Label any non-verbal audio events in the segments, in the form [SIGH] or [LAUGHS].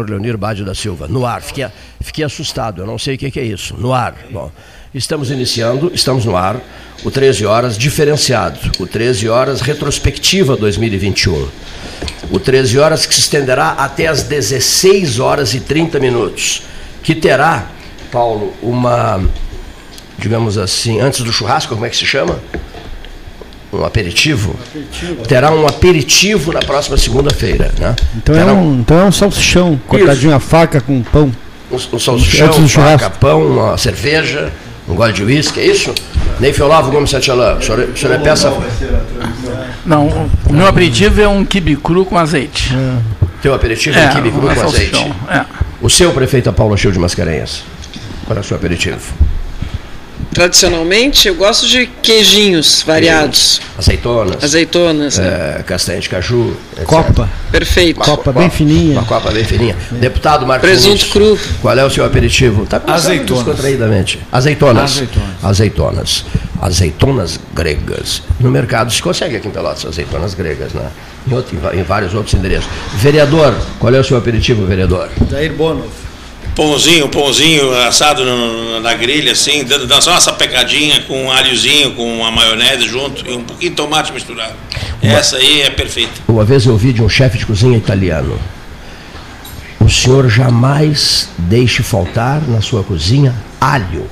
professor Leonir Bade da Silva. No ar. Fiquei, fiquei assustado, eu não sei o que, que é isso. No ar. Bom, estamos iniciando, estamos no ar, o 13 horas diferenciado, o 13 horas retrospectiva 2021. O 13 horas que se estenderá até as 16 horas e 30 minutos, que terá, Paulo, uma, digamos assim, antes do churrasco, como é que se chama? Um aperitivo, aperitivo, terá um aperitivo na próxima segunda-feira. Né? Então, é um, então é um salsichão, cortadinho a faca com pão. Um, um salsichão, faca, pão, uma cerveja, um gole de uísque, é isso? Ney Olavo Gomes Santialã, o senhor, o senhor é peça... Não, o meu aperitivo é um quibe cru com azeite. É. Teu aperitivo é, é um quibe cru com azeite. É. O seu prefeito é Paulo Cheu de Mascarenhas. Qual é o seu aperitivo? Tradicionalmente, eu gosto de queijinhos variados. Azeitonas. Azeitonas. É, é. Castanha de caju. Etc. Copa. Perfeito. Uma copa, bem fininha. Uma copa bem fininha. É. Deputado Marcos. Presunto cru. Qual é o seu aperitivo? Tá Azeitonas. Descontraídamente. Azeitonas. Azeitonas. Azeitonas. Azeitonas gregas. No mercado se consegue aqui em Pelotas azeitonas gregas, né? Em, outro, em vários outros endereços. Vereador, qual é o seu aperitivo, vereador? Jair Bonov pãozinho, pãozinho assado no, na grelha, assim, dando só uma sapecadinha com um alhozinho, com uma maionese junto e um pouquinho de tomate misturado. Uma, Essa aí é perfeita. Uma vez eu ouvi de um chefe de cozinha italiano. O senhor jamais deixe faltar na sua cozinha alho.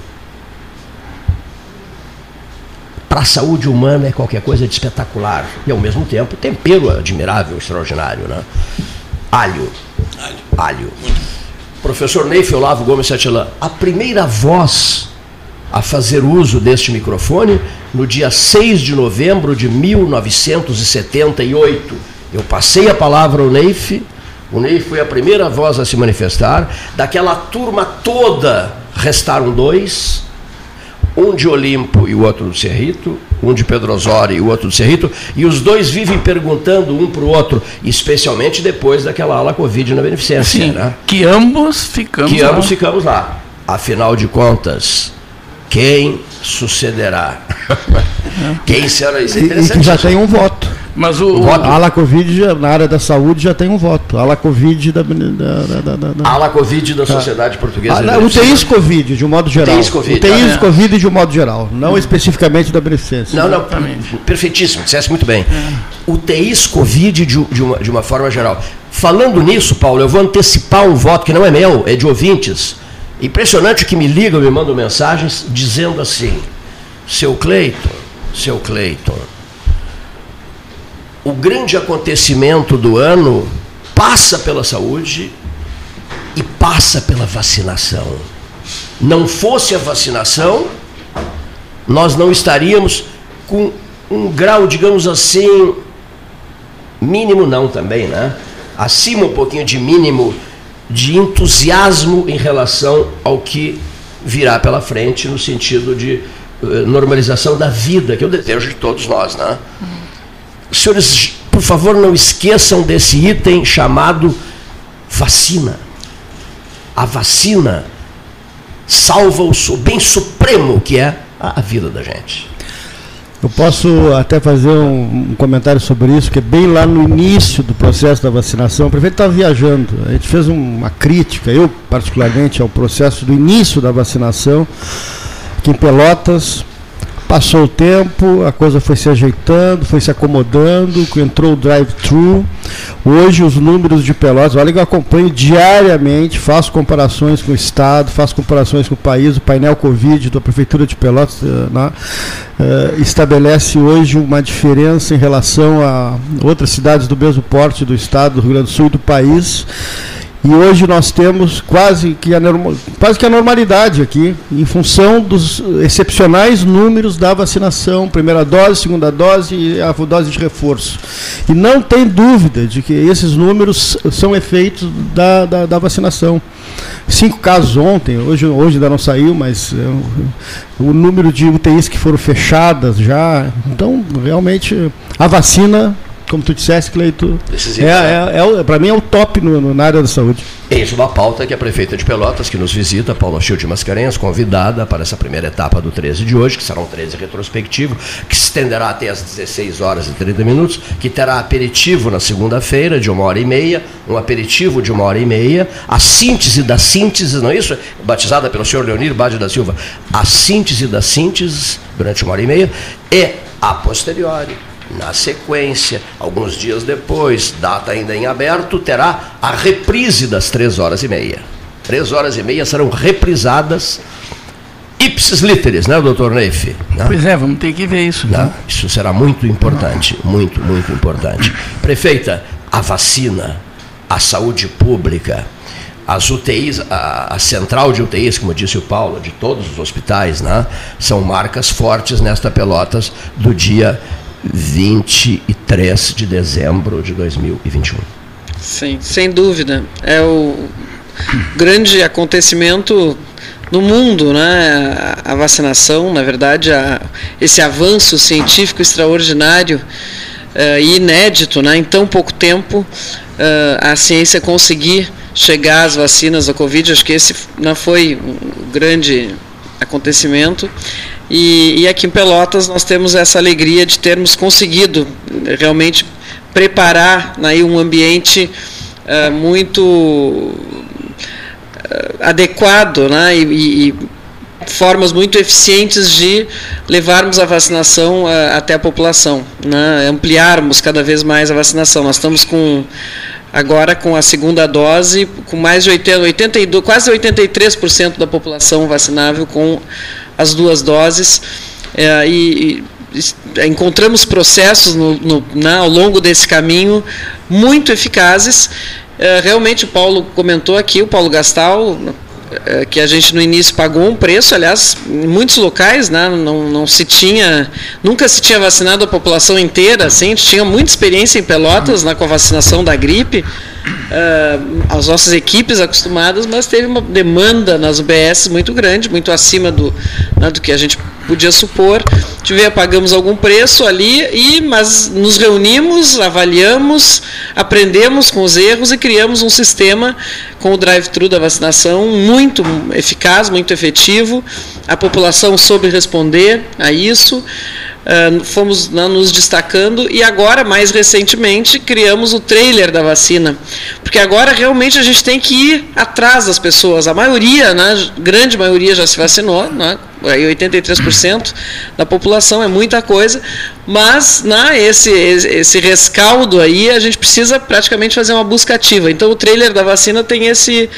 Para a saúde humana é qualquer coisa de espetacular. E ao mesmo tempo tempero admirável, extraordinário, né? Alho. Alho. Alho. Muito professor Neif Olavo Gomes Satilã, a primeira voz a fazer uso deste microfone no dia 6 de novembro de 1978. Eu passei a palavra ao Neif, o Neif foi a primeira voz a se manifestar. Daquela turma toda, restaram dois, um de Olimpo e o outro do Cerrito, um de Pedro Osório e o outro do Cerrito, e os dois vivem perguntando um para o outro, especialmente depois daquela aula Covid na Beneficência. Sim, né? que ambos ficamos que lá. ambos ficamos lá. Afinal de contas, quem sucederá? [LAUGHS] quem será? Isso é e, e que já tem um voto. Mas o, voto. A ala Covid, na área da saúde, já tem um voto. A ala Covid da. da, da, da, da... ala Covid da Sociedade ah. Portuguesa. Ah, o TIS Covid, de um modo geral. TIS Covid. O TIS tá Covid de um modo geral, não hum. especificamente da beneficência. Não, não, Exatamente. perfeitíssimo, dissesse muito bem. É. O TIS Covid de, de, uma, de uma forma geral. Falando nisso, Paulo, eu vou antecipar um voto que não é meu, é de ouvintes. Impressionante que me ligam, me mandam mensagens dizendo assim: seu Cleiton, seu Cleiton o grande acontecimento do ano passa pela saúde e passa pela vacinação. Não fosse a vacinação, nós não estaríamos com um grau, digamos assim, mínimo não também, né? Acima um pouquinho de mínimo de entusiasmo em relação ao que virá pela frente no sentido de uh, normalização da vida, que é o desejo de todos nós, né? Senhores, por favor, não esqueçam desse item chamado vacina. A vacina salva o bem supremo que é a vida da gente. Eu posso até fazer um, comentário sobre isso, que é bem lá no início do processo da vacinação. O prefeito estava viajando, a gente fez uma crítica, eu particularmente, ao processo do início da vacinação, aqui em Pelotas, Passou o tempo, a coisa foi se ajeitando, foi se acomodando, entrou o drive-thru. Hoje os números de Pelotas, olha que eu acompanho diariamente, faço comparações com o Estado, faço comparações com o país, o painel Covid da Prefeitura de Pelotas eh, né, uh, estabelece hoje uma diferença em relação a outras cidades do mesmo porte do Estado, do Rio Grande do Sul e do país. E hoje nós temos quase que, a, quase que a normalidade aqui, em função dos excepcionais números da vacinação, primeira dose, segunda dose e a dose de reforço. E não tem dúvida de que esses números são efeitos da, da, da vacinação. Cinco casos ontem, hoje, hoje ainda não saiu, mas é, o número de UTIs que foram fechadas já. Então, realmente, a vacina como tu disseste, Cleito, é, né? é, é, o- pra mim é o top no, no- na área da saúde. Eis uma pauta que a prefeita de Pelotas, que nos visita, Paula Schild Mascarenhas, convidada para essa primeira etapa do 13 de hoje, que será um 13 retrospectivo, que se estenderá até às 16 horas e 30 minutos, que terá aperitivo na segunda-feira, de uma hora e meia, um aperitivo de uma hora e meia, a síntese da síntese, não é isso? Batizada pelo senhor Leonir Bade da Silva, a síntese das sínteses, durante uma hora e meia, e, a posteriori, na sequência, alguns dias depois, data ainda em aberto, terá a reprise das três horas e meia. Três horas e meia serão reprisadas ipsis literis, né, doutor Neif? Né? Pois é, vamos ter que ver isso. Né? Né? Isso será muito importante, muito, muito importante. Prefeita, a vacina, a saúde pública, as UTIs, a, a central de UTIs, como disse o Paulo, de todos os hospitais, né, são marcas fortes nesta Pelotas do dia 23 de dezembro de 2021. Sim, sem dúvida. É o grande acontecimento no mundo, né? A vacinação, na verdade, a- esse avanço científico extraordinário eh, e inédito, né? Em tão pouco tempo, eh, a ciência conseguir chegar às vacinas da Covid, acho que esse não foi um grande acontecimento. E, e aqui em Pelotas nós temos essa alegria de termos conseguido realmente preparar aí um ambiente eh, muito eh, adequado né, e, e- e formas muito eficientes de levarmos a vacinação eh, até a população, né, ampliarmos cada vez mais a vacinação. Nós estamos com agora com a segunda dose, com mais de 80, 82, quase 83% da população vacinável com as duas doses. Eh, e, e es- encontramos processos no, no- né, ao longo desse caminho muito eficazes. Eh, realmente, o Paulo comentou aqui, o Paulo Gastal, eh, que a gente no início pagou um preço, aliás, em muitos locais, né, não, não se tinha, nunca se tinha vacinado a população inteira, assim, a gente tinha muita experiência em Pelotas né, com a vacinação da gripe, eh, as nossas equipes acostumadas, mas teve uma demanda nas UBS muito grande, muito acima do, né, do que a gente podia supor. Tive, pagamos algum preço ali, e, mas nos reunimos, avaliamos, aprendemos com os erros e criamos um sistema com o drive-thru da vacinação muito eficaz, muito efetivo. A população soube responder a isso. Fomos né, nos destacando e agora, mais recentemente, criamos o trailer da vacina. Porque agora realmente a gente tem que ir atrás das pessoas. A maioria, né, grande maioria já se vacinou, né, aí 83% da população é muita coisa, mas né, esse, esse rescaldo aí a gente precisa praticamente fazer uma busca ativa. Então o trailer da vacina tem esse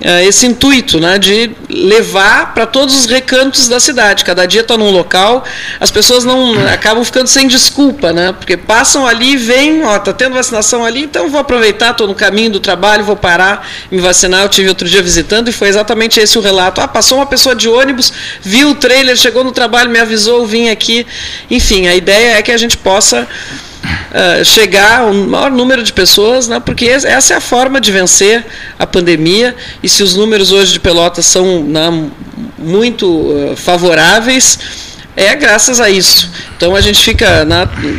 esse intuito né, de levar para todos os recantos da cidade. Cada dia está num local, as pessoas não acabam ficando sem desculpa, né? Porque passam ali, vêm, ó, tá tendo vacinação ali, então vou aproveitar, estou no caminho do trabalho, vou parar, me vacinar. Eu tive outro dia visitando e foi exatamente esse o relato. Ah, passou uma pessoa de ônibus, viu o trailer, chegou no trabalho, me avisou, vim aqui. Enfim, a ideia é que a gente possa Uh, chegar ao maior número de pessoas, né, porque essa é a forma de vencer a pandemia. E se os números hoje de Pelotas são né, muito uh, favoráveis, é graças a isso. Então a gente fica,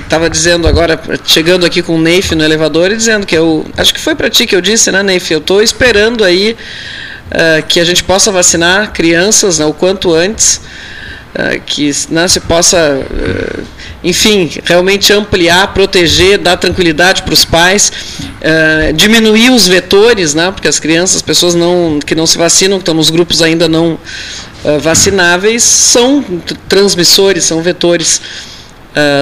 estava dizendo agora, chegando aqui com o Neif no elevador e dizendo que eu, acho que foi para ti que eu disse, né, Neif? Eu estou esperando aí uh, que a gente possa vacinar crianças né, o quanto antes. Uh, que né, se possa, uh, enfim, realmente ampliar, proteger, dar tranquilidade para os pais, uh, diminuir os vetores, né, porque as crianças, as pessoas não, que não se vacinam, que estão nos grupos ainda não vacináveis, são transmissores, são vetores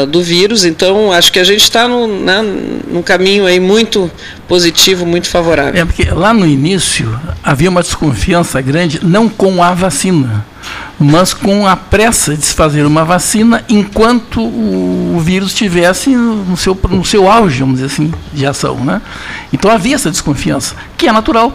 do vírus. Então, acho que a gente está num, né, num caminho aí muito positivo, muito favorável. É porque lá no início havia uma desconfiança grande, não com a vacina mas com a pressa de se fazer uma vacina enquanto o vírus estivesse no seu, no seu auge, vamos dizer assim, de ação. Né? Então havia essa desconfiança, que é natural.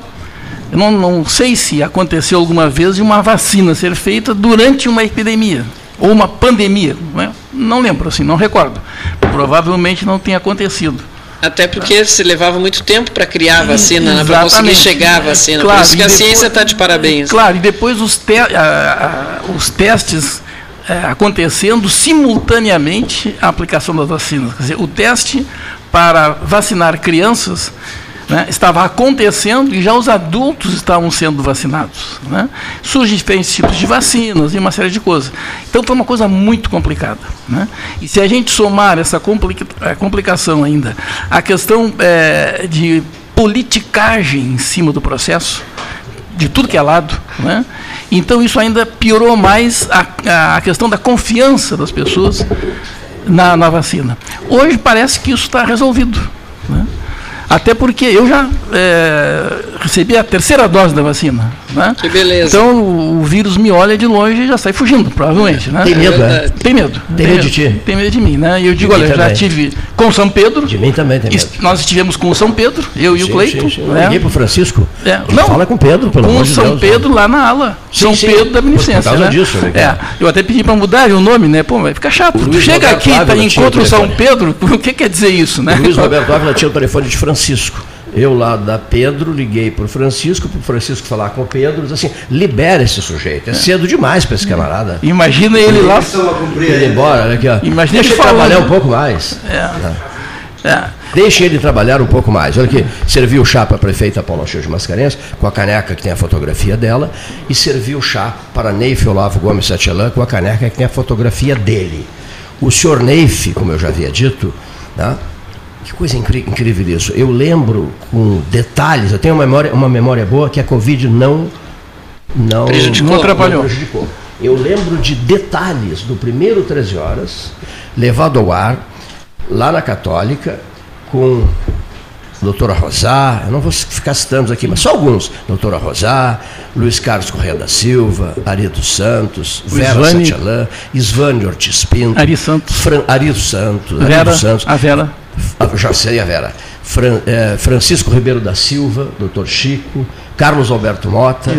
Eu não, não sei se aconteceu alguma vez de uma vacina ser feita durante uma epidemia ou uma pandemia. Não, é? não lembro, assim, não recordo. Provavelmente não tenha acontecido. Até porque se levava muito tempo para criar a vacina, né, para conseguir chegar a vacina. Claro, Por isso que a depois, ciência está de parabéns. Claro, e depois os, te a, a, os testes é, acontecendo simultaneamente a aplicação das vacinas. Quer dizer, o teste para vacinar crianças né, estava acontecendo e já os adultos estavam sendo vacinados. Né? Surgem diferentes tipos de vacinas e uma série de coisas. Então foi uma coisa muito complicada. Né? E se a gente somar essa complica eh, complicação ainda, a questão é, de politicagem em cima do processo, de tudo que é lado, né? então isso ainda piorou mais a, a questão da confiança das pessoas na, na vacina. Hoje parece que isso está resolvido. Né? Até porque eu já é, recebi a terceira dose da vacina. Né? Que beleza. Então o, o, vírus me olha de longe e já sai fugindo, provavelmente. Né? Tem medo, é? Tem medo. Tem, medo de ti? Tem medo de mim, né? E eu digo, olha, já tive com São Pedro. De mim também tem medo. Nós estivemos com o São Pedro, eu sim, e o Cleito. Sim, sim. Né? Liguei para o Francisco. É. Não, fala com o Pedro, pelo Com o São Deus, Pedro né? lá na ala. Sim, São sim. Pedro da Por Beneficência. causa né? disso, né, é. Eu até pedi para mudar o nome, né? Pô, vai ficar chato. Chega Roberto aqui, tá, tinha o encontra o São. Pedro, [LAUGHS] o que quer dizer isso, né? O Luiz Roberto Ávila tinha o telefone de Francisco. Eu lá da Pedro liguei para o Francisco, para o Francisco falar com o Pedro, disse assim, libera esse sujeito, é cedo demais para esse camarada. Imagina ele lá. Ele embora, olha aqui, ó. Imagina Deixa ele ele trabalhar falando. um pouco mais. É. Deixe ele trabalhar um pouco mais. Olha aqui, serviu chá para a prefeita Paula Chão de Mascarenhas, com a caneca que tem a fotografia dela, e serviu chá para Neif Olavo Gomes Satielã, com a caneca que tem a fotografia dele. O senhor Neif, como eu já havia dito, né? Que coisa incrível isso. Eu lembro com detalhes, eu tenho uma memória, uma memória boa que a Covid não, não, Prejudicou. Não atrapalhou. não prejudicou. Eu lembro de detalhes do primeiro 13 horas, levado ao ar, lá na Católica, com doutora Rosá, eu não vou ficar citando aqui, mas só alguns. Doutora Rosá, Luiz Carlos Correia da Silva, Ari dos Santos, O Vera Isvane- Santialã, Isvane Ortiz Pinto, Ari Santos. Fran, Ari dos Santos, Ari Vera, dos Santos, a Vera. Ah, já sei a Vera. Fran- eh, Francisco Ribeiro da Silva, doutor Chico, Carlos Alberto Mota,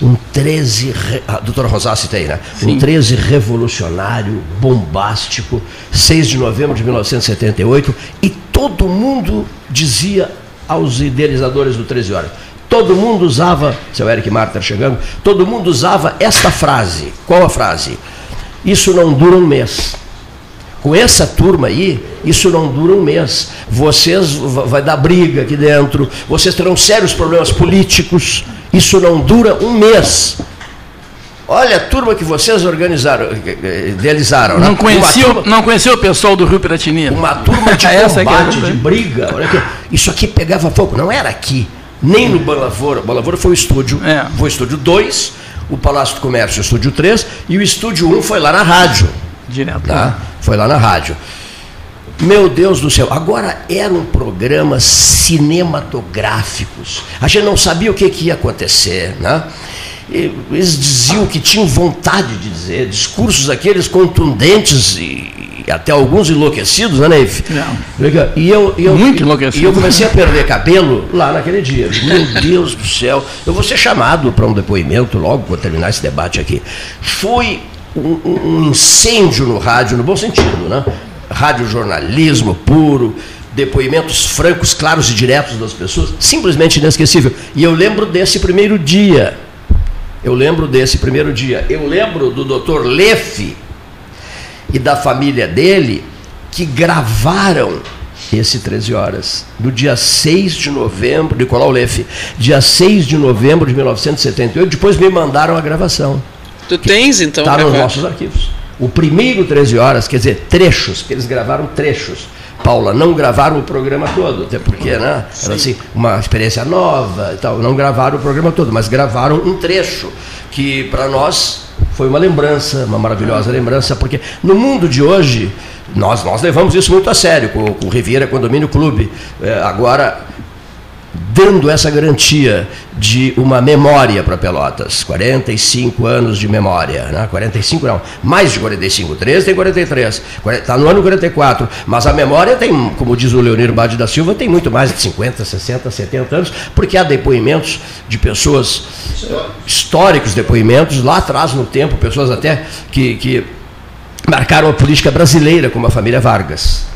um 13. Re... Ah, doutor Rosassi tem, né? Um Sim. 13 revolucionário, bombástico, 6 de novembro de 1978, e todo mundo dizia aos idealizadores do 13 Horas. Todo mundo usava, seu Eric Marta chegando, todo mundo usava esta frase. Qual a frase? Isso não dura um mês. Com essa turma aí, isso não dura um mês. Vocês va- vai dar briga aqui dentro, vocês terão sérios problemas políticos. Isso não dura um mês. Olha a turma que vocês organizaram, eh, eh, idealizaram. né? Não Uma conhecia, turma- não conhecia o pessoal do Rio Piratini. uma turma de [LAUGHS] é é combate, verdade. de briga. Olha aqui. Isso aqui pegava fogo. Não era aqui, nem no Balavoura. Balavoura foi o estúdio. É. Foi o estúdio 2, o Palácio do Comércio, o estúdio 3, e o estúdio 1 foi lá na rádio. Direto. Tá? Foi lá na rádio. Meu Deus do céu, agora eram programas cinematográficos. A gente não sabia o que, que ia acontecer, né? E Eles diziam que tinham vontade de dizer, discursos aqueles contundentes e, e até alguns enlouquecidos, né, Neif? Não. E eu, e eu, Muito enlouquecido. E eu comecei a perder cabelo lá naquele dia. [LAUGHS] Meu Deus do céu, eu vou ser chamado para um depoimento logo quando terminar esse debate aqui. Foi um, um- incêndio no rádio, no bom sentido, né? Rádio jornalismo puro, depoimentos francos, claros e diretos das pessoas, simplesmente inesquecível. E eu lembro desse primeiro dia. Eu lembro desse primeiro dia. Eu lembro do Dr. Leff e da família dele que gravaram esse 13 horas, no dia 6 de novembro, Nicolau Leff, dia 6 de novembro de 1978, depois me mandaram a gravação. Tu tens, então, Está nos gravado? nossos arquivos. O primeiro 13 horas, quer dizer, trechos, porque eles gravaram trechos. Paula, não gravaram o programa todo, até porque né, era assim, uma experiência nova e tal. Não gravaram o programa todo, mas gravaram um trecho, que para nós foi uma lembrança, uma maravilhosa lembrança, porque no mundo de hoje, nós, nós levamos isso muito a sério, com, com o Riviera Condomínio Clube. É, agora, dando essa garantia de uma memória para Pelotas, 45 anos de memória, né? 45 não, mais de 45, 13 tem 43, está no ano 44, mas a memória tem, como diz o Leonir Bade da Silva, tem muito mais de 50, 60, 70 anos, porque há depoimentos de pessoas históricos depoimentos lá atrás no tempo, pessoas até que, que marcaram a política brasileira, como a família Vargas.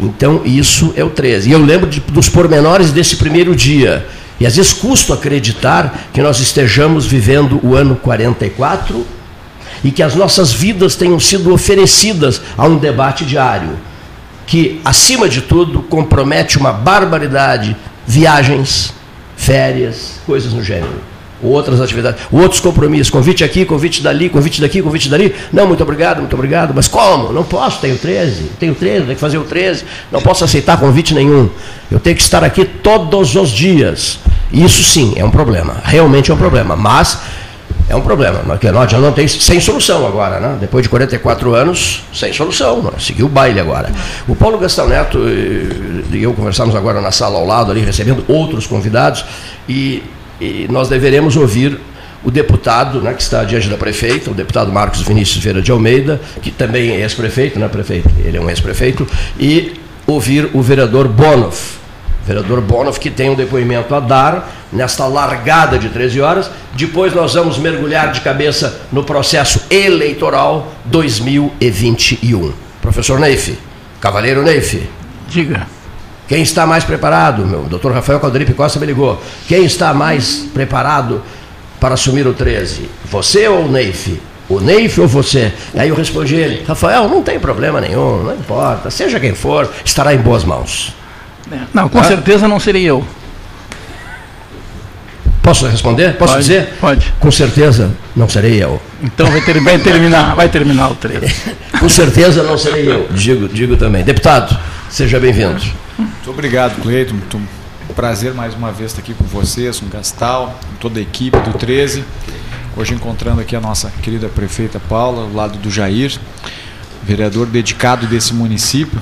Então, isso é o 13. E eu lembro de, dos pormenores desse primeiro dia. E às vezes custo acreditar que nós estejamos vivendo o ano 44 e que as nossas vidas tenham sido oferecidas a um debate diário. que, acima de tudo, compromete uma barbaridade, viagens, férias, coisas no gênero outras atividades, outros compromissos, convite aqui, convite dali, convite daqui, convite dali. Não, muito obrigado, muito obrigado. Mas como? Não posso, tenho 13, tenho 13, tenho que fazer o 13, não posso aceitar convite nenhum. Eu tenho que estar aqui todos os dias. Isso sim é um problema, realmente é um problema, mas é um problema, porque nós já não tem sem solução agora, né? Depois de 44 anos, sem solução, né? seguiu o baile agora. O Paulo Gastão Neto e eu conversamos agora na sala ao lado ali, recebendo outros convidados, e e nós deveremos ouvir o deputado né, que está diante da prefeita, o deputado Marcos Vinícius Vieira de Almeida, que também é ex-prefeito, não é prefeito, ele é um ex-prefeito, e ouvir o vereador Bonoff, vereador Bonoff, que tem um depoimento a dar nesta largada de 13 horas. Depois nós vamos mergulhar de cabeça no processo eleitoral 2021. Professor Neif, Cavaleiro Neif. Diga. Quem está mais preparado? Meu doutor Rafael Calderipe Costa me ligou. Quem está mais preparado para assumir o 13? Você ou o Neif? O Neif ou você? Aí eu respondi ele, Rafael, não tem problema nenhum, não importa, seja quem for, estará em boas mãos. É. Não, com ah? certeza não serei eu. Posso responder? Posso pode, dizer? Pode. Com certeza não serei eu. Então vai, ter, vai terminar, vai terminar o 13. [LAUGHS] com certeza não serei eu, digo, digo também. Deputado, seja bem-vindo. Muito obrigado, Cleiton. Muito prazer mais uma vez estar aqui com vocês, com o Gastal, com toda a equipe do 13. Hoje encontrando aqui a nossa querida prefeita Paula, ao lado do Jair, vereador dedicado desse município,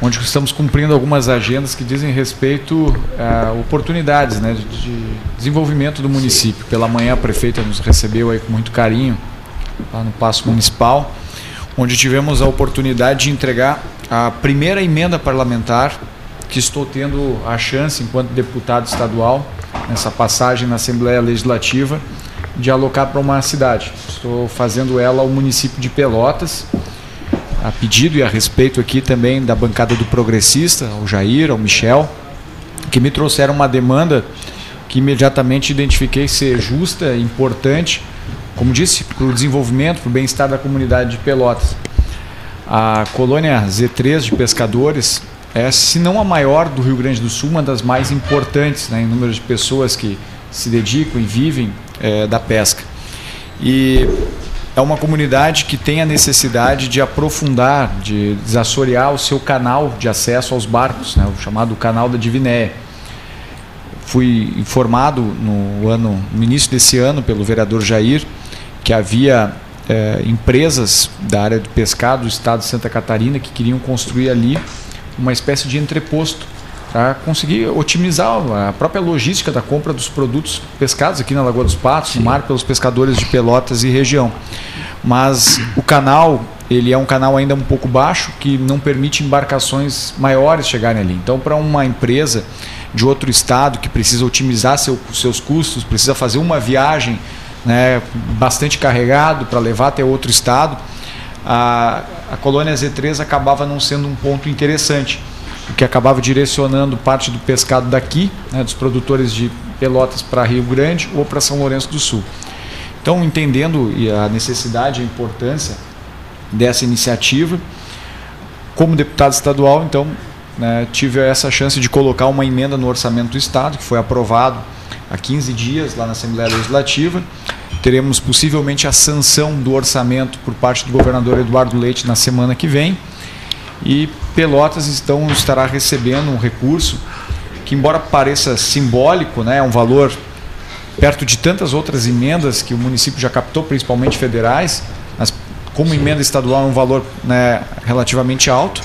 onde estamos cumprindo algumas agendas que dizem respeito a oportunidades né, de desenvolvimento do município. Pela manhã a prefeita nos recebeu aí com muito carinho lá no Paço Municipal, onde tivemos a oportunidade de entregar a primeira emenda parlamentar que estou tendo a chance, enquanto deputado estadual, nessa passagem na Assembleia Legislativa, de alocar para uma cidade. Estou fazendo ela ao município de Pelotas, a pedido e a respeito aqui também da bancada do Progressista, ao Jair, ao Michel, que me trouxeram uma demanda que imediatamente identifiquei ser justa, importante, como disse, para o desenvolvimento, para o bem-estar da comunidade de Pelotas. A colônia Z3 de pescadores é, se não a maior do Rio Grande do Sul, uma das mais importantes né, em número de pessoas que se dedicam e vivem é, da pesca. E é uma comunidade que tem a necessidade de aprofundar, de desassorear o seu canal de acesso aos barcos, né, o chamado canal da Divinéia. Fui informado no ano, no início desse ano pelo vereador Jair que havia é, empresas da área de pescado do estado de Santa Catarina que queriam construir ali uma espécie de entreposto para conseguir otimizar a própria logística da compra dos produtos pescados aqui na Lagoa dos Patos, Sim. no mar, pelos pescadores de Pelotas e região. Mas o canal, ele é um canal ainda um pouco baixo, que não permite embarcações maiores chegarem ali. Então, para uma empresa de outro estado que precisa otimizar seu, seus custos, precisa fazer uma viagem né, bastante carregado para levar até outro estado, a, a colônia Z3 acabava não sendo um ponto interessante, que acabava direcionando parte do pescado daqui, né, dos produtores de Pelotas para Rio Grande ou para São Lourenço do Sul. Então, entendendo a necessidade e a importância dessa iniciativa, como deputado estadual, então, né, tive essa chance de colocar uma emenda no orçamento do Estado, que foi aprovado há 15 dias lá na Assembleia Legislativa. Teremos possivelmente a sanção do orçamento por parte do governador Eduardo Leite na semana que vem. E Pelotas então estará recebendo um recurso que, embora pareça simbólico, né, é um valor perto de tantas outras emendas que o município já captou, principalmente federais, mas como emenda estadual é um valor né, relativamente alto,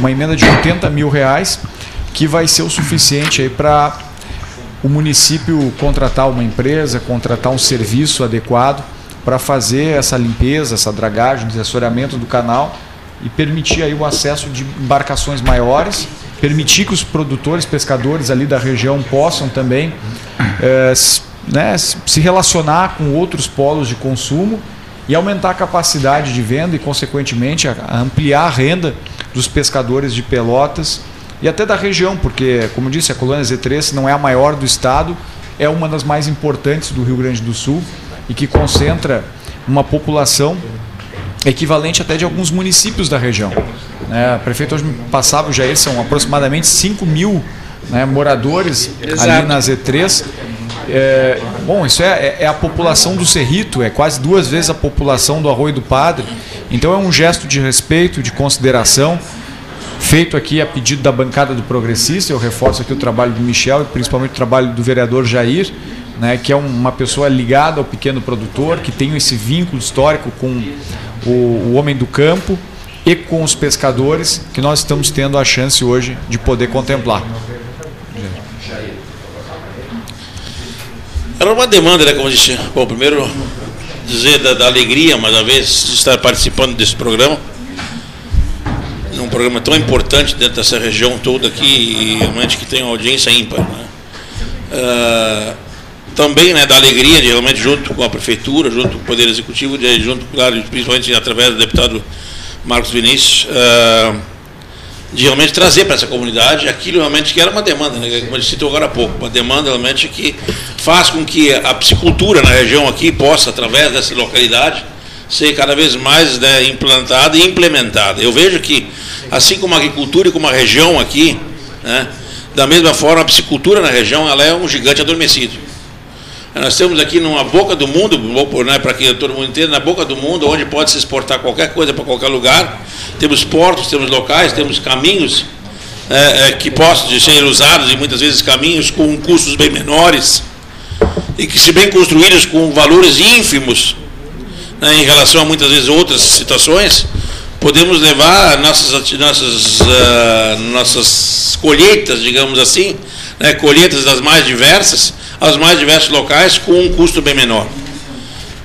uma emenda de 80 mil reais, que vai ser o suficiente para o município contratar uma empresa, contratar um serviço adequado para fazer essa limpeza, essa dragagem, desassoreamento do canal e permitir aí o acesso de embarcações maiores, permitir que os produtores, pescadores ali da região possam também é, né, se relacionar com outros polos de consumo e aumentar a capacidade de venda e, consequentemente, ampliar a renda dos pescadores de Pelotas e até da região, porque, como disse, a colônia Z3 não é a maior do estado, é uma das mais importantes do Rio Grande do Sul e que concentra uma população equivalente até de alguns municípios da região. Né? O prefeito hoje passava, o Jair, são aproximadamente 5 mil né, moradores Exato. ali na Z3. É, bom, isso é, é a população do Cerrito, é quase duas vezes a população do Arroio do Padre. Então é um gesto de respeito, de consideração, feito aqui a pedido da bancada do Progressista. Eu reforço aqui o trabalho do Michel e principalmente o trabalho do vereador Jair, né, que é uma pessoa ligada ao pequeno produtor, que tem esse vínculo histórico com o, o homem do campo e com os pescadores, que nós estamos tendo a chance hoje de poder contemplar. Era uma demanda, né, como eu disse. Bom, primeiro dizer da, da alegria, mais uma vez, de estar participando desse programa. Num programa tão importante dentro dessa região toda aqui, e realmente que tem uma audiência ímpar. Né? Ah, também né, da alegria de realmente junto com a prefeitura, junto com o Poder Executivo, de, junto, claro, principalmente através do deputado Marcos Vinícius, ah, de realmente trazer para essa comunidade aquilo realmente que era uma demanda, né, como ele citou agora há pouco, uma demanda realmente que faz com que a piscicultura na região aqui possa, através dessa localidade, ser cada vez mais né, implantada e implementada. Eu vejo que, assim como a agricultura e como a região aqui, né, da mesma forma a piscicultura na região ela é um gigante adormecido. Nós temos aqui numa boca do mundo, né, para que todo mundo entenda, na boca do mundo, onde pode se exportar qualquer coisa para qualquer lugar. Temos portos, temos locais, temos caminhos é, é, que possam ser usados e muitas vezes caminhos com custos bem menores e que, se bem construídos com valores ínfimos né, em relação a muitas vezes outras situações, podemos levar nossas, nossas, uh, nossas colheitas, digamos assim, né, colheitas das mais diversas, aos mais diversos locais com um custo bem menor.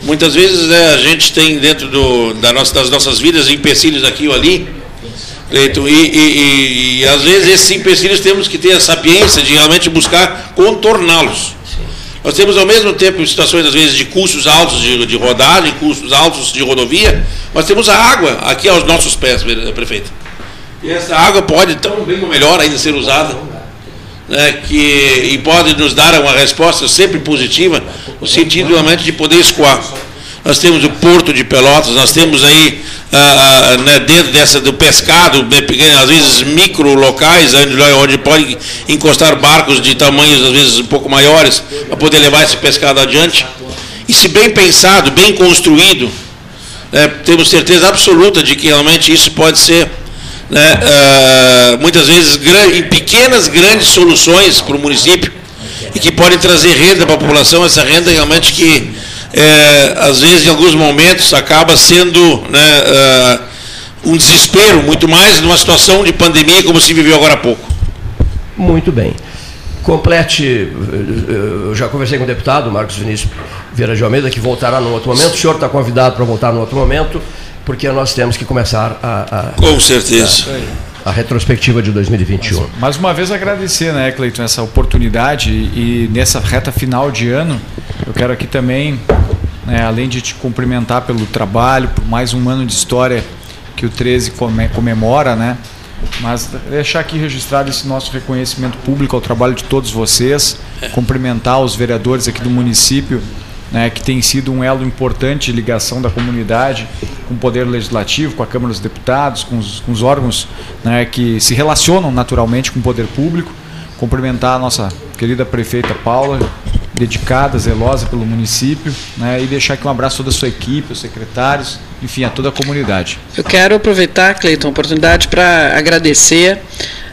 Muitas vezes né, a gente tem dentro do, da nossa, das nossas vidas empecilhos aqui ou ali, Cleiton, e, e, e, e às vezes esses empecilhos temos que ter a sapiência de realmente buscar contorná-los. Nós temos ao mesmo tempo situações, às vezes, de custos altos de, de rodagem, custos altos de rodovia, mas temos a água aqui aos nossos pés, prefeito. E essa água pode, tão bem ou melhor, ainda ser usada né, que, e pode nos dar uma resposta sempre positiva, no sentido realmente de poder escoar. Nós temos o Porto de Pelotas, nós temos aí, ah, ah, né, dentro dessa, do pescado, né, às vezes micro locais, onde, onde pode encostar barcos de tamanhos, às vezes, um pouco maiores, para poder levar esse pescado adiante. E se bem pensado, bem construído, né, temos certeza absoluta de que realmente isso pode ser né, uh, muitas vezes em pequenas, grandes soluções para o município e que podem trazer renda para a população, essa renda realmente que é, às vezes em alguns momentos acaba sendo né, uh, um desespero, muito mais numa situação de pandemia como se viveu agora há pouco. Muito bem. Complete, eu já conversei com o deputado Marcos Vinícius Vieira de Almeida, que voltará num outro momento. O senhor está convidado para voltar num outro momento porque nós temos que começar a. a Com certeza. A, a, retrospectiva de 2021. Mais, mais uma vez agradecer, né, Cleiton, essa oportunidade e, e nessa reta final de ano, eu quero aqui também, né, além de te cumprimentar pelo trabalho, por mais um ano de história que o 13 comemora, né? Mas deixar aqui registrado esse nosso reconhecimento público ao trabalho de todos vocês, cumprimentar os vereadores aqui do município né, que tem sido um elo importante de ligação da comunidade com o Poder Legislativo, com a Câmara dos Deputados, com os, com os órgãos né, que se relacionam naturalmente com o poder público. Cumprimentar a nossa querida prefeita Paula, dedicada, zelosa pelo município, né, e deixar aqui um abraço a toda a sua equipe, os secretários, enfim, a toda a comunidade. Eu quero aproveitar, Cleiton, a oportunidade para agradecer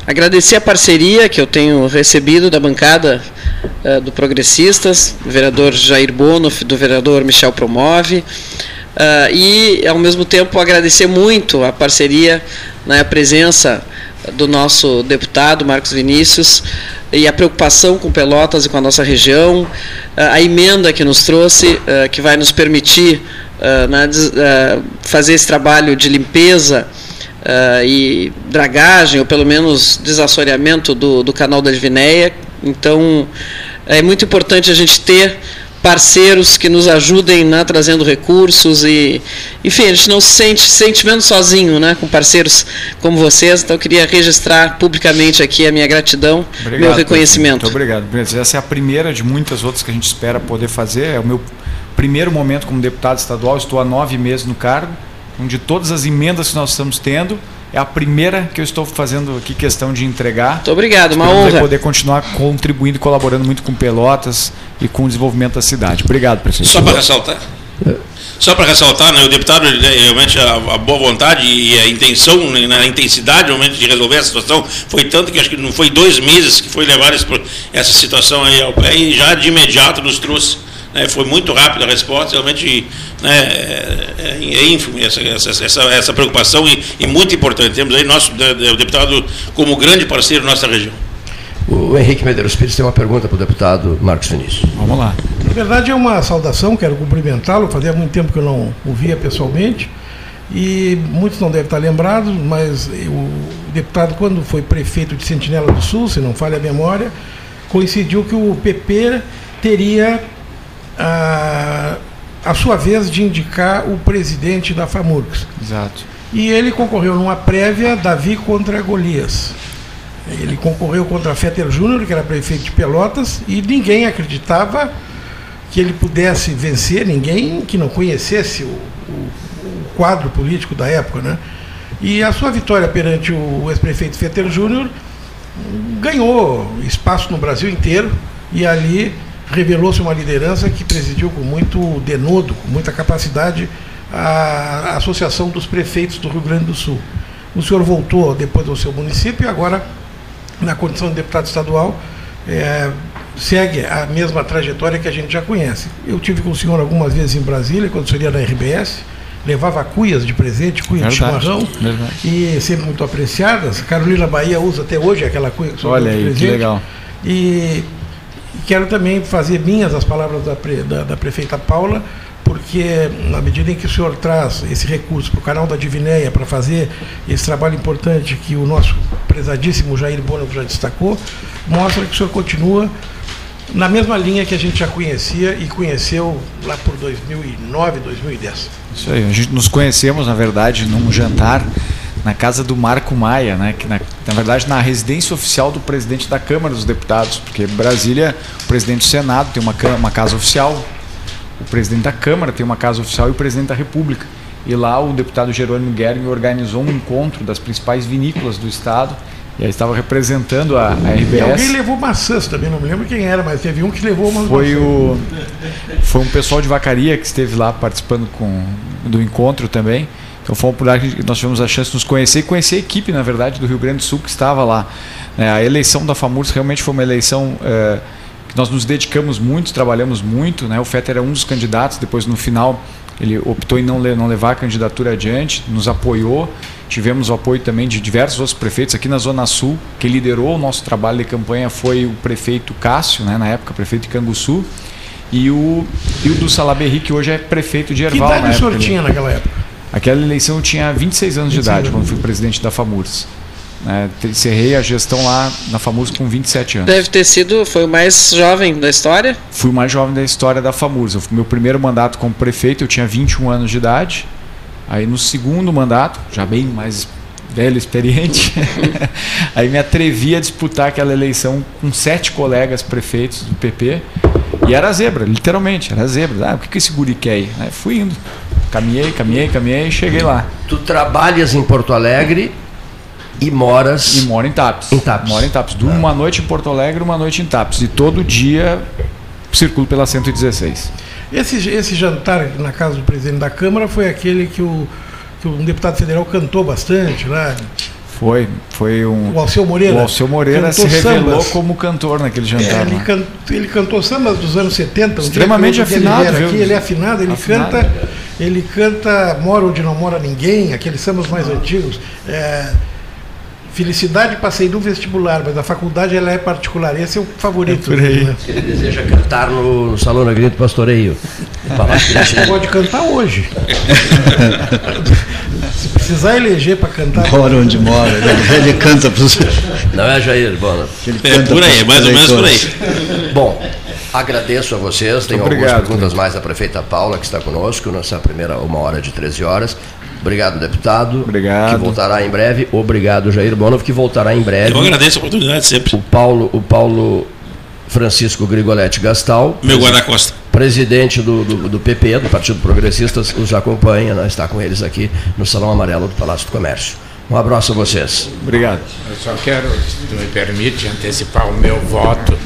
Agradecer a parceria que eu tenho recebido da bancada uh, do Progressistas, do vereador Jair Bono, do vereador Michel Promove, uh, e, ao mesmo tempo, agradecer muito a parceria, né, a presença do nosso deputado Marcos Vinícius e a preocupação com Pelotas e com a nossa região, uh, a emenda que nos trouxe, que vai nos permitir né, fazer esse trabalho de limpeza uh, e dragagem, ou pelo menos desassoreamento do, do canal da Divinéia. Então, é muito importante a gente ter parceiros que nos ajudem na trazendo recursos e enfim a gente não se sente sente menos sozinho né com parceiros como vocês. Então eu queria registrar publicamente aqui a minha gratidão obrigado, meu reconhecimento muito obrigado. Essa é a primeira de muitas outras que a gente espera poder fazer. É o meu primeiro momento como deputado estadual. Estou há nove meses no cargo De todas as emendas que nós estamos tendo, é a primeira que eu estou fazendo aqui questão de entregar. Muito obrigado, uma honra. poder continuar contribuindo e colaborando muito com Pelotas e com o desenvolvimento da cidade. Obrigado, prefeito. Só para ressaltar. Só para ressaltar, né, o deputado, ele, né, realmente, a, a boa vontade e a intenção, né, na intensidade realmente de resolver a situação, foi tanto que acho que não foi dois meses que foi levar esse essa situação aí ao pé e já de imediato nos trouxe. Né, foi muito rápida a resposta, realmente né, é, é, é ínfimo essa, essa, essa, essa preocupação e, e muito importante. Temos aí nosso né, o deputado como grande parceiro da nossa região. O Henrique Medeiros Pires tem uma pergunta para o deputado Marcos Vinícius. Vamos lá. Na verdade é uma saudação, quero cumprimentá-lo, fazia muito tempo que eu não o via pessoalmente e muitos não devem estar lembrados, mas o deputado, quando foi prefeito de Sentinela do Sul, se não falha a memória, coincidiu que o PP teria a, a sua vez de indicar o presidente da FAMURGS. Exato. E ele concorreu numa prévia Davi contra Golias. Ele concorreu contra Fetter Júnior, que era prefeito de Pelotas, e ninguém acreditava que ele pudesse vencer, ninguém que não conhecesse o, o- o quadro político da época. Né? E a sua vitória perante o ex-prefeito Fetter Júnior ganhou espaço no Brasil inteiro e ali revelou-se uma liderança que presidiu com muito denodo, com muita capacidade a, Associação dos Prefeitos do Rio Grande do Sul. O senhor voltou depois ao seu município e agora, na condição de deputado estadual, eh, segue a mesma trajetória que a gente já conhece. Eu tive com o senhor algumas vezes em Brasília, quando o senhor ia na RBS, levava cuias de presente, cuia de Verdade, chimarrão, verdade. e sempre muito apreciadas. Carolina Bahia usa até hoje aquela cuia que o senhor Olha de aí, que presente. legal. E quero também fazer minhas as palavras da, pre- da- da prefeita Paula, porque na medida em que o senhor traz esse recurso para o canal da Divinéia para fazer esse trabalho importante que o nosso prezadíssimo Jair Bono já destacou, mostra que o senhor continua na mesma linha que a gente já conhecia e conheceu lá por 2009, 2010. Isso aí, a gente nos conhecemos, na verdade, num jantar na casa do Marco Maia, né? Que na, na verdade na residência oficial do presidente da Câmara dos Deputados, porque Brasília, o presidente do Senado tem uma, uma casa oficial, o presidente da Câmara tem uma casa oficial e o presidente da República. E lá o deputado Jerônimo Guerin organizou um encontro das principais vinícolas do estado e aí estava representando a, a E alguém RBS. levou maçãs também, não me lembro quem era, mas teve um que levou uma Foi o foi um pessoal de Vacaria que esteve lá participando com, do encontro também. Então foi uma oportunidade que nós tivemos a chance de nos conhecer e conhecer a equipe, na verdade, do Rio Grande do Sul que estava lá. É, a eleição da FAMURS realmente foi uma eleição é, que nós nos dedicamos muito, trabalhamos muito. Né? O Fetter era um dos candidatos, depois no final ele optou em não, não levar a candidatura adiante, nos apoiou. Tivemos o apoio também de diversos outros prefeitos aqui na Zona Sul. Quem liderou o nosso trabalho de campanha foi o prefeito Cássio, né, na época, prefeito de Canguçu, e o, e o do Salaberry, que hoje é prefeito de Que Erval. idade na o senhor época, ele- tinha naquela época? Aquela eleição eu tinha 26 anos de 26 idade, anos. quando fui presidente da FAMURS. Te- encerrei a gestão lá na FAMURS com 27 anos. Deve ter sido, foi o mais jovem da história. Fui o mais jovem da história da FAMURS. Eu fui- Meu primeiro mandato como prefeito, eu tinha 21 anos de idade. Aí no segundo mandato, já bem mais velho, experiente, [LAUGHS] aí me atrevi a disputar aquela eleição com sete colegas prefeitos do PP. E era zebra, literalmente, era zebra. Ah, o que, que esse guri quer aí? Aí fui indo. Caminhei, caminhei, caminhei e cheguei lá. Tu trabalhas em Porto Alegre e moras. E moro em Tapes. Em Tapes. Moro em Tapes. Durmo uma noite em Porto Alegre, uma noite em Tapes. E todo dia circulo pela 116. Esse, esse jantar na casa do presidente da Câmara foi aquele que, o, que um deputado federal cantou bastante lá. Foi, foi um. O Alceu Moreira. O Alceu Moreira se revelou sambas. como cantor naquele É, jantar. ele, lá. can, ele cantou sambas dos anos 70. um dia Extremamente afinado, viu? Aqui, ele é afinado, ele Afinado. canta. Ele canta Mora onde não mora ninguém, aqueles sambas mais antigos. É, Felicidade passei no vestibular, mas a faculdade ela é particular. Esse é o favorito. É por aí. né? Ele deseja cantar no, Salão da Grito Pastoreio. Falar que ele- Pode cantar hoje. [LAUGHS] Se precisar eleger para cantar. Mora onde mora, né? ele canta para os. Não é, Jair? Bom, É por aí, mais ou menos por aí. bom, agradeço a vocês. Tenho Obrigado, algumas perguntas mais da prefeita Paula, que está conosco nessa primeira uma hora de 13 horas. Obrigado, deputado. Obrigado. Que voltará em breve. Obrigado, Jair Bonov, que voltará em breve. Eu agradeço a oportunidade sempre. O Paulo, o Paulo Francisco Grigoletti Gastal. Meu guarda-costa. Presidente do, do, do, PP, do Partido Progressistas, os acompanha, né? está com eles aqui no Salão Amarelo do Palácio do Comércio. Um abraço a vocês. Obrigado. Eu só quero, se tu me permite, antecipar o meu voto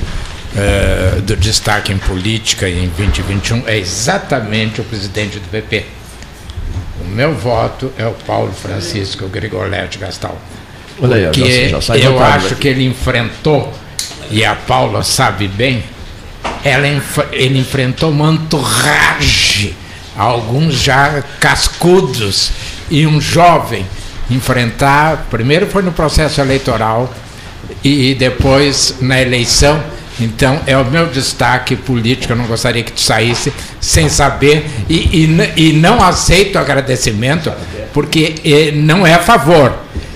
uh, do destaque em política em 2021 é exatamente o presidente do PP. O meu voto é o Paulo Francisco Grigoletti Gastal. Olha aí, porque já, já eu acho daqui. que ele enfrentou, e a Paula sabe bem, ela, ele enfrentou uma entourage, alguns já cascudos, e um jovem enfrentar, primeiro foi no processo eleitoral e depois na eleição. Então é o meu destaque político, eu não gostaria que tu saísse sem saber e, e, e não aceito agradecimento, porque eh, não é a favor,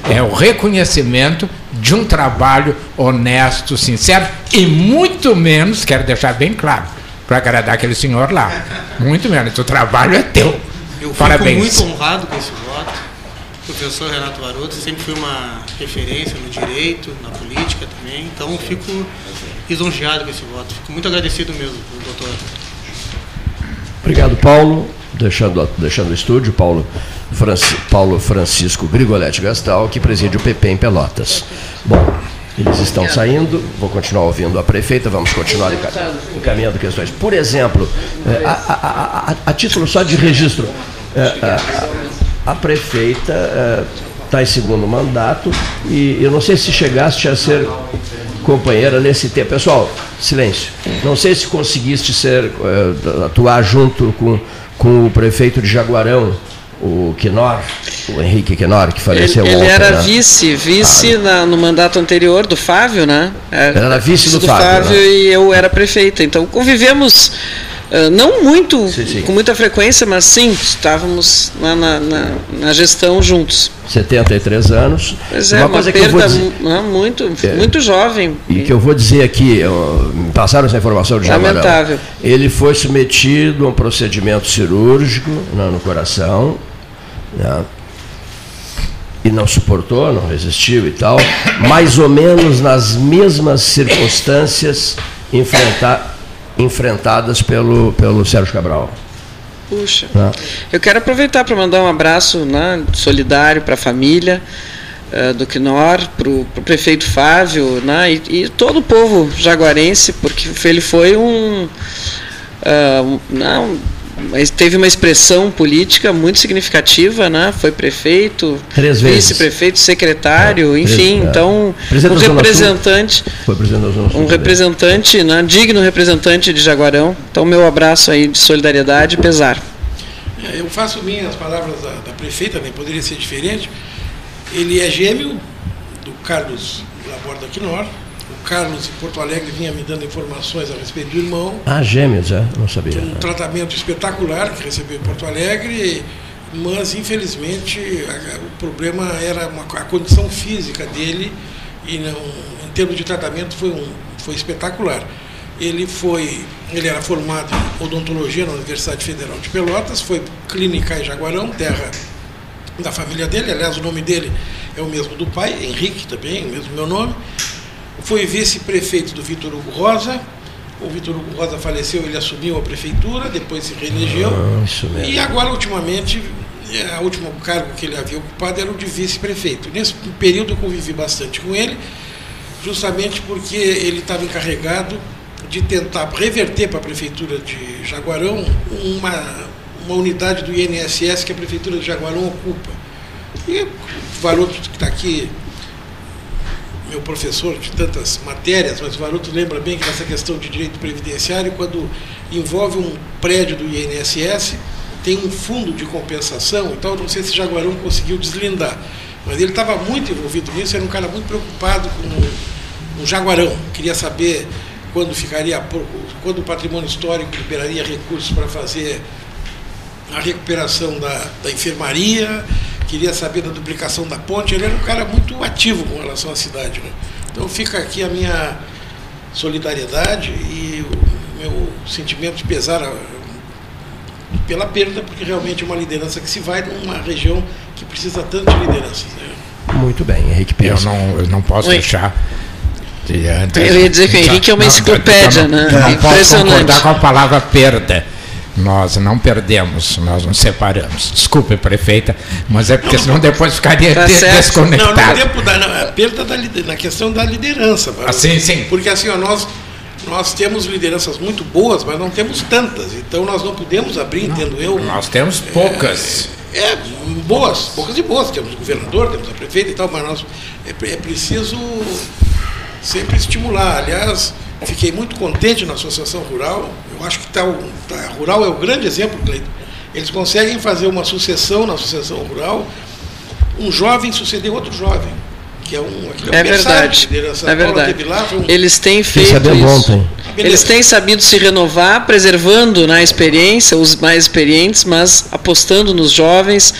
é o reconhecimento de um trabalho honesto, sincero e muito menos, quero deixar bem claro, para agradar aquele senhor lá. Muito menos, o trabalho é teu. Eu Parabéns. fico muito honrado com esse voto professor Renato Varoto sempre foi uma referência no direito, na política também, então fico lisonjeado com esse voto. Fico muito agradecido mesmo, doutor. Obrigado, Paulo. Deixando, deixando o estúdio, Paulo, Franci, Paulo Francisco Grigoletti Gastal, que preside o PP em Pelotas. Bom, eles estão saindo, vou continuar ouvindo a prefeita, vamos continuar encaminhando questões. Por exemplo, eh, a, a, a, a título só de registro, eh, a prefeita está eh, em segundo mandato e eu não sei se chegaste a ser companheira nesse tempo. Pessoal, silêncio. Não sei se conseguiste ser, uh, atuar junto com, com o prefeito de Jaguarão, o Quinor, o Henrique Quinor, que faleceu ele, ele ontem. Ele era né? vice, vice ah, na, no mandato anterior do Fábio, né? Era, era vice do, do Fábio. Fábio né? e eu era prefeita. Então convivemos Uh, não muito, sim, sim. com muita frequência, mas sim, estávamos na, na, na, gestão juntos. 73 anos. Pois é, uma, uma coisa perda que eu vou dizer, não, muito, é, muito jovem. E que eu vou dizer aqui, eu, me passaram essa informação de Jamarão. Lamentável. Ele foi submetido a um procedimento cirúrgico né, no coração, né, e não suportou, não resistiu e tal, mais ou menos nas mesmas circunstâncias enfrentar enfrentadas pelo, pelo Sérgio Cabral. Puxa. Né? Eu quero aproveitar para mandar um abraço né, solidário para a família uh, do Quinor, para o prefeito Fábio né, e, e, todo o povo jaguarense, porque ele foi um. Uh, não, mas teve uma expressão política muito significativa, né? Foi prefeito, vice-prefeito, secretário, é, enfim, é. então um representante, um representante, né? digno representante de Jaguarão. Então meu abraço aí de solidariedade e pesar. É, eu faço minhas palavras da, da prefeita, nem poderia ser diferente. Ele é gêmeo do Carlos Laborda Quinor, Carlos em Porto Alegre vinha me dando informações a respeito do irmão. Ah, gêmeos, é? Não sabia. Um tratamento espetacular que recebeu em Porto Alegre, mas infelizmente a, o problema era uma, a condição física dele e não, em termos de tratamento foi, um, foi espetacular. Ele foi, ele era formado em odontologia na Universidade Federal de Pelotas, foi clínica em Jaguarão, terra da família dele, aliás o nome dele é o mesmo do pai, Henrique também, o mesmo meu nome foi vice-prefeito do Vitor Hugo Rosa. O Vitor Hugo Rosa faleceu, ele assumiu a prefeitura, depois se reelegeu. Ah, e agora, ultimamente, é, o último cargo que ele havia ocupado era o de vice-prefeito. Nesse período eu convivi bastante com ele, justamente porque ele estava encarregado de tentar reverter para a prefeitura de Jaguarão uma, uma unidade do INSS que a prefeitura de Jaguarão ocupa. E o valor que está aqui meu professor de tantas matérias, mas o Varoto lembra bem que nessa questão de direito previdenciário, quando envolve um prédio do INSS, tem um fundo de compensação, então não sei se Jaguarão conseguiu deslindar, mas ele estava muito envolvido nisso, era um cara muito preocupado com o Jaguarão, queria saber quando ficaria, quando o patrimônio histórico liberaria recursos para fazer a recuperação da, da enfermaria, queria saber da duplicação da ponte, ele era um cara muito ativo com relação à cidade. Né? Então fica aqui a minha solidariedade e o meu sentimento de pesar pela perda, porque realmente é uma liderança que se vai numa região que precisa tanto de lideranças. Né? Muito bem, Henrique Pires. Eu não, eu não posso Oi. deixar Antes- Eu ia dizer que o Henrique é uma Não, enciclopédia, não- né? eu Não posso Impressionante. concordar com a palavra perda. Nós não perdemos, nós nos separamos. Desculpe, prefeita, mas é porque senão depois ficaria Tá desconectado. Não, no tempo da na, a perda da na questão da liderança. Ah, sim, sim. Porque assim, ó, nós nós temos lideranças muito boas, mas não temos tantas. Então nós não podemos abrir, entendo eu. Nós temos poucas. É, boas, poucas e boas. Temos o governador, temos a prefeita e tal, mas nós é, é preciso sempre estimular. Aliás, fiquei muito contente na Associação Rural. Eu acho que tá, tá, a Rural é o grande exemplo, Cleiton. Eles conseguem fazer uma sucessão na Associação Rural, um jovem suceder outro jovem. Que é um, É um berçário verdade. É verdade. lá, um- Eles têm feito sabendo isso. ontem. Eles têm sabido se renovar, preservando na experiência os mais experientes, mas apostando nos jovens,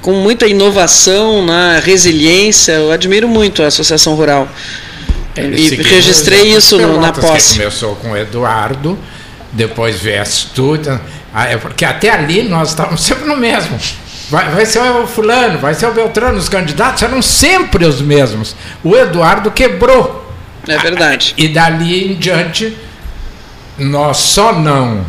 com muita inovação, na resiliência. Eu admiro muito a Associação Rural. Ele E registrei isso no- na posse. Que começou com o Eduardo, depois viesse tudo. Ah, é Porque até ali nós estávamos sempre no mesmo. Vai, vai ser o fulano, vai ser o Beltrano, os candidatos eram sempre os mesmos. O Eduardo quebrou. É verdade. E dali em diante, nós só não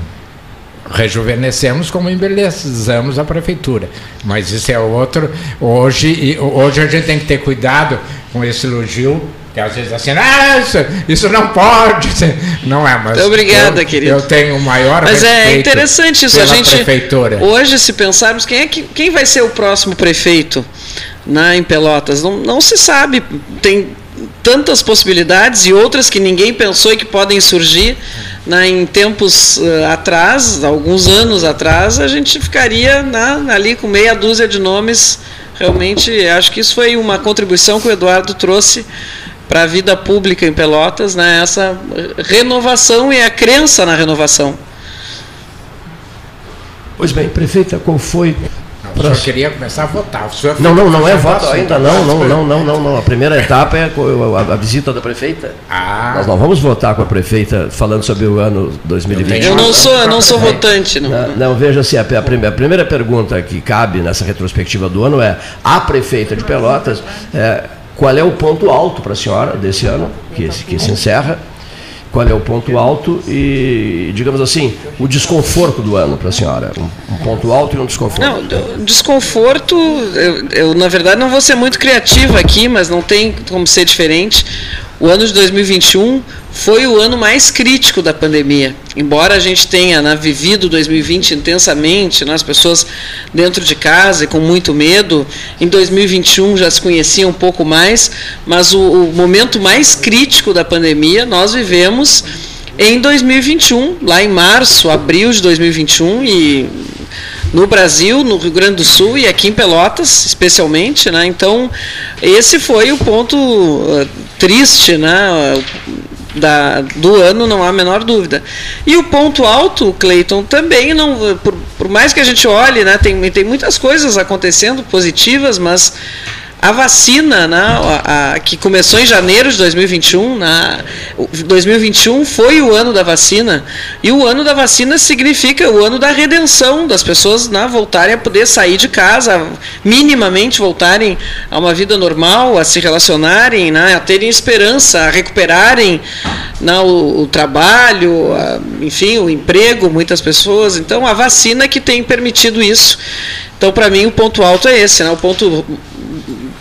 rejuvenescemos como embelezamos a prefeitura. Mas isso é outro. Hoje, hoje a gente tem que ter cuidado com esse elogio, que às vezes assim, ah, isso, isso não pode. ser." [LAUGHS] Não é, mas. Muito obrigada, eu, querido. Eu tenho o maior Mas é interessante isso. A gente prefeitura. hoje, se pensarmos quem é que quem vai ser o próximo prefeito na em Pelotas, não, não se sabe. Tem tantas possibilidades e outras que ninguém pensou e que podem surgir. né, em tempos eh, atrás, alguns anos atrás, a gente ficaria né, ali com meia dúzia de nomes. Realmente, acho que isso foi uma contribuição que o Eduardo trouxe para a vida pública em Pelotas, né, essa renovação e a crença na renovação. Pois bem, prefeita, qual foi. Não, o senhor queria começar a votar. O senhor Não, não, não é voto ainda, não, não, não, não, não, não. A primeira etapa é a, visita da prefeita. Ah, Nós não vamos votar com a prefeita falando sobre o ano 2020. Eu não sou, eu não sou votante, não. Não, não, veja assim, a, a primeira pergunta que cabe nessa retrospectiva do ano é: a prefeita de Pelotas, é, qual é o ponto alto para a senhora desse ano, que, se- que se encerra? Qual é o ponto alto e, digamos assim, o desconforto do ano para a senhora? Um, um ponto alto e um desconforto. Não, desconforto, eu, eu, na verdade não vou ser muito criativa aqui, mas não tem como ser diferente. O ano de 2021 foi o ano mais crítico da pandemia. Embora a gente tenha né, vivido 2020 intensamente, né, as pessoas dentro de casa e com muito medo, em 2021 já se conhecia um pouco mais, mas o, o momento mais crítico da pandemia nós vivemos em 2021, lá em março, abril de 2021 e no Brasil, no Rio Grande do Sul e aqui em Pelotas, especialmente, né? Então, esse foi o ponto uh, triste, né? Da, do ano, não há a menor dúvida. E o ponto alto, Cleiton, também não. Por, por mais que a gente olhe, né, tem, tem muitas coisas acontecendo positivas, mas a vacina, né, a, a- que começou em janeiro de 2021, na, o 2021 foi o ano da vacina, e o ano da vacina significa o ano da redenção das pessoas né, voltarem a poder sair de casa, minimamente voltarem a uma vida normal, a se relacionarem, né, a terem esperança, a recuperarem né, o, o trabalho, a- enfim, o emprego, muitas pessoas. Então, a vacina que tem permitido isso. Então, para mim, o ponto alto é esse, né? O ponto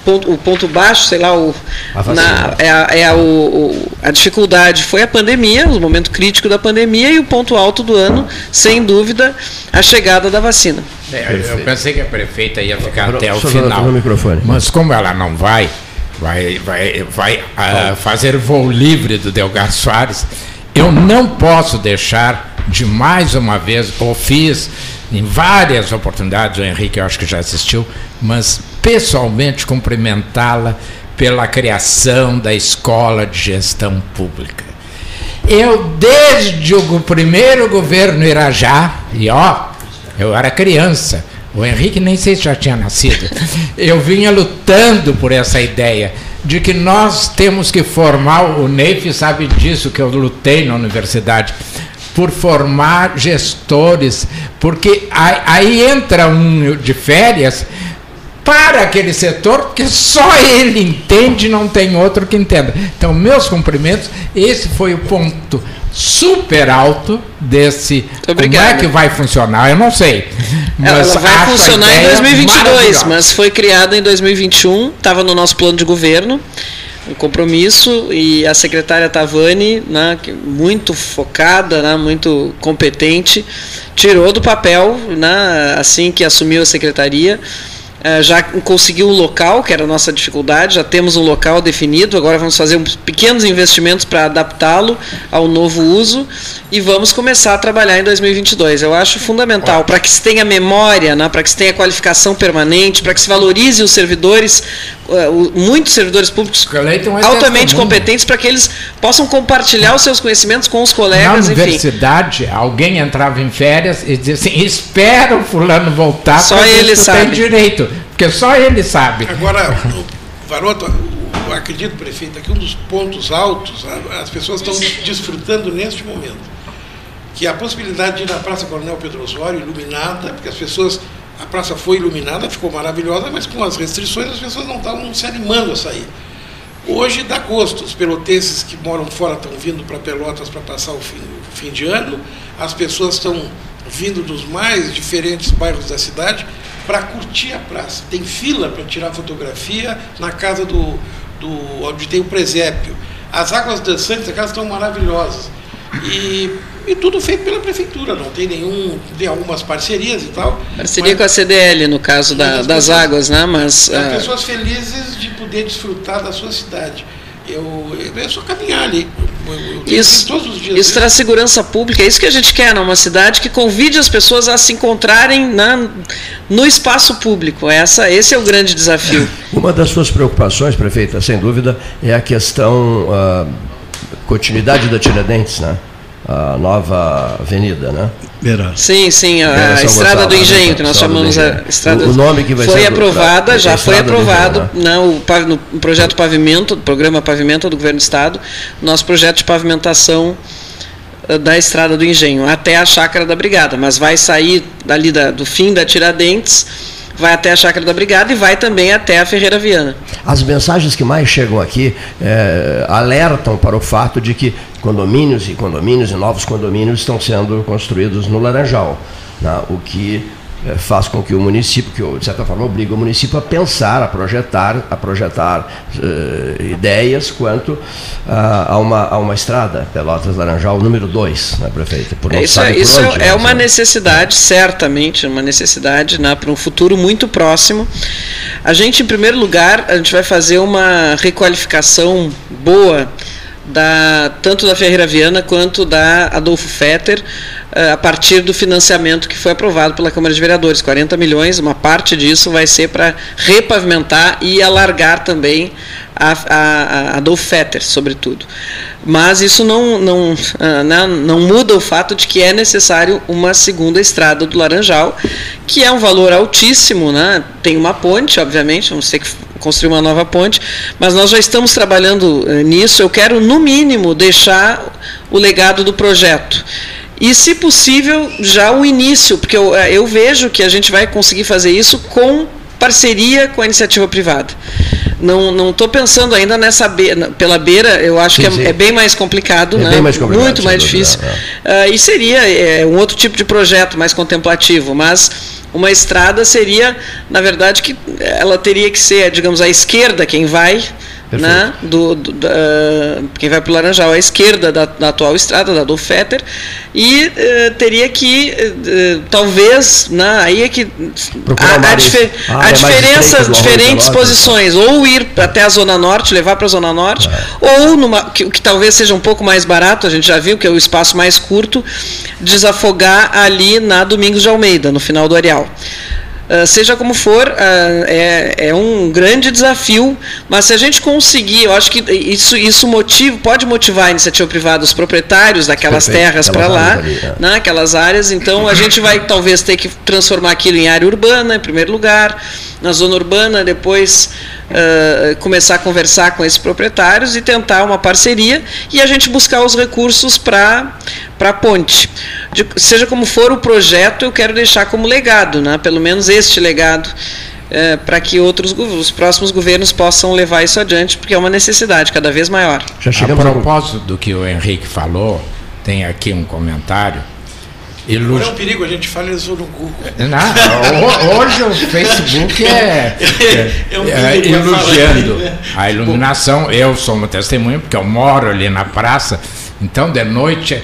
ponto- o ponto baixo, sei lá, o, A na- é, a, é a, o- a dificuldade foi a pandemia, o momento crítico da pandemia, e o ponto alto do ano, sem dúvida, a chegada da vacina. É, eu pensei que a prefeita ia ficar Pro- até o final. Mas como ela não vai, vai, vai, vai ah, fazer voo livre do Delgar Soares, eu não posso deixar de mais uma vez, ou fiz em várias oportunidades, o Henrique eu acho que já assistiu, mas pessoalmente cumprimentá-la pela criação da Escola de Gestão Pública. Eu, desde o primeiro governo Irajá, e ó, eu era criança, o Henrique nem sei se já tinha nascido, [LAUGHS] eu vinha lutando por essa ideia de que nós temos que formar, o Neif sabe disso, que eu lutei na universidade, por formar gestores, porque aí, aí entra um de férias para aquele setor, porque só ele entende, não tem outro que entenda. Então, meus cumprimentos, esse foi o ponto super alto desse. Como é que vai funcionar? Eu não sei. Ela vai funcionar em 2022, mas foi criada em 2021, estava no nosso plano de governo um compromisso e a secretária Tavani, né, muito focada, né, muito competente, tirou do papel, né, assim que assumiu a secretaria, já conseguiu um local, que era a nossa dificuldade, já temos um local definido, agora vamos fazer uns pequenos investimentos para adaptá-lo ao novo uso e vamos começar a trabalhar em 2022. Eu acho fundamental para que se tenha memória, né, para que se tenha qualificação permanente, para que se valorize os servidores, uh, muitos servidores públicos é altamente competentes, para que eles possam compartilhar os seus conhecimentos com os colegas. Na universidade, enfim. alguém entrava em férias e dizia assim: espera o fulano voltar, só ele sabe. tem direito, porque só ele sabe. Agora, Varoto, eu acredito, prefeito, que um dos pontos altos, as pessoas estão desfrutando neste momento que a possibilidade de ir na Praça Coronel Pedro Osório iluminada, porque as pessoas, a praça foi iluminada, ficou maravilhosa, mas com as restrições as pessoas não estavam se animando a sair. Hoje dá gosto, os pelotenses que moram fora estão vindo para Pelotas para passar o fim, o fim de ano, as pessoas estão vindo dos mais diferentes bairros da cidade para curtir a praça. Tem fila para tirar fotografia na casa do, do onde tem o presépio. As águas dançantes, aquelas estão maravilhosas. E e tudo feito pela prefeitura, não tem nenhum, tem algumas parcerias e tal. Parceria com a CDL, no caso da, das pessoas, águas, né? Mas. As uh... pessoas felizes de poder desfrutar da sua cidade. Eu, é só caminhar ali. Eu, eu isso, todos os dias. Isso traz segurança pública, é isso que a gente quer numa cidade que convide as pessoas a se encontrarem na, no espaço público. Essa, esse é o grande desafio. [LAUGHS] Uma das suas preocupações, prefeita, sem dúvida, é a questão. Uh, continuidade da Tiradentes, né? a nova avenida, né? Beira. Sim, sim, a, Estrada do Engenho, que nós chamamos a Estrada O nome que vai foi ser aprovada, já foi aprovado Engenho, né? no, no projeto Pavimento, do programa Pavimento do Governo do Estado, nosso projeto de pavimentação eh, da Estrada do Engenho, até a Chácara da Brigada, mas vai sair dali da, do fim da Tiradentes vai até a Chácara da Brigada e vai também até a Ferreira Viana. As mensagens que mais chegam aqui é, alertam para o fato de que condomínios e condomínios e novos condomínios estão sendo construídos no Laranjal, né, o que faz com que o município, que de certa forma obriga o município a pensar, a projetar, a projetar uh, ideias quanto uh, a, uma, a uma estrada, Pelotas Laranjal número 2, né, prefeito? Por é, isso é, isso onde, é uma necessidade, certamente, uma necessidade né, para um futuro muito próximo. A gente, em primeiro lugar, a gente vai fazer uma requalificação boa da, tanto da Ferreira Viana quanto da Adolfo Fetter, a partir do financiamento que foi aprovado pela Câmara de Vereadores. 40 milhões, uma parte disso vai ser para repavimentar e alargar também a, a, a Fetter, sobretudo. Mas isso não, não, ah, não, não muda o fato de que é necessário uma segunda estrada do Laranjal, que é um valor altíssimo, né? tem uma ponte, obviamente, vamos ter que construir uma nova ponte, mas nós já estamos trabalhando eh, nisso. Eu quero, no mínimo, deixar o legado do projeto. E, se possível, já o início, porque eu, eh, eu vejo que a gente vai conseguir fazer isso com parceria com a iniciativa privada. Não estou pensando ainda nessa beira, pela beira, eu acho sim, que é, é, bem mais complicado, é né? Bem mais complicado, muito mais difícil. É. Uh, e seria é, um outro tipo de projeto mais contemplativo, mas uma estrada seria, na verdade, que ela teria que ser, digamos, à esquerda quem vai, né, do, do da, quem vai para o Laranjal à esquerda da, da, atual estrada, da do Fetter, e uh, teria que, uh, talvez, né, aí é que difer, ah, é diferença, diferentes posições, ou ir até a Zona Norte, levar para a Zona Norte, é. ou numa, que, que talvez seja um pouco mais barato, a gente já viu que é o espaço mais curto, desafogar ali na Domingos de Almeida, no final do Areal. Ah, seja como for, uh, é, é um grande desafio, mas se a gente conseguir, eu acho que isso, isso motiva, pode motivar a iniciativa privada, os proprietários daquelas Perfeito. terras para lá, ali, é. né, aquelas áreas, então a gente vai talvez ter que transformar aquilo em área urbana, em primeiro lugar, na zona urbana, depois uh, começar a conversar com esses proprietários e tentar uma parceria e a gente buscar os recursos para a ponte. De, seja como for o projeto, eu quero deixar como legado, né? pelo menos este legado eh, para que outros os próximos governos possam levar isso adiante, porque é uma necessidade cada vez maior. Já A chegamos ao propósito do que o Henrique falou, tem aqui um comentário. Ilus- é um perigo, a gente fala isso no Google. Não, ho- hoje o Facebook é, [LAUGHS] É um é, elogiando falar. a iluminação. Eu sou uma testemunha, porque eu moro ali na praça. Então, de noite,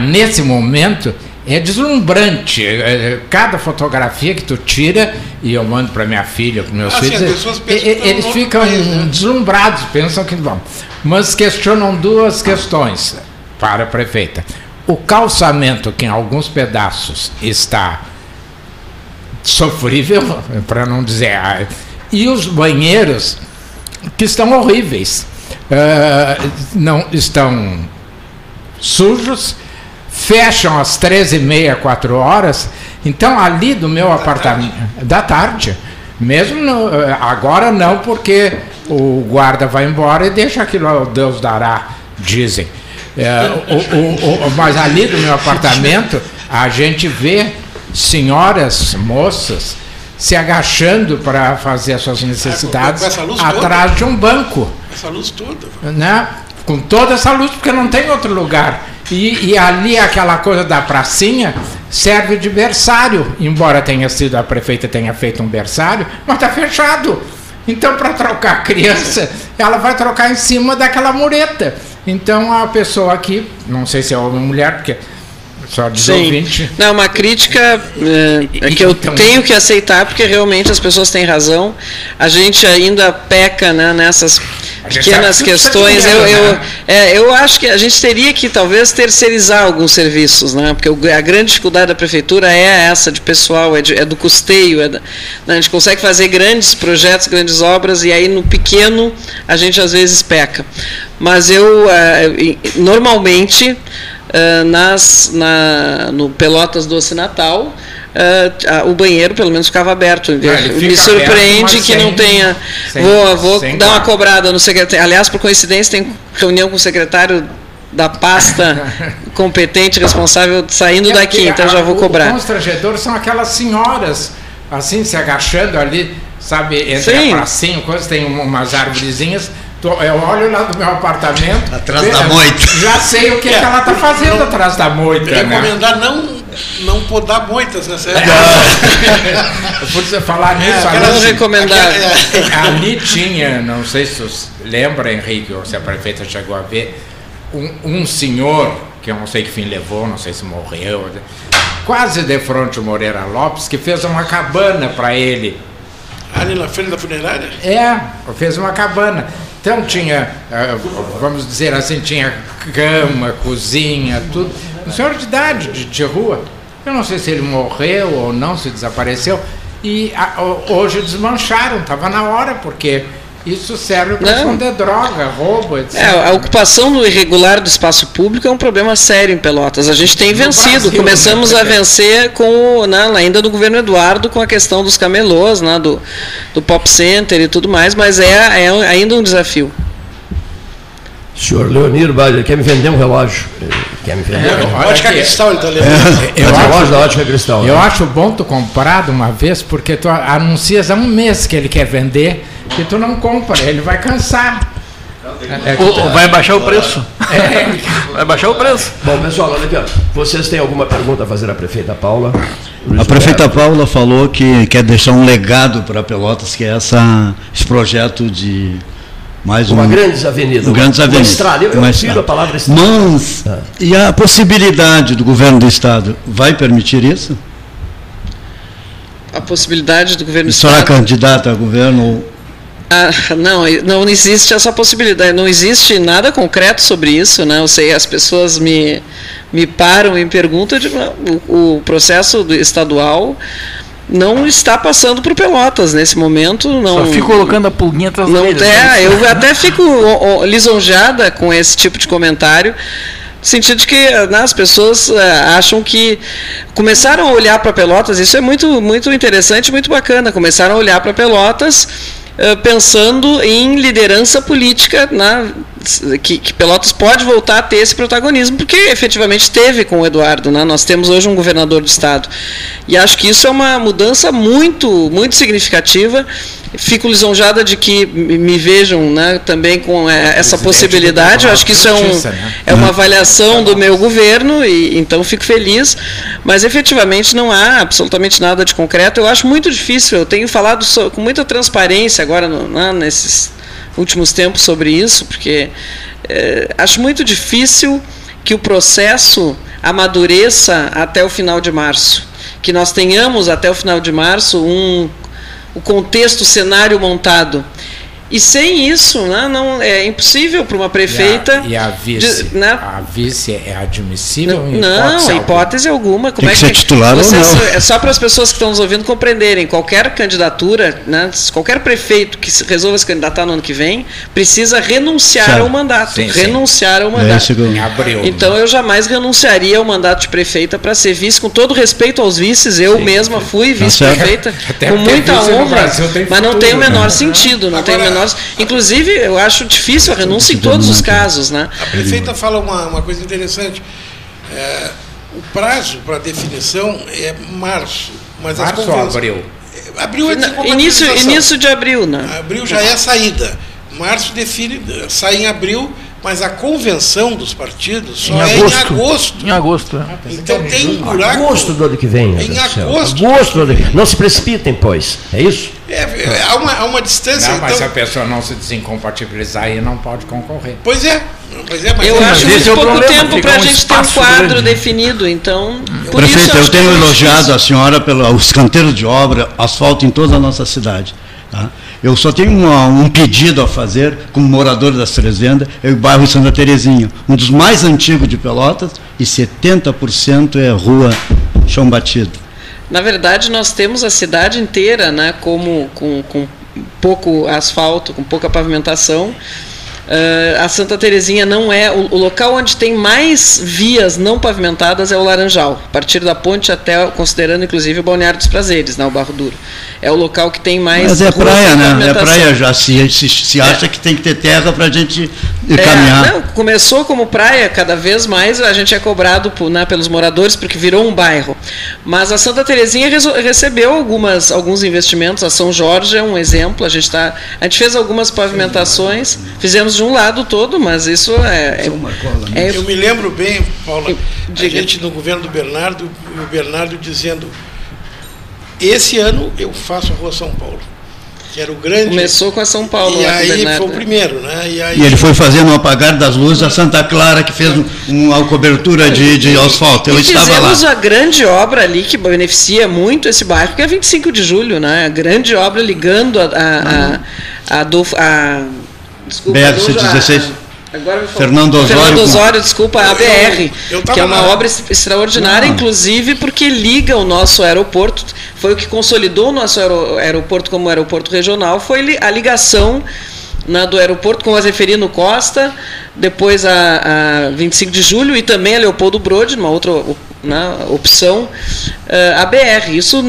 nesse momento, é deslumbrante. É, é, Cada fotografia que tu tira, e eu mando para minha filha, para meus Ah, sim, filhos, estão eles ficam país, né? deslumbrados, pensam que vão. Mas questionam duas questões para a prefeita. O calçamento, que em alguns pedaços está sofrível, [LAUGHS] para não dizer. ah, E os banheiros que estão horríveis. Ah, não estão sujos, fecham às 13h30, 4 horas. Então, ali do meu apartamento, da tarde, mesmo no- eh, agora não, porque o guarda vai embora e deixa aquilo Deus dará, dizem. É, o- o- o- mas ali do meu apartamento, a gente vê senhoras, moças, se agachando para fazer as suas necessidades essa luz toda? atrás de um banco Essa luz toda. né? com toda essa luz, porque não tem outro lugar. E, e ali aquela coisa da pracinha serve de berçário, embora tenha sido a prefeita tenha feito um berçário, mas está fechado. Então, para trocar a criança, ela vai trocar em cima daquela mureta. Então, a pessoa aqui, não sei se é homem ou mulher, porque só ouvinte. Não, uma crítica eh, é, que eu Então- tenho que aceitar, porque realmente as pessoas têm razão. A gente ainda peca né, nessas pequenas questões. Eu, eu, né? é, eu acho que a gente teria que talvez terceirizar alguns serviços, né? Porque a grande dificuldade da prefeitura é essa de pessoal, é, de- é do custeio. é da- né, a gente consegue fazer grandes projetos, grandes obras, e aí no pequeno a gente às vezes peca. Mas eu, eh, normalmente, eh, nas, na, no Pelotas Doce Natal, a- o banheiro pelo menos ficava aberto. Me surpreende aberto, que não sem- tenha. sem- vou vou dar uma cobrada no secretário. Aliás, por coincidência, tem reunião com o secretário da pasta [LAUGHS] competente, responsável, saindo É daqui, porque então já vou O cobrar. constrangedor são aquelas senhoras, assim, se agachando ali, sabe, entre Sim. a pracinha, tem um- umas árvorezinhas. Tô- Eu olho lá do meu apartamento. Atrás da moita. Já sei o que, É, que ela está [LAUGHS] fazendo não- atrás da moita. Né? Recomendar não, não podar moitas nessa época. Por você falar nisso, aquelas- ali, Não recomendar. ali tinha, não sei se você lembra, Henrique, ou se a prefeita chegou a ver, um, um senhor, que eu não sei que fim levou, não sei se morreu, quase de frente o Moreira Lopes, que fez uma cabana para ele. Ali na frente da funerária? É, fez uma cabana. Então tinha, ah, vamos dizer assim, tinha cama, cozinha, tudo. Um senhor de idade, de, de rua. Eu não sei se ele morreu ou não, se desapareceu. E ah, ho- hoje desmancharam, estava na hora, porque isso serve para esconder droga, roubo, etc. É, a ocupação no irregular do espaço público é um problema sério em Pelotas. A gente tem No vencido. Brasil, Começamos né? a vencer com, o- né, ainda do governo Eduardo com a questão dos camelôs, né, do, do pop center e tudo mais, mas é, é ainda um desafio. Senhor Leonir Bader, quer me vender um relógio? Quer me vender É, relógio? olha Ótica. Cristal, ele levando. Eu Mas acho- da ótica cristal. Eu né? acho bom tu comprar de uma vez, porque tu anuncias há um mês que ele quer vender, e tu não compra, ele vai cansar. É, é que tu- Ou vai baixar o preço. é, Vai baixar o preço. Bom, pessoal, olha aqui. Ó. Vocês têm alguma pergunta a fazer à prefeita Paula? Luiz A prefeita Roberto? Paula falou que quer deixar um legado para Pelotas, que é essa, esse projeto de mais Uma um. grandes avenida. um grandes uma avenidas. estrada. Eu, eu Uma estrada. a palavra estrada. Mas, Ah. e a possibilidade do governo do Estado vai permitir isso? A possibilidade do governo A do senhora é Estado. candidata a governo? Ah, não, não existe essa possibilidade, não existe nada concreto sobre isso, né? Eu sei, as pessoas me, me param e me perguntam, digo, o, o processo estadual não está passando por Pelotas nesse momento, não. Só fico colocando a pulguinha atrás Não, deles. é, eu [LAUGHS] até fico lisonjeada com esse tipo de comentário, no sentido de que né, as pessoas eh, acham que começaram a olhar para Pelotas, isso é muito, muito interessante, muito bacana, começaram a olhar para Pelotas pensando em liderança política que, que, Pelotas pode voltar a ter esse protagonismo, porque efetivamente teve com o Eduardo. Né? Nós temos hoje um governador do estado. E acho que isso é uma mudança muito, muito significativa. Fico lisonjada de que me vejam né, também com é, essa possibilidade. Eu acho que isso é, um, né? é uma avaliação do meu governo, e então fico feliz. Mas efetivamente não há absolutamente nada de concreto. Eu acho muito difícil. Eu tenho falado com muita transparência agora no, né, nesses últimos tempos sobre isso, porque é, acho muito difícil que o processo amadureça até o final de março. Que nós tenhamos até o final de março um, o contexto, o cenário montado. E sem isso, né, não, é impossível para uma prefeita. E a, e a vice? de- né? A vice é admissível? Não, em não, hipótese hipótese, alguma. Como Tem é que ser titular ou vocês- não. É só para as pessoas que estão nos ouvindo compreenderem. Qualquer candidatura, né, qualquer prefeito que se resolva se candidatar no ano que vem, precisa renunciar Certo. ao mandato. Sim, sim. renunciar ao É mandato. que Em abril. Então eu jamais renunciaria ao mandato de prefeita para ser vice, com todo respeito aos vices. Eu mesma fui vice-prefeita Até com muita honra, mas não tem o menor né? sentido. Não tem o Agora- menor. Inclusive, eu acho difícil a renúncia em todos os casos, né? A prefeita fala uma, uma coisa interessante. É, o prazo para definição é março. Mas as Março ou convenções- abril? Abril é Início, desincompatibilização. início de abril, né? Abril já é a saída. Março define, sai em abril, mas a convenção dos partidos só Em é agosto. em agosto. Em agosto, é. Então tem um buraco. Agosto do ano que vem. Em agosto. Agosto do ano que vem. Não se precipitem, pois. É isso? É, é, há, uma, há uma distância. Não, mas então- se a pessoa não se desincompatibilizar aí, não pode concorrer. Pois é. Pois é, mas Eu é- mas acho muito é pouco problema, tempo para a um gente ter um quadro grande. definido. Então, por isso Prefeito, eu acho que é tenho muito elogiado a senhora pelos canteiros de obra, asfalto em toda a nossa cidade. tá? Eu só tenho uma- um pedido a fazer, como morador das Três Vendas, é o bairro Santa Terezinha, um dos mais antigos de Pelotas, e 70% é rua chão batido. Na verdade, nós temos a cidade inteira, né, como com, com pouco asfalto, com pouca pavimentação. Ah, a Santa Terezinha não é o, o local onde tem mais vias não pavimentadas é o Laranjal, a partir da ponte até considerando inclusive o Balneário dos Prazeres, né, o Barro Duro. É o local que tem mais Mas é praia, né? É praia já. Se, se, se acha que tem que ter terra para a gente É, caminhar. não, começou como praia, cada vez mais a gente é cobrado por, né, pelos moradores porque virou um bairro. Mas a Santa Terezinha recebeu algumas, alguns investimentos, a São Jorge é um exemplo, a gente, tá, a gente fez algumas pavimentações, fizemos de um lado todo, mas isso é. é, é- Eu me lembro bem, Paula, a Diga. gente no governo do Bernardo, o Bernardo dizendo: esse ano eu faço a Rua São Paulo, que era o grande. começou com a São Paulo. e aí foi o primeiro, né? E aí E ele foi fazendo o apagar das luzes a Santa Clara, que fez um- uma cobertura de, de asfalto. Eu e estava fizemos lá. a grande obra ali que beneficia muito esse bairro, que é 25 de julho, né? A grande obra ligando a. a, a, a, a desculpa, BR Adolfo- 116. a- Agora. Fernando Osório Fernando com- Osório, desculpa, a Eu- BR, eu que é uma lá. obra ex- extraordinária, Não. inclusive porque liga o nosso aeroporto, foi o que consolidou o nosso aero- aeroporto como aeroporto regional, foi a ligação na, do aeroporto com a Zeferino Costa, depois a, a 25 de julho e também a Leopoldo Brode, numa outra né, opção, eh, a BR. Isso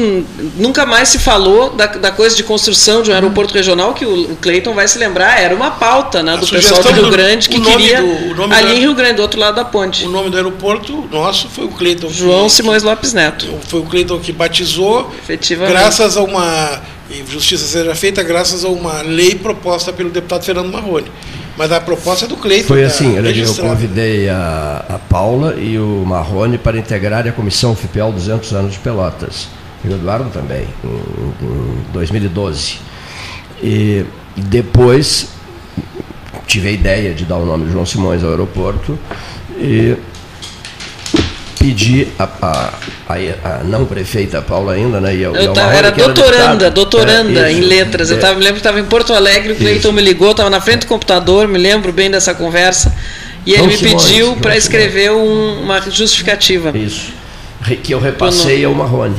nunca mais se falou da, da coisa de construção de um aeroporto regional, que o, o Cleiton vai se lembrar, era uma pauta né, do pessoal do Rio Grande que queria do- ali em Rio Grande, do outro lado da ponte. o nome do aeroporto nosso foi o Cleiton. João que- Simões Lopes Neto. Foi o Cleiton que batizou, Efetivamente. graças a uma. E justiça seja feita graças a uma lei proposta pelo deputado Fernando Marrone. Mas a proposta é do Cleiton. Foi assim, eu registrada. convidei a, a Paula e o Marrone para integrarem a Comissão FIPEL 200 anos de Pelotas. E o Eduardo também, em, em 2012. E depois tive a ideia de dar o nome de João Simões ao aeroporto e pedi a, a, a- a não prefeita Paula ainda, né? E e Eu tava, era que era doutoranda, deputado. doutoranda É, em isso. letras. Eu É. tava, me lembro que estava em Porto Alegre, o Cleiton me ligou, estava na frente do computador, me lembro bem dessa conversa. E ele me pediu para escrever um- uma justificativa. Isso. Que eu repassei ao Marrone.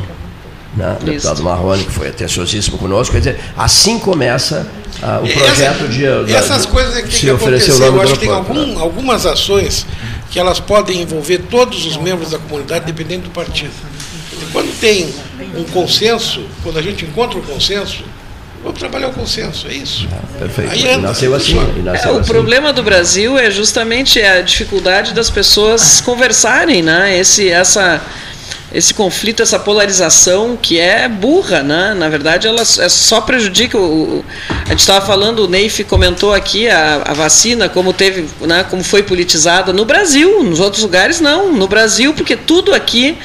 Né? O deputado Marrone, que foi atenciosíssimo conosco. Quer dizer, assim começa ah, o projeto essa- de. e essas coisas é que que o nome Eu acho que tem algum- né? algumas ações que elas podem envolver todos os membros da comunidade, dependendo do partido. E quando tem um consenso, quando a gente encontra um consenso, Vamos trabalhar o consenso, é isso. Perfeito. Aí E nasceu assim. e É, nasceu o assim. problema do Brasil é justamente a dificuldade das pessoas conversarem, né? Esse, essa, esse conflito, essa polarização que é burra, né? Na verdade, ela é só prejudica. O, a gente estava falando, o Neif comentou aqui a, a vacina, como teve, né? Como foi politizada no Brasil, nos outros lugares não. No Brasil, porque tudo aqui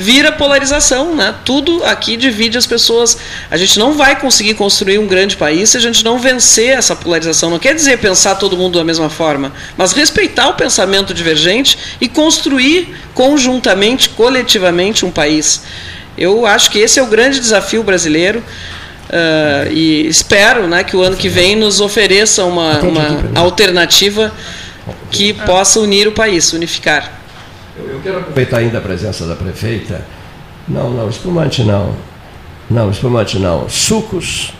vira polarização, né? Tudo aqui divide as pessoas. A gente não vai conseguir construir um grande país se a gente não vencer essa polarização. Não quer dizer pensar todo mundo da mesma forma, mas respeitar o pensamento divergente e construir conjuntamente, coletivamente um país. Eu acho que esse é o grande desafio brasileiro. ah, e espero né, que o ano que vem nos ofereça uma, uma alternativa que possa unir o país, unificar. Eu, quero aproveitar ainda a presença da prefeita. Não, não, espumante não. Não, espumante não. Sucos,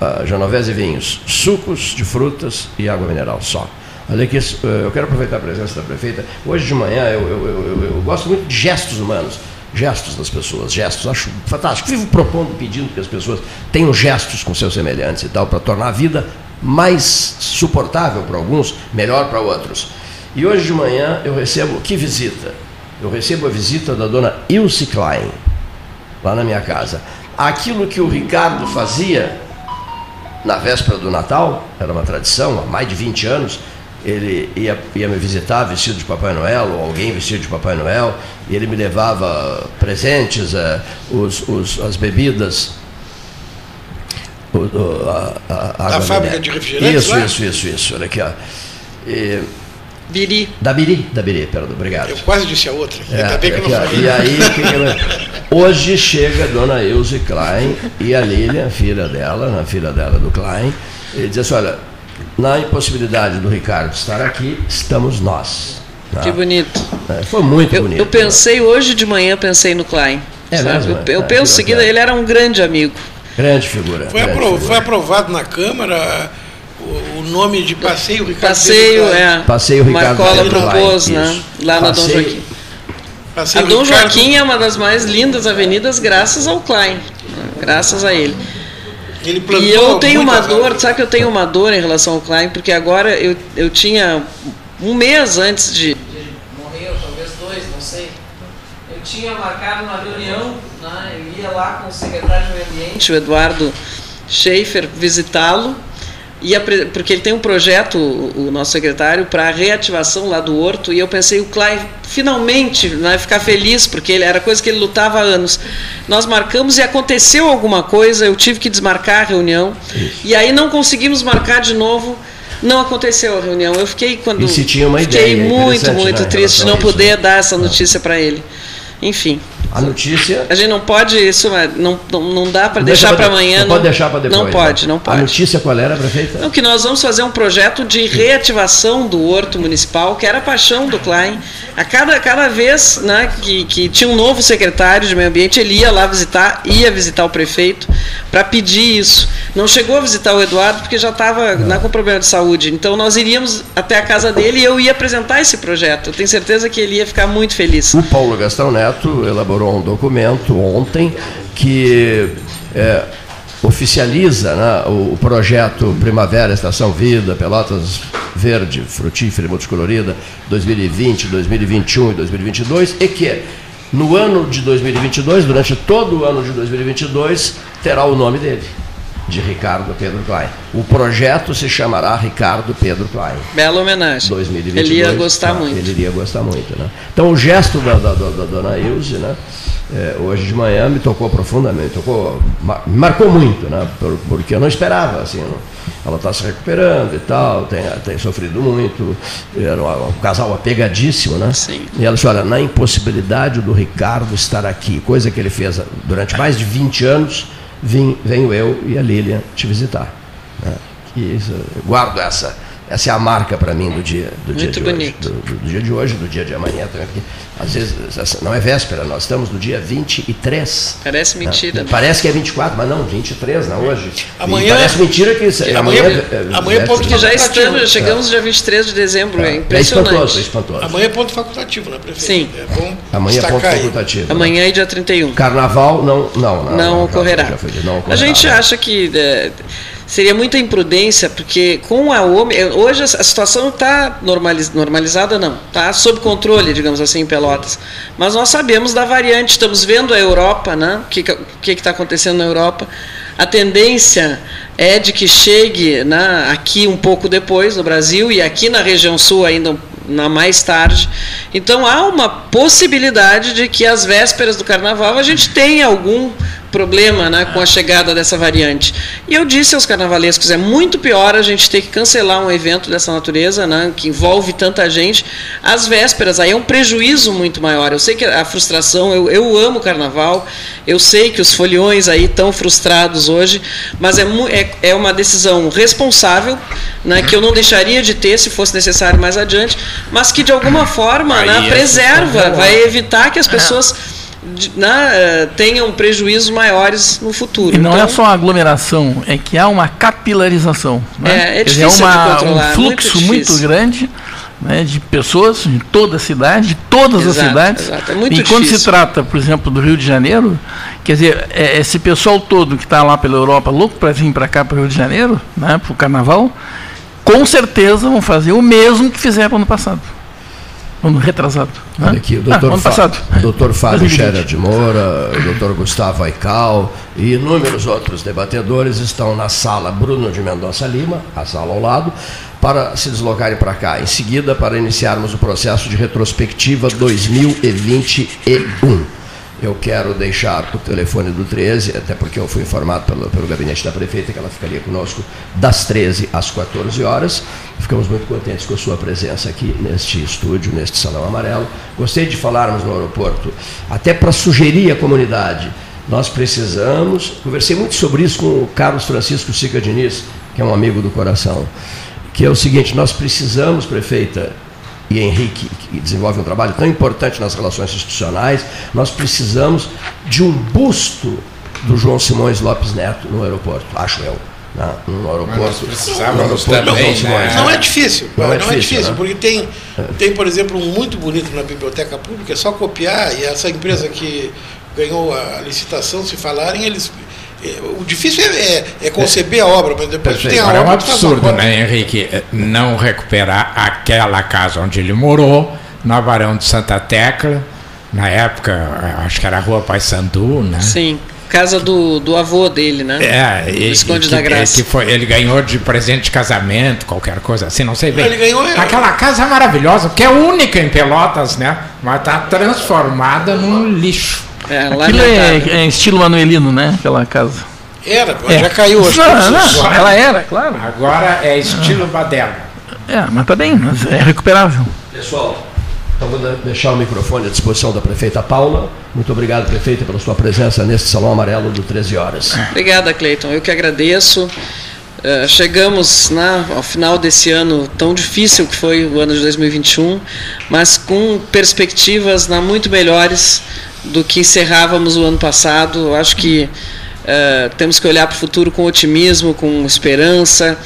ah, genovese e vinhos. Sucos de frutas e água mineral só. Olha que eh, eu quero aproveitar a presença da prefeita. Hoje de manhã eu, eu, eu- eu gosto muito de gestos humanos. Gestos das pessoas, gestos. Acho fantástico. Vivo propondo, pedindo que as pessoas tenham gestos com seus semelhantes e tal, para tornar a vida mais suportável para alguns, melhor para outros. E hoje de manhã eu recebo, que visita? Eu recebo a visita da dona Ilse Klein, lá na minha casa. Aquilo que o Ricardo fazia na véspera do Natal, era uma tradição, há mais de 20 anos, ele ia, ia me visitar vestido de Papai Noel, ou alguém vestido de Papai Noel, e ele me levava presentes, eh, os, os- as bebidas. o- a, a, a Da água fábrica de refrigerantes Isso, lá? isso, isso, isso. Olha aqui, ó. E- Biri. da Biri, da Biri, perdão, obrigado. Eu quase disse a outra. É, Ainda bem que eu não ó, falei. e aí, que que eu- hoje chega a dona Ilse Klein e a Lilian, filha dela, na filha dela do Klein, e diz assim, olha, na impossibilidade do Ricardo estar aqui, estamos nós. tá? Que bonito. É, Foi muito Eu, bonito. eu pensei hoje de manhã, pensei no Klein. É sabe? mesmo, eu, é? eu É, penso em que seguida, bacana. ele era um grande amigo. Grande figura. Foi, grande apro- figura. foi aprovado na Câmara o, nome de passeio Ricardo Passeio, é. Passeio Ricardo Marcola propôs, Klein, né? Lá na Dom Passeio- Joaquim. A Passeio Dom Ricardo- Joaquim é uma das mais lindas avenidas graças ao Klein. Graças a ele. Ele E eu tenho uma dor, árvores. sabe que eu tenho uma dor em relação ao Klein, porque agora eu, eu tinha um mês antes de. Morreu, talvez dois, não sei. Eu tinha marcado uma reunião, né? eu ia lá com o secretário de Meio Ambiente, o Eduardo Schaefer, visitá-lo. Ia porque ele tem um projeto, o, o nosso secretário, para a reativação lá do Horto, e eu pensei, o Klein finalmente vai ficar feliz, porque ele, era coisa que ele lutava há anos. Nós marcamos e aconteceu alguma coisa, eu tive que desmarcar a reunião, e aí não conseguimos marcar de novo. Não aconteceu a reunião. Eu fiquei quando E se tinha uma fiquei ideia muito, interessante, muito né, triste de não isso, poder né? dar essa notícia para ele. Enfim, A notícia. a gente não pode isso, não, não, não dá para Não deixar deixa para amanhã. Não, pode deixar para depois. Não pode, né? não A pode. notícia qual era, prefeita? Não, que nós vamos fazer um projeto de reativação do Horto Municipal, que era a paixão do Klein. A cada, cada vez né, que, que tinha um novo secretário de meio ambiente, ele ia lá visitar, ia visitar o prefeito para pedir isso. Não chegou a visitar o Eduardo porque já estava né, com problema de saúde. Então nós iríamos até a casa dele e eu ia apresentar esse projeto. Eu tenho certeza que ele ia ficar muito feliz. O Paulo Gastão Neto elaborou um documento ontem que é, oficializa né, o, projeto Primavera, Estação Vida, Pelotas Verde, Frutífera e Multicolorida 2020, 2021 e 2022 e que no ano de 2022, durante todo o ano de 2022, terá o nome dele, de Ricardo Pedro Klein. O projeto se chamará Ricardo Pedro Klein. Bela homenagem. 2022. Ele ia gostar tá, muito. Ele iria gostar muito, né? Então o gesto da, da, da, da dona Ilse, né? é, hoje de manhã me tocou profundamente, tocou, me marcou muito, né? Por- porque eu não esperava, assim, não- ela está se recuperando e tal, tem, tem sofrido muito, era um, um casal apegadíssimo, né? Sim. E ela disse, olha, na impossibilidade do Ricardo estar aqui, coisa que ele fez durante mais de 20 anos, vim, venho eu e a Lilian te visitar. né? Isso, guardo essa, Essa é a marca para mim do dia, do dia Muito de bonito. hoje. Do, do dia de hoje, do dia de amanhã também. Porque, às vezes, não é véspera, nós estamos no dia 23. Parece mentira. né? Parece que é 24, mas não, 23 não hoje. Amanhã- E parece mentira que Amanhã- é- é- amanhã é véspera. ponto Porque já facultativo. estamos, já chegamos dia 23 de dezembro, é É impressionante. espantoso, é espantoso. Amanhã é ponto facultativo, né, prefeito? Sim. É bom Amanhã é ponto aí. facultativo. Amanhã e dia 31. Carnaval não, não, não, não, já ocorrerá. já foi não a ocorrerá, gente né? acha que é, seria muita imprudência, porque com a OMI, é, hoje a situação está normalizada, não, está sob controle, digamos assim, em Pelotas. Mas nós sabemos da variante, estamos vendo a Europa, né? o que que está acontecendo na Europa. A tendência é de que chegue né, aqui um pouco depois, no Brasil, e aqui na região sul ainda na mais tarde. Então há uma possibilidade de que às vésperas do carnaval a gente tenha algum problema né, com a chegada dessa variante. E eu disse aos carnavalescos, é muito pior a gente ter que cancelar um evento dessa natureza, né, que envolve tanta gente, às vésperas. Aí é um prejuízo muito maior. Eu sei que a frustração, eu, eu amo o carnaval, eu sei que os foliões aí estão frustrados hoje, mas é, é, é uma decisão responsável, né, que eu não deixaria de ter se fosse necessário mais adiante, mas que de alguma forma né, é preserva, vai evitar que as pessoas de- né, eh, tenham prejuízos maiores no futuro. E não Então, é só aglomeração, é que há uma capilarização. Né? É, é Quer dizer, difícil de uma- controlar, um fluxo muito muito, difícil. grande né, de pessoas de toda a cidade, de todas Exato, as cidades. exato, é muito e quando difícil. se trata, por exemplo, do Rio de Janeiro, quer dizer, é, esse pessoal todo que está lá pela Europa, louco para vir para cá, para o Rio de Janeiro, né, para o Carnaval, com certeza vão fazer o mesmo que fizeram ano passado. Ano retrasado. né? Olha aqui, o Ah, doutor, ano Fá- passado. doutor Fábio 2020. Scherer de Moura, o doutor Gustavo Aical e inúmeros outros debatedores estão na sala Bruno de Mendonça Lima, a sala ao lado, para se deslocarem para cá. Em seguida, para iniciarmos o processo de retrospectiva 2021. Eu quero deixar o telefone do 13, até porque eu fui informado pelo, pelo gabinete da prefeita que ela ficaria conosco das 13 às 14 horas. Ficamos muito contentes com a sua presença aqui neste estúdio, neste Salão Amarelo. Gostei de falarmos no aeroporto, até para sugerir à comunidade. Nós precisamos, conversei muito sobre isso com o Carlos Francisco Sica Diniz, que é um amigo do coração, que é o seguinte, nós precisamos, prefeita, e Henrique, que desenvolve um trabalho tão importante nas relações institucionais, nós precisamos de um busto do João Simões Lopes Neto no aeroporto, acho eu. né? No aeroporto. precisávamos aeroporto também, João Simões, né? Não é difícil, Não não, é é difícil, difícil, né? porque tem, tem, por exemplo, um muito bonito na biblioteca pública, é só copiar, e essa empresa que ganhou a licitação, se falarem, eles. É, O difícil é, é- é conceber a obra, mas depois tem a Agora é um obra. absurdo, obra. né, Henrique? Não recuperar aquela casa onde ele morou, na Barão de Santa Tecla, na época, acho que era a Rua Paissandu, né? Sim, casa do, do avô dele, né? É, Visconde e da Graça. que foi, ele ganhou de presente de casamento, qualquer coisa assim, não sei bem. Ele ganhou, é. Aquela casa maravilhosa, que é única em Pelotas, né? Mas está transformada num lixo. É, Aquilo é, é estilo manuelino, né? Aquela casa. Era, É. já caiu as Não, não, ela era, claro. Agora é estilo Badela. É, mas tá bem, mas é recuperável. Pessoal, então vou de- deixar o microfone à disposição da prefeita Paula. Muito obrigado, prefeita, pela sua presença neste Salão Amarelo do 13 horas. Obrigada, Cleiton. Eu que agradeço. Eh, chegamos né, ao final desse ano tão difícil que foi o ano de 2021, mas com perspectivas né, muito melhores do que encerrávamos o ano passado. Eu acho que eh, temos que olhar para o futuro com otimismo, com esperança,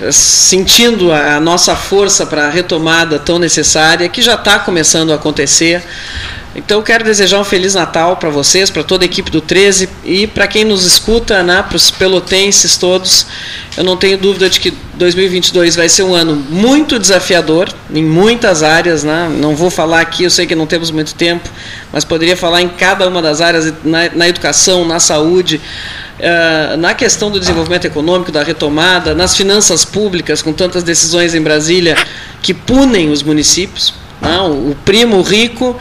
eh, sentindo a, a nossa força para a retomada tão necessária, que já está começando a acontecer. Então, quero desejar um Feliz Natal para vocês, para toda a equipe do 13 e para quem nos escuta, né, para os pelotenses todos. Eu não tenho dúvida de que 2022 vai ser um ano muito desafiador em muitas áreas. Né? Não vou falar aqui, eu sei que não temos muito tempo, mas poderia falar em cada uma das áreas, na, na educação, na saúde, eh, na questão do desenvolvimento econômico, da retomada, nas finanças públicas, com tantas decisões em Brasília que punem os municípios. né? O o primo rico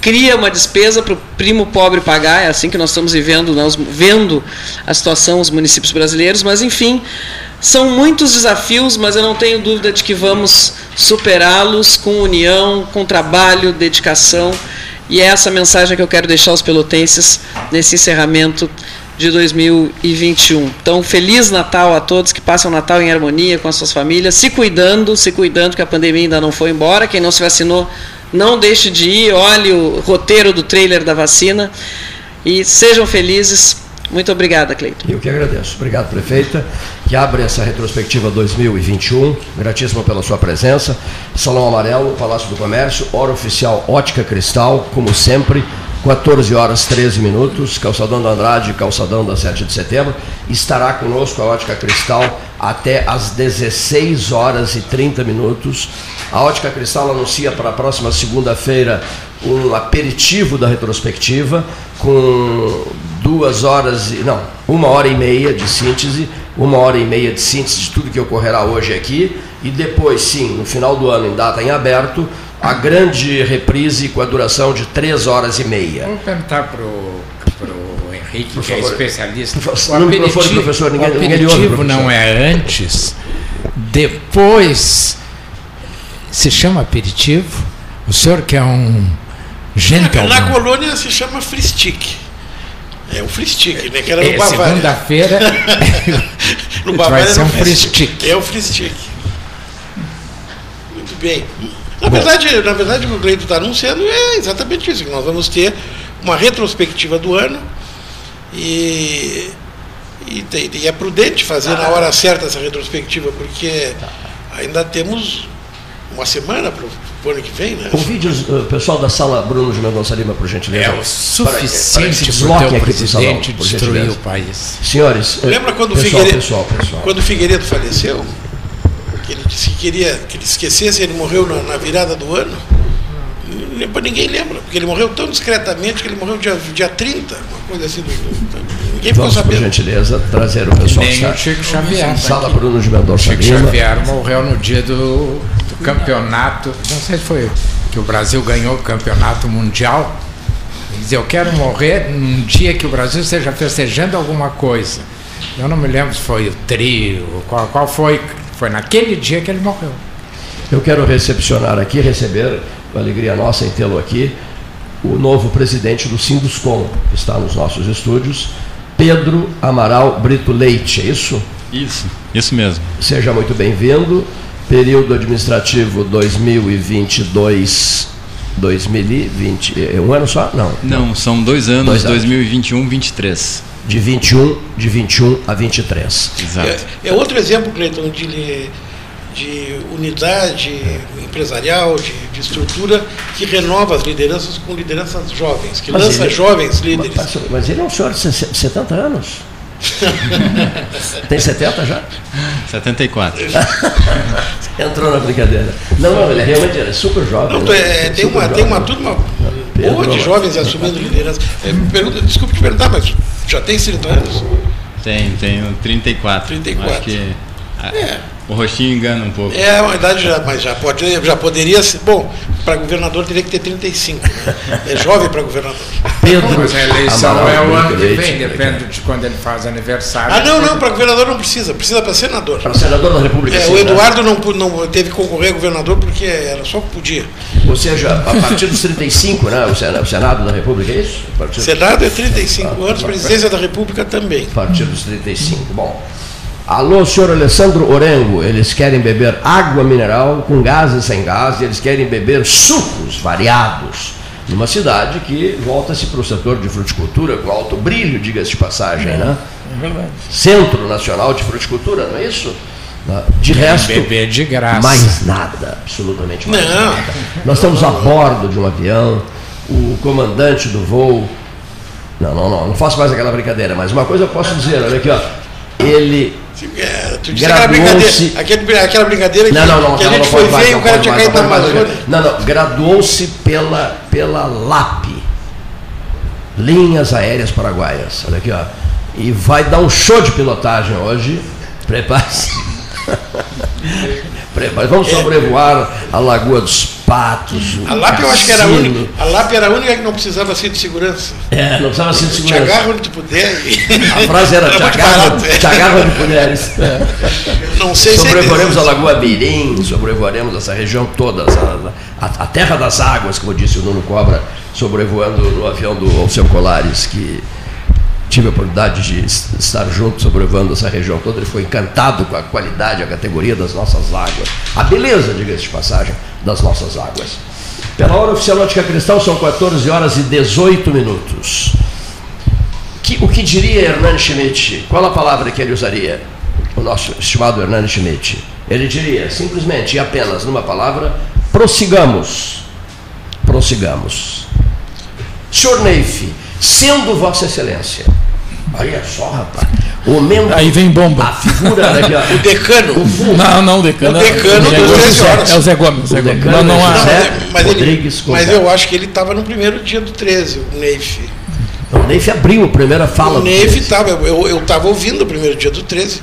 cria uma despesa para o primo pobre pagar, é assim que nós estamos vivendo, nós vendo a situação dos municípios brasileiros, mas enfim, são muitos desafios, mas eu não tenho dúvida de que vamos superá-los com união, com trabalho, dedicação, e é essa mensagem que eu quero deixar aos pelotenses nesse encerramento de 2021. Então, feliz Natal a todos que passam o Natal em harmonia com as suas famílias, se cuidando, se cuidando que a pandemia ainda não foi embora. Quem não se vacinou, não deixe de ir, olhe o roteiro do trailer da vacina e sejam felizes. Muito obrigada, Cleiton. Eu que agradeço. Obrigado, prefeita, que abre essa retrospectiva 2021. Gratíssimo pela sua presença. Salão Amarelo, Palácio do Comércio, hora oficial Ótica Cristal, como sempre, 14 horas 13 minutos, Calçadão da Andrade, Calçadão da 7 de setembro. Estará conosco a Ótica Cristal até às 16 horas e 30 minutos. A Ótica Cristal anuncia para a próxima segunda-feira um aperitivo da retrospectiva com duas horas, não, uma hora e meia de síntese, uma hora e meia de síntese de tudo que ocorrerá hoje aqui e depois, sim, no final do ano, em data em aberto, a grande reprise com a duração de três horas e meia. Vamos perguntar para o Henrique, Por que é favor. especialista. Por favor, no microfone, professor, ninguém- o ninguém lhe ouve, aperitivo professor. não é antes, depois se chama aperitivo. O senhor que é um Na gentleman. colônia se chama stick. É o stick, né? Que era no É, Bavária. segunda-feira [LAUGHS] [LAUGHS] no vai ser um o stick. É o stick. Muito bem. Na verdade, na verdade, o que o Cleito está anunciando é exatamente isso, que nós vamos ter uma retrospectiva do ano e, e, e é prudente fazer na hora certa essa retrospectiva, porque ainda temos uma semana para o ano que vem, né? Convide o pessoal da sala Bruno de Mendonça Lima, por gentileza. É o Para- para que suficiente o salão, presidente gentileza. o país. Senhores, eh, Lembra quando o pessoal, Figueiredo, pessoal, pessoal. quando o Figueiredo faleceu? Que ele disse que queria que ele esquecesse, ele morreu na, na virada do ano. Lembra- Ninguém lembra, porque ele morreu tão discretamente que ele morreu dia, dia 30, uma coisa assim. do- do- Ninguém ficou Vamos, por sabendo. gentileza, trazer o pessoal que Nem está. o Chico Xavier. Sala Bruno de Mendonça Chico Lima. Xavier morreu no dia do, do campeonato. Não sei se foi que o Brasil ganhou o campeonato mundial. Ele dizia, eu quero morrer num dia que o Brasil esteja festejando alguma coisa. Eu não me lembro se foi o trio, qual, qual foi. Foi naquele dia que ele morreu. Eu quero recepcionar aqui, receber, com alegria nossa em tê-lo aqui, o novo presidente do Sinduscom, que está nos nossos estúdios, Pedro Amaral Brito Leite, é isso? Isso, isso mesmo. Seja muito bem-vindo. Período administrativo 2022, 2020, é um ano só? Não. Não, são dois anos, Dois anos. 2021, 23. De 21, de 21 a 23. Exato. É, é outro exemplo, Cleiton, de, de unidade empresarial, de, de estrutura que renova as lideranças com lideranças jovens, que Mas lança ele- jovens líderes. Mas, mas ele é um senhor de 70 anos. [LAUGHS] Tem 70 já? 74. [LAUGHS] Entrou na brincadeira. Não, não, ele é realmente é super jovem. Não, é, tem, Super uma, tem uma jovem. turma Pedro, boa de jovens assumindo liderança. É, pergunta, desculpe te perguntar, mas já tem 30 anos? Tem, tenho 34. 34. Acho que a- É. o rostinho engana um pouco. É uma idade já, mas já, pode, já poderia ser. Bom, para governador teria que ter 35. Né? É jovem para governador. Pedro Mas a eleição é o ano que vem, depende de quando ele faz aniversário. Ah, não, não, para governador não precisa, precisa para senador. Para senador da República. É, sim, o né? Eduardo não, não teve que concorrer a governador porque era só que podia. Ou seja, a partir dos 35, né? O Senado, o Senado da República, é isso? Senado é 35 anos, presidência da República também. a partir dos 35. Bom. Alô, senhor Alessandro Orengo, eles querem beber água mineral com gás e sem gás, e eles querem beber sucos variados. Numa cidade que volta-se para o setor de fruticultura com alto brilho, diga-se de passagem, né? É verdade. Centro Nacional de Fruticultura, não é isso? De Querem resto, beber de graça. mais nada, absolutamente mais Não. nada. Nós estamos a bordo de um avião, o comandante do voo. Não, não, não, não faço mais aquela brincadeira, mas uma coisa eu posso dizer, olha aqui, ó. Ele. É, tu disse aquela brincadeira, aquela, aquela brincadeira Não, não, não, que a gente foi ver e o cara tinha caído na. Amazônia. Não, não, graduou-se pela, pela LAP, Linhas Aéreas Paraguaias. Olha aqui, ó. E vai dar um show de pilotagem hoje. Prepare-se. [LAUGHS] Prepare Vamos sobrevoar a Lagoa dos Patos. A LAP eu acho que era a única. A LAP era a única que não precisava ser de segurança. É, não precisava ser de Te segurança. agarra onde tu puder. A frase era, [LAUGHS] te agarra, te agarra onde puderes. [LAUGHS] Não sei se é Sobrevoaremos a Lagoa Mirim, sobrevoaremos essa região toda, a, a- a terra das águas, como disse o Nuno Cobra, sobrevoando no avião do Alceu Colares, que tive a oportunidade de es- estar junto sobrevoando essa região toda, ele foi encantado com a qualidade, a categoria das nossas águas, a beleza, diga-se de passagem, das nossas águas. Pela hora oficial Ótica Cristal são 14 horas e 18 minutos. Que- o que diria Hernani Schmidt? Qual a palavra que ele usaria? O nosso estimado Hernani Schmidt. Ele diria simplesmente e apenas numa palavra: prossigamos. Prossigamos. Senhor Neif, sendo Vossa Excelência, olha só, rapaz, o membro. Aí vem bomba. A figura [LAUGHS] daqui, ó, O decano. Não, não, o decano. O decano é, dos Gomes, 13 horas. é o Zé Gomes. Zé O Gomes. decano Não, não é há. José mas, ele- mas eu acho que ele estava no primeiro dia do 13, o Neif. O Neif abriu a primeira fala. O do Neif 13. estava, eu estava ouvindo o primeiro dia do 13.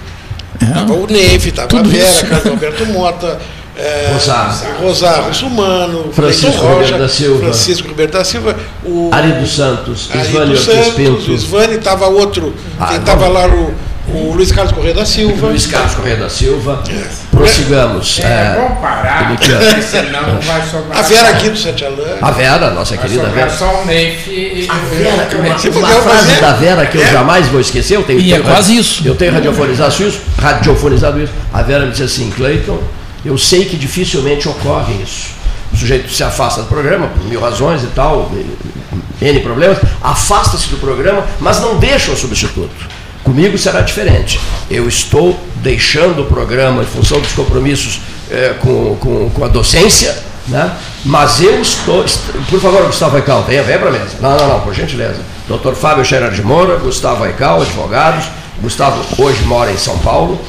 Estava o Neif, estava a Vera. Carlos Alberto Mota, é, Rosar. Rosar Russumano, Francisco Rocha, Ribeiro da Silva. Francisco Ribeiro da Silva, o Ari dos Santos, Ortiz Santos, Pinto, Isvani, estava outro, Ah, quem estava lá, o, o Luiz Carlos Correia da Silva. Luiz Carlos Correia da Silva. Prossigamos. É, É, bom parar, ó. porque senão vai sobrar. A Vera aqui do Sete Alã. A Vera, nossa Vai querida Vera. só o Neif e A Vera, uma, Você uma podia frase fazer- da Vera que eu É. jamais vou esquecer. Eu tenho, E é quase isso. Eu tenho radiofonizado isso, radiofonizado isso. A Vera me disse assim, Cleiton, eu sei que dificilmente ocorre isso. O sujeito se afasta do programa, por mil razões e tal, N problemas, afasta-se do programa, mas não deixa o substituto. Comigo será diferente. Eu estou deixando o programa em função dos compromissos eh, com, com, com a docência, né? mas eu estou. est- Por favor, Gustavo Aical, venha, venha para a mesa. Não, não, não, por gentileza. Dr. Fábio Scherer de Moura, Gustavo Aical, advogados. Gustavo hoje mora em São Paulo.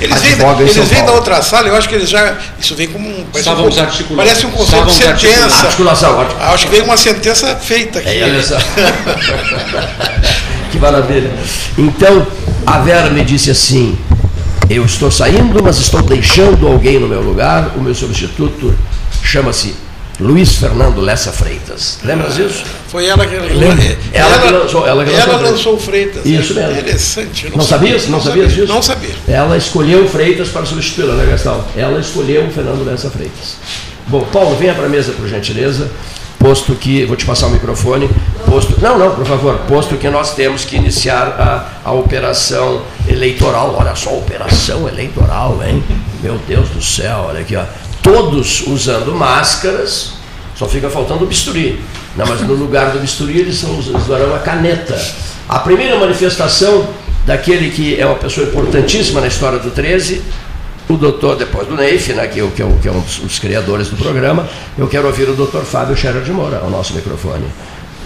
Eles vêm, eles vêm da outra sala, eu acho que eles já. Isso vem como um. Parece, Estávamos um, articulando. parece um conceito de sentença. Articulação, ótimo. Acho que veio uma sentença feita aqui. É, olha só. [LAUGHS] que maravilha. Então, a Vera me disse assim: eu estou saindo, mas estou deixando alguém no meu lugar. O meu substituto chama-se Luiz Fernando Lessa Freitas. Lembras disso? Foi ela que Lembra? Ela que lançou- ela que lançou Freitas. lançou o Freitas. Isso mesmo. Interessante. eu Não sabias? Não sabias disso? Não sabia. Ela escolheu o Freitas para substituí-la, né, Gastão? Ela escolheu o Fernando Lessa Freitas. Bom, Paulo, venha para a mesa, por gentileza. Posto que. Vou te passar o microfone. Posto, não, não, por favor. Posto que nós temos que iniciar a, a operação eleitoral. Olha só, operação eleitoral, hein? Meu Deus do céu, olha aqui, ó. Todos usando máscaras, só fica faltando o bisturi. Não, mas no lugar do bisturi eles, usarão a caneta. A primeira manifestação daquele que é uma pessoa importantíssima na história do 13, o doutor, depois do Neif, né, que, é que, é que é um dos, dos criadores do programa, eu quero ouvir o doutor Fábio Scherer de Moura, ao nosso microfone.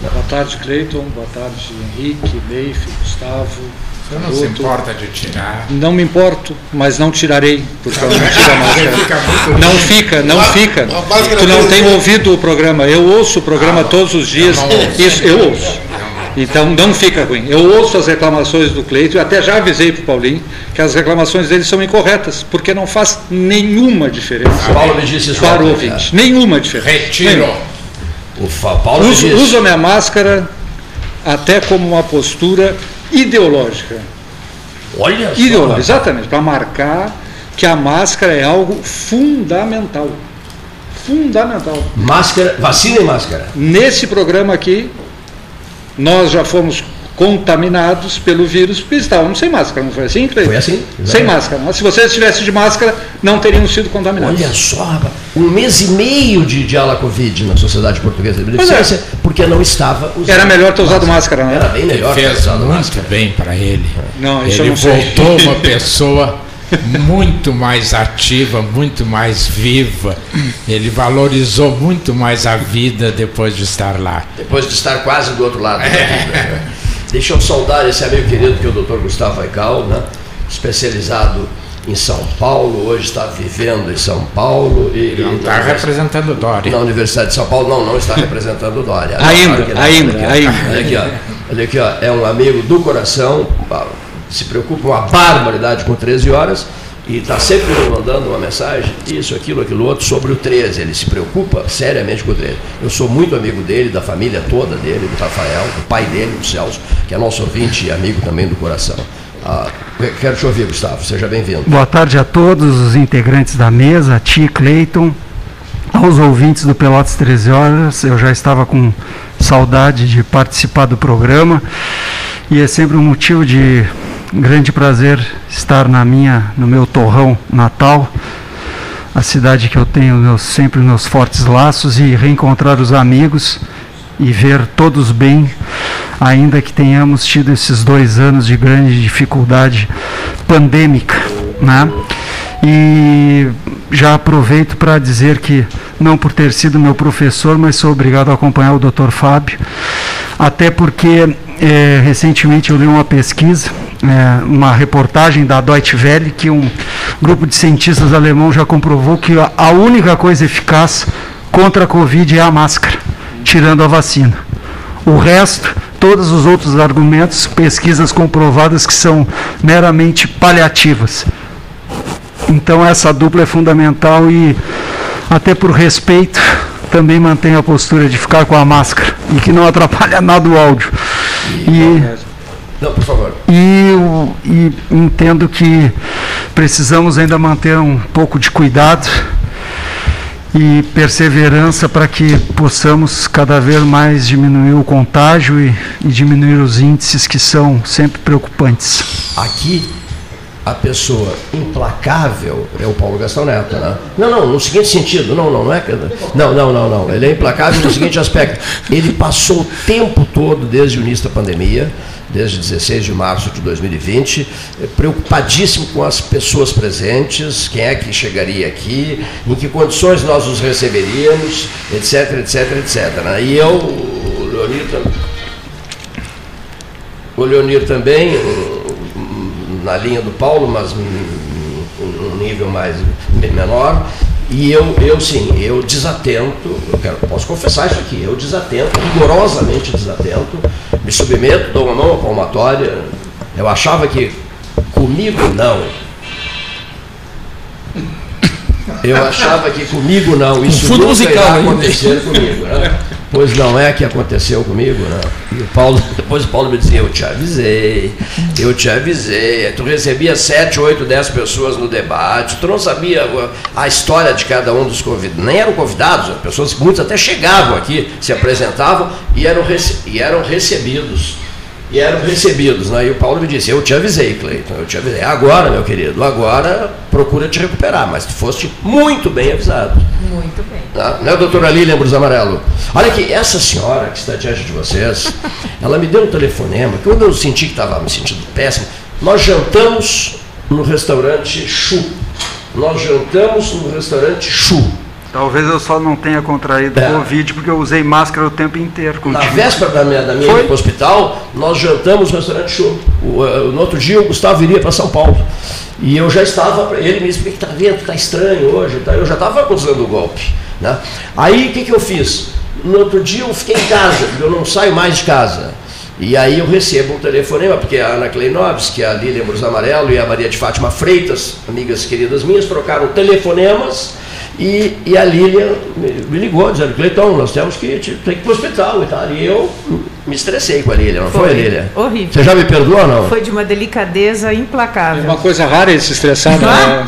Boa tarde, Cleiton. Boa tarde, Henrique, Neif, Gustavo. Você não se importa de tirar. Não me importo, mas não tirarei, porque eu não tiro a máscara. Não fica, não fica. Tu não tem ouvido o programa. Eu ouço o programa todos os dias. Isso, eu ouço. Então não fica ruim. Eu ouço as reclamações do Cleiton, e até já avisei para o Paulinho que as reclamações dele são incorretas, porque não faz nenhuma diferença Paulo me disse isso para o ouvinte. Nenhuma diferença. Retiro. Nenhuma. O Fa- Paulo Uso, disse. uso a minha máscara até como uma postura ideológica. Olha só. Ideológica, exatamente, para marcar que a máscara é algo fundamental. Fundamental. Máscara, vacina e máscara. Nesse programa aqui, nós já fomos contaminados pelo vírus porque estávamos sem máscara, não foi assim, Cleiton? Foi assim, Sem exatamente. máscara. Mas se vocês estivessem de máscara, não teriam sido contaminados. Olha só, rapaz, um mês e meio de, de ala Covid na Sociedade Portuguesa de Pois é. Beneficência, porque não estava usando. Era melhor ter usado máscara, não Era é? bem melhor ter Fez usado muito máscara. bem para ele. Não, isso eu ele não sei. voltou uma [LAUGHS] pessoa muito mais ativa, muito mais viva. Ele valorizou muito mais a vida depois de estar lá. Depois de estar quase do outro lado. da [LAUGHS] vida. Deixa eu saudar esse amigo querido que é o Dr. Gustavo Aical, né? especializado em São Paulo, hoje está vivendo em São Paulo. E, não e está representando o Dória. Na Universidade de São Paulo, não, não está [LAUGHS] representando o Dória. Ainda, não. ainda, Olha aqui, ó. ainda. Olha aqui, ó. Olha aqui, ó. É um amigo do coração, se preocupa uma barbaridade com 13 horas e está sempre mandando uma mensagem, isso, aquilo, aquilo outro, sobre o 13. Ele se preocupa seriamente com o 13. Eu sou muito amigo dele, da família toda dele, do Rafael, do pai dele, do Celso, que é nosso ouvinte e amigo também do coração. Ah, quero te ouvir, Gustavo. Seja bem-vindo. Boa tarde a todos os integrantes da mesa, a ti, Cleiton, aos ouvintes do Pelotas 13 Horas. Eu já estava com saudade de participar do programa e é sempre um motivo de grande prazer estar na minha, no meu torrão natal, a cidade que eu tenho meus, sempre meus fortes laços e reencontrar os amigos e ver todos bem, ainda que tenhamos tido esses dois anos de grande dificuldade pandêmica, né? E já aproveito para dizer que, não por ter sido meu professor, mas sou obrigado a acompanhar o Dr. Fábio, até porque é, recentemente eu li uma pesquisa, é, uma reportagem da Deutsche Welle, que um grupo de cientistas alemão já comprovou que a, única coisa eficaz contra a Covid é a máscara, tirando a vacina. O resto, todos os outros argumentos, pesquisas comprovadas que são meramente paliativas. Então essa dupla é fundamental e até por respeito também mantenho a postura de ficar com a máscara e que não atrapalha [LAUGHS] nada o áudio. E, Não, por favor. e, o- e entendo que precisamos ainda manter um pouco de cuidado e perseverança para que possamos cada vez mais diminuir o contágio e, e diminuir os índices que são sempre preocupantes. Aqui, a pessoa implacável é o Paulo Gastão Neto, né? Não, não, no seguinte sentido, não, não, não é que. Não, não, não, não. Ele é implacável no seguinte aspecto. Ele passou o tempo todo, desde o início da pandemia, desde 16 de março de 2020, eh, preocupadíssimo com as pessoas presentes, quem é que chegaria aqui, em que condições nós os receberíamos, etc, etc, etc. né? E eu, o Leonir. O Leonir também, na linha do Paulo, mas um nível mais menor. E eu, eu sim, eu desatento, eu quero, posso confessar isso aqui, eu desatento, rigorosamente desatento, me submeto, dou uma mão à palmatória. Eu achava que comigo não. Eu achava que comigo não, isso fundo nunca musical irá acontecer comigo. Né? Pois não é que aconteceu comigo, né? E o Paulo, [LAUGHS] depois o Paulo me dizia, eu te avisei, eu te avisei. Tu recebia sete, oito, dez pessoas no debate, tu não sabia a história de cada um dos convidados, nem eram convidados, pessoas muitos até chegavam aqui, se apresentavam e eram, e eram recebidos. E eram recebidos, né? E o Paulo me disse, eu te avisei, Cleiton, eu te avisei. Agora, meu querido, agora procura te recuperar, mas tu foste muito bem avisado. Muito bem. Tá? Né, doutora Lília Brus Amarelo? Olha aqui, essa senhora que está diante de vocês, ela me deu um telefonema, que quando eu senti que estava me sentindo péssimo, nós jantamos no restaurante Chu. Nós jantamos no restaurante Chu. Talvez eu só não tenha contraído É. Covid porque eu usei máscara o tempo inteiro. Na contigo. véspera da minha, da minha ida para o hospital, nós jantamos no restaurante Chu. O, eh, no outro dia o Gustavo iria para São Paulo. E eu já estava, ele me disse, por que está vendo? Está estranho hoje. tá? Eu já estava acusando o golpe. Né? Aí o que, que eu fiz? No outro dia eu fiquei em casa, porque eu não saio mais de casa. E aí eu recebo um telefonema, porque a Ana Kleinovski, a Lília Brus Amarelo e a Maria de Fátima Freitas, amigas queridas minhas, trocaram telefonemas e, e a Lília me, ligou, dizendo, Cleiton, nós temos que te, tem que ir para o hospital e tal. E eu me estressei com a Lília, não foi, Foi. Lília? Horrível. Você já me perdoou ou não? Foi de uma delicadeza implacável. É uma coisa rara ele se estressar, né?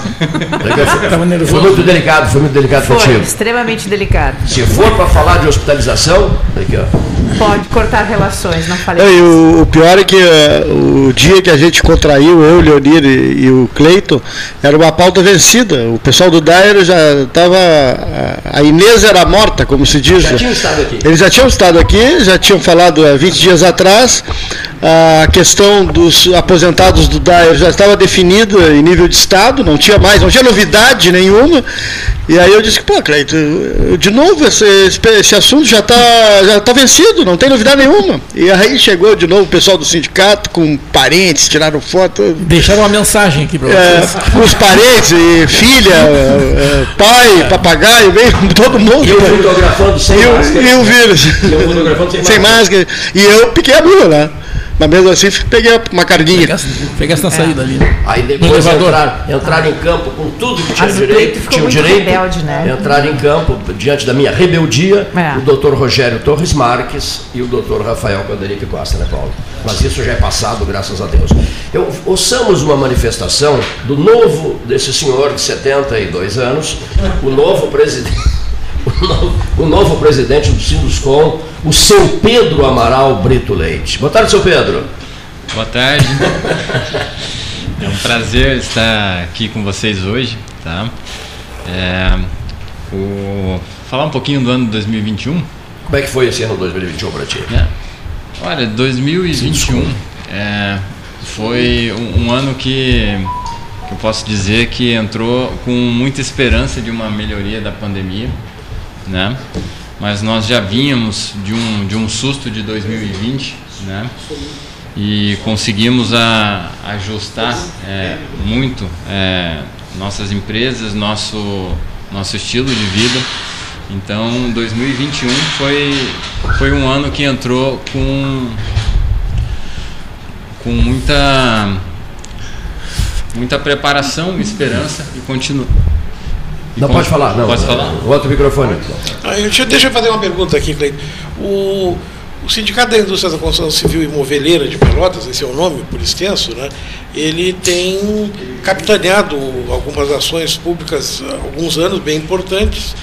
Foi, foi muito delicado, foi muito delicado Foi contigo. extremamente delicado. Se for para falar de hospitalização, aqui, ó. Pode cortar relações, não falei. O, o pior é que eh, o dia que a gente contraiu, eu, o Leonir e, e o Cleito, era uma pauta vencida. O pessoal do Dairo já estava. A Inês era morta, como se diz. Já tinham estado aqui. Eles já tinham estado aqui, já tinham falado há 20 dias atrás. A questão dos aposentados do DAER já estava definida em nível de Estado, não tinha mais, não tinha novidade nenhuma. E aí eu disse, pô, Cleito, de novo esse, esse, assunto já está já tá vencido, não tem novidade nenhuma. E aí chegou de novo o pessoal do sindicato com parentes, tiraram foto. Deixaram uma mensagem aqui para É, vocês. os parentes, e filha, é, é, pai, papagaio, veio todo mundo. E eu fotografando sem e máscara. E o vírus. E eu fotografando sem sem máscara. máscara. E eu piquei a mula, né? Mas mesmo assim peguei uma carninha. Pegasse na saída ali. né? Aí depois elevador. entrar, entrar em campo com tudo que tinha Mas direito, tinha direito, rebelde, né? entrar em campo diante da minha rebeldia, É. o doutor Rogério Torres Marques e o doutor Rafael Candelique Costa, né, Paulo? Mas isso já é passado, graças a Deus. Eu, ouçamos uma manifestação do novo, desse senhor de 72 anos, o novo presidente. [LAUGHS] O novo, o novo presidente do Sinduscom, o seu Pedro Amaral Brito Leite. Boa tarde, seu Pedro. Boa tarde. [LAUGHS] É um prazer estar aqui com vocês hoje, tá? É, o, falar um pouquinho do ano 2021. Como é que foi esse ano 2021 para ti? É. Olha, 2021 é, foi um, um ano que, que eu posso dizer que entrou com muita esperança de uma melhoria da pandemia, né? Mas nós já vínhamos de um, de um susto de 2020, né? E conseguimos a, ajustar é, muito é, nossas empresas, nosso, nosso estilo de vida. Então, 2021 foi, foi um ano que entrou com, com muita, muita preparação, esperança e continua. E Não pode falar, não. Pode falar? Outro microfone. Ah, eu- deixa, deixa eu fazer uma pergunta aqui, Cleiton. O, o Sindicato da Indústria da Construção Civil e Moveleira de Pelotas, esse é o nome por extenso, né? ele tem capitaneado algumas ações públicas há alguns anos bem importantes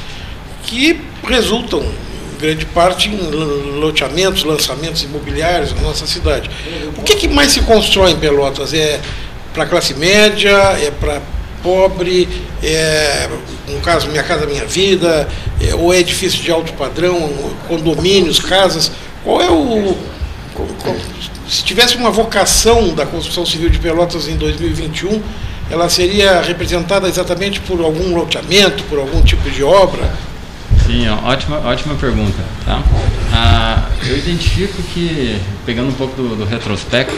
que resultam, em grande parte, em lo- loteamentos, lançamentos imobiliários na nossa cidade. O que, que mais se constrói em Pelotas? É para classe média? É para pobre? É, no caso, Minha Casa Minha Vida? É, ou é edifício de alto padrão, condomínios, casas? Qual é o. qual- qual- se tivesse uma vocação da construção civil de Pelotas em 2021, ela seria representada exatamente por algum loteamento, por algum tipo de obra? Sim, ó, ótima, ótima pergunta. Tá? Ah, eu identifico que, pegando um pouco do, do retrospecto,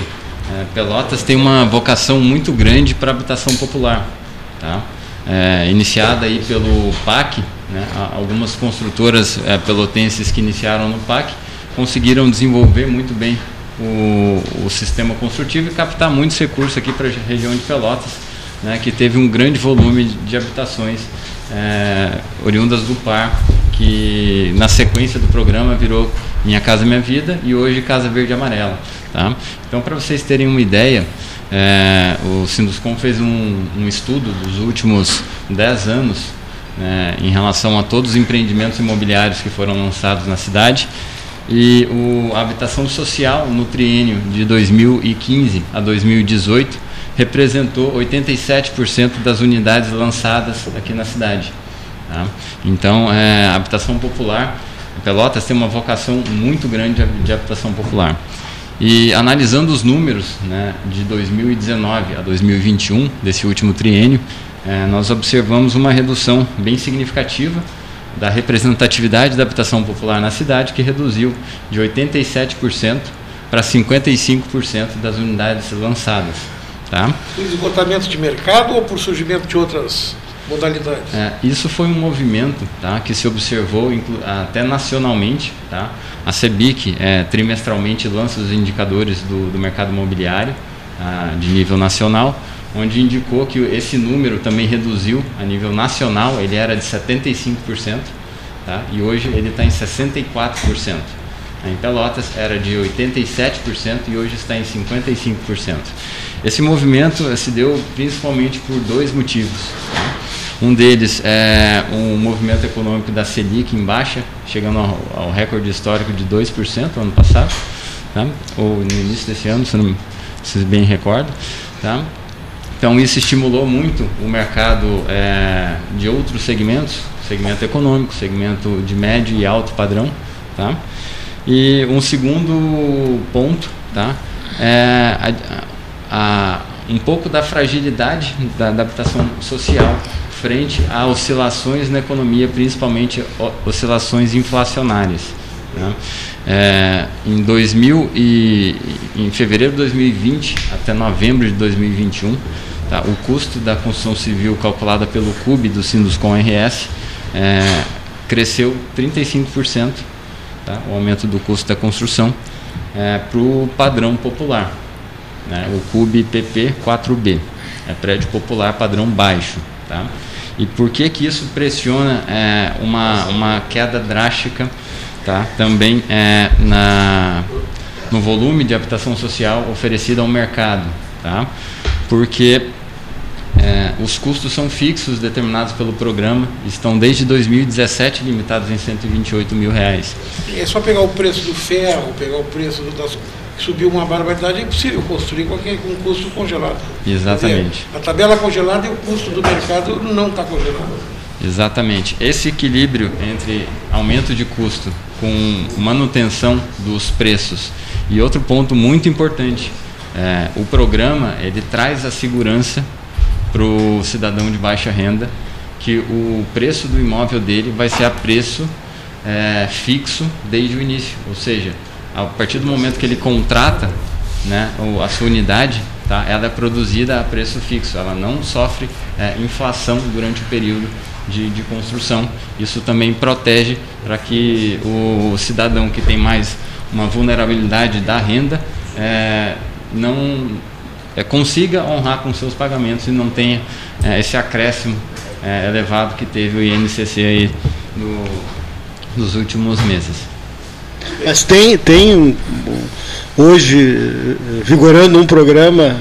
eh, Pelotas tem uma vocação muito grande para habitação popular. Tá? Eh, iniciada aí pelo PAC, né? algumas construtoras eh, pelotenses que iniciaram no PAC conseguiram desenvolver muito bem o, o sistema construtivo e captar muitos recursos aqui para a região de Pelotas, né, que teve um grande volume de, habitações é, oriundas do par, que na sequência do programa virou Minha Casa Minha Vida e hoje Casa Verde Amarela. Tá? Então, para vocês terem uma ideia, é, o Sinduscom fez um, um estudo dos últimos 10 anos né, em relação a todos os empreendimentos imobiliários que foram lançados na cidade e o, a habitação social no triênio de 2015 a 2018 representou 87% das unidades lançadas aqui na cidade. tá? Então, é, a habitação popular, Pelotas tem uma vocação muito grande de, de habitação popular. E analisando os números né, de 2019 a 2021, desse último triênio, é, nós observamos uma redução bem significativa da representatividade da habitação popular na cidade, que reduziu de 87% para 55% das unidades lançadas. Tá? Por esgotamento de mercado ou por surgimento de outras modalidades? É, isso foi um movimento tá, que se observou até nacionalmente. Tá? A CEBIC é, trimestralmente lança os indicadores do, do mercado imobiliário ah, de nível nacional, onde indicou que esse número também reduziu a nível nacional, ele era de 75%, tá? e hoje ele está em 64%. Em Pelotas era de 87% e hoje está em 55%. Esse movimento eh, se deu principalmente por dois motivos. tá? Um deles é um movimento econômico da Selic em baixa, chegando ao, ao recorde histórico de 2% no ano passado, tá? ou no início desse ano, se não se bem recordo. Tá? Então isso estimulou muito o mercado eh, de outros segmentos, segmento econômico, segmento de médio e alto padrão. Tá? E um segundo ponto tá? é a- a- um pouco da fragilidade da, da habitação social frente a oscilações na economia, principalmente oscilações inflacionárias. né? É, em 2000 e em fevereiro de 2020 até novembro de 2021, tá, o custo da construção civil calculada pelo CUB do Sinduscom RS é, cresceu 35%, tá, o aumento do custo da construção para o padrão popular, né, o CUB PP 4B, é prédio popular padrão baixo. Tá? E por que que isso pressiona é, uma, uma queda drástica tá? também é, na, no volume de habitação social oferecida ao mercado? Tá? Porque é, os custos são fixos determinados pelo programa, estão desde 2017 limitados em 128 mil reais. É só pegar o preço do ferro, pegar o preço das subiu uma barbaridade, é impossível construir qualquer com custo congelado. Exatamente. Dizer, a tabela congelada e o custo do mercado não está congelado. Exatamente. Esse equilíbrio entre aumento de custo com manutenção dos preços e outro ponto muito importante, é, o programa ele traz a segurança para o cidadão de baixa renda que o preço do imóvel dele vai ser a preço é, fixo desde o início, ou seja, a partir do momento que ele contrata né, a sua unidade, tá, ela é produzida a preço fixo, ela não sofre é, inflação durante o período de, de construção. Isso também protege para que o cidadão que tem mais uma vulnerabilidade da renda é, não é, consiga honrar com seus pagamentos e não tenha é, esse acréscimo é, elevado que teve o INCC aí no, nos últimos meses. Mas tem, tem hoje eh, vigorando um programa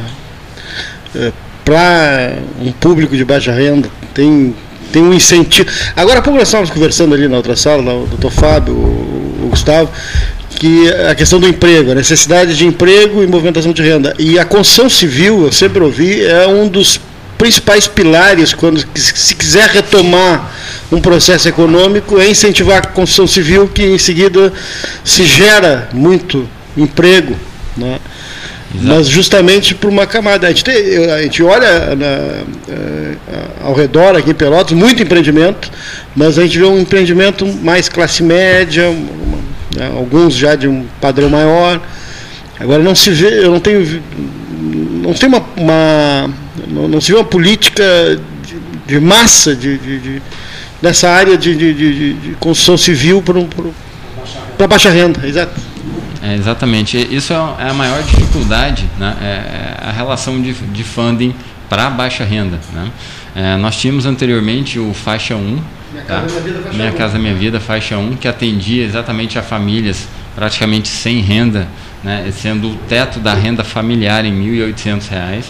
para um público de baixa renda. Tem, tem um incentivo. Agora há pouco nós estávamos conversando ali na outra sala, o doutor Fábio, o, o Gustavo, que a questão do emprego, a necessidade de emprego e movimentação de renda. E a construção civil, eu sempre ouvi, é um dos principais pilares quando se quiser retomar um processo econômico é incentivar a construção civil que em seguida se gera muito emprego, né? mas justamente por uma camada. A gente, tem- a gente olha na- eh, ao redor aqui em Pelotas, muito empreendimento, mas a gente vê um empreendimento mais classe média, né, alguns já de um padrão maior. Agora não se vê, eu não tenho não tem uma, uma- não, não se vê uma política de, de massa de, de- de- nessa área de, de- de- de- de construção civil para baixa renda, exato. É, exatamente. Isso é a maior dificuldade, né? é, é a relação de, de funding para baixa renda. Né? É, nós tínhamos anteriormente o faixa 1, tá? Casa Minha Vida, faixa Minha 1. Casa Minha Vida, faixa 1, que atendia exatamente a famílias praticamente sem renda, né? sendo o teto da renda familiar em R$ 1.800.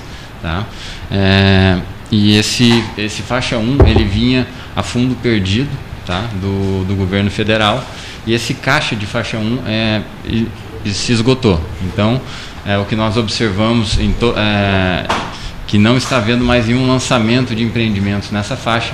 Tá? É, e esse, esse faixa 1 ele vinha a fundo perdido tá? do, do governo federal e esse caixa de faixa 1 é, e- e se esgotou. Então, é, o que nós observamos to, é, que não está havendo mais nenhum lançamento de empreendimentos nessa faixa,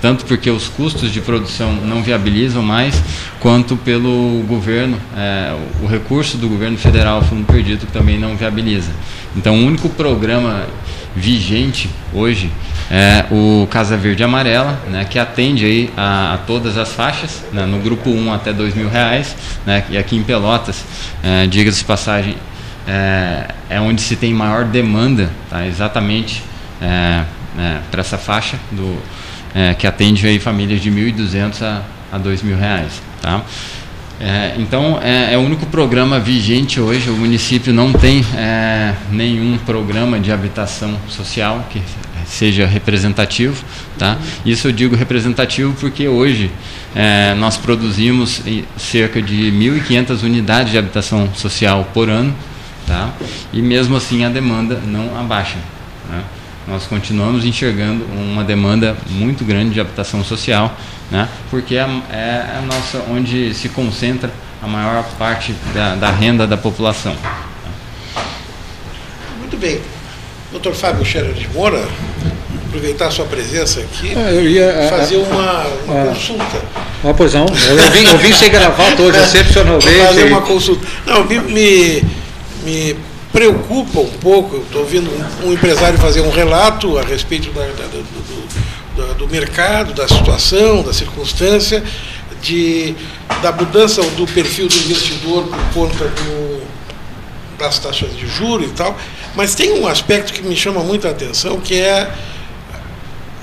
tanto porque os custos de produção não viabilizam mais, quanto pelo governo, é, o, recurso do governo federal, fundo perdido, também não viabiliza. Então, o único programa vigente hoje é o Casa Verde Amarela, né, que atende aí a, a todas as faixas, né, no grupo 1 até 2 mil reais, né, e aqui em Pelotas, é, diga-se passagem, é, é onde se tem maior demanda, tá, exatamente é, para essa faixa do, é, que atende aí famílias de 1.200 a, a 2 mil reais. Tá? É, então, é, é o único programa vigente hoje. O município não tem é, nenhum programa de habitação social que seja representativo. Tá? Isso eu digo representativo porque hoje é, nós produzimos cerca de 1.500 unidades de habitação social por ano. Tá? E mesmo assim a demanda não abaixa. né? Nós continuamos enxergando uma demanda muito grande de habitação social, né? porque é, a- é a nossa onde se concentra a maior parte da, da renda da população. Muito bem. Doutor Fábio Scherer de Moura, aproveitar a sua presença aqui Ah, eu ia, e fazer ah, uma, uma ah, consulta. Ah, pois não, eu vim, eu vim sem gravata hoje, [LAUGHS] excepcionalmente. Fazer uma consulta. Não, me, me, me preocupa um pouco, estou ouvindo um, um empresário fazer um relato a respeito da- da- do, do- do- do mercado, da situação, da circunstância, de, da mudança do perfil do investidor por conta do, das taxas de juros e tal. Mas tem um aspecto que me chama muita atenção, que é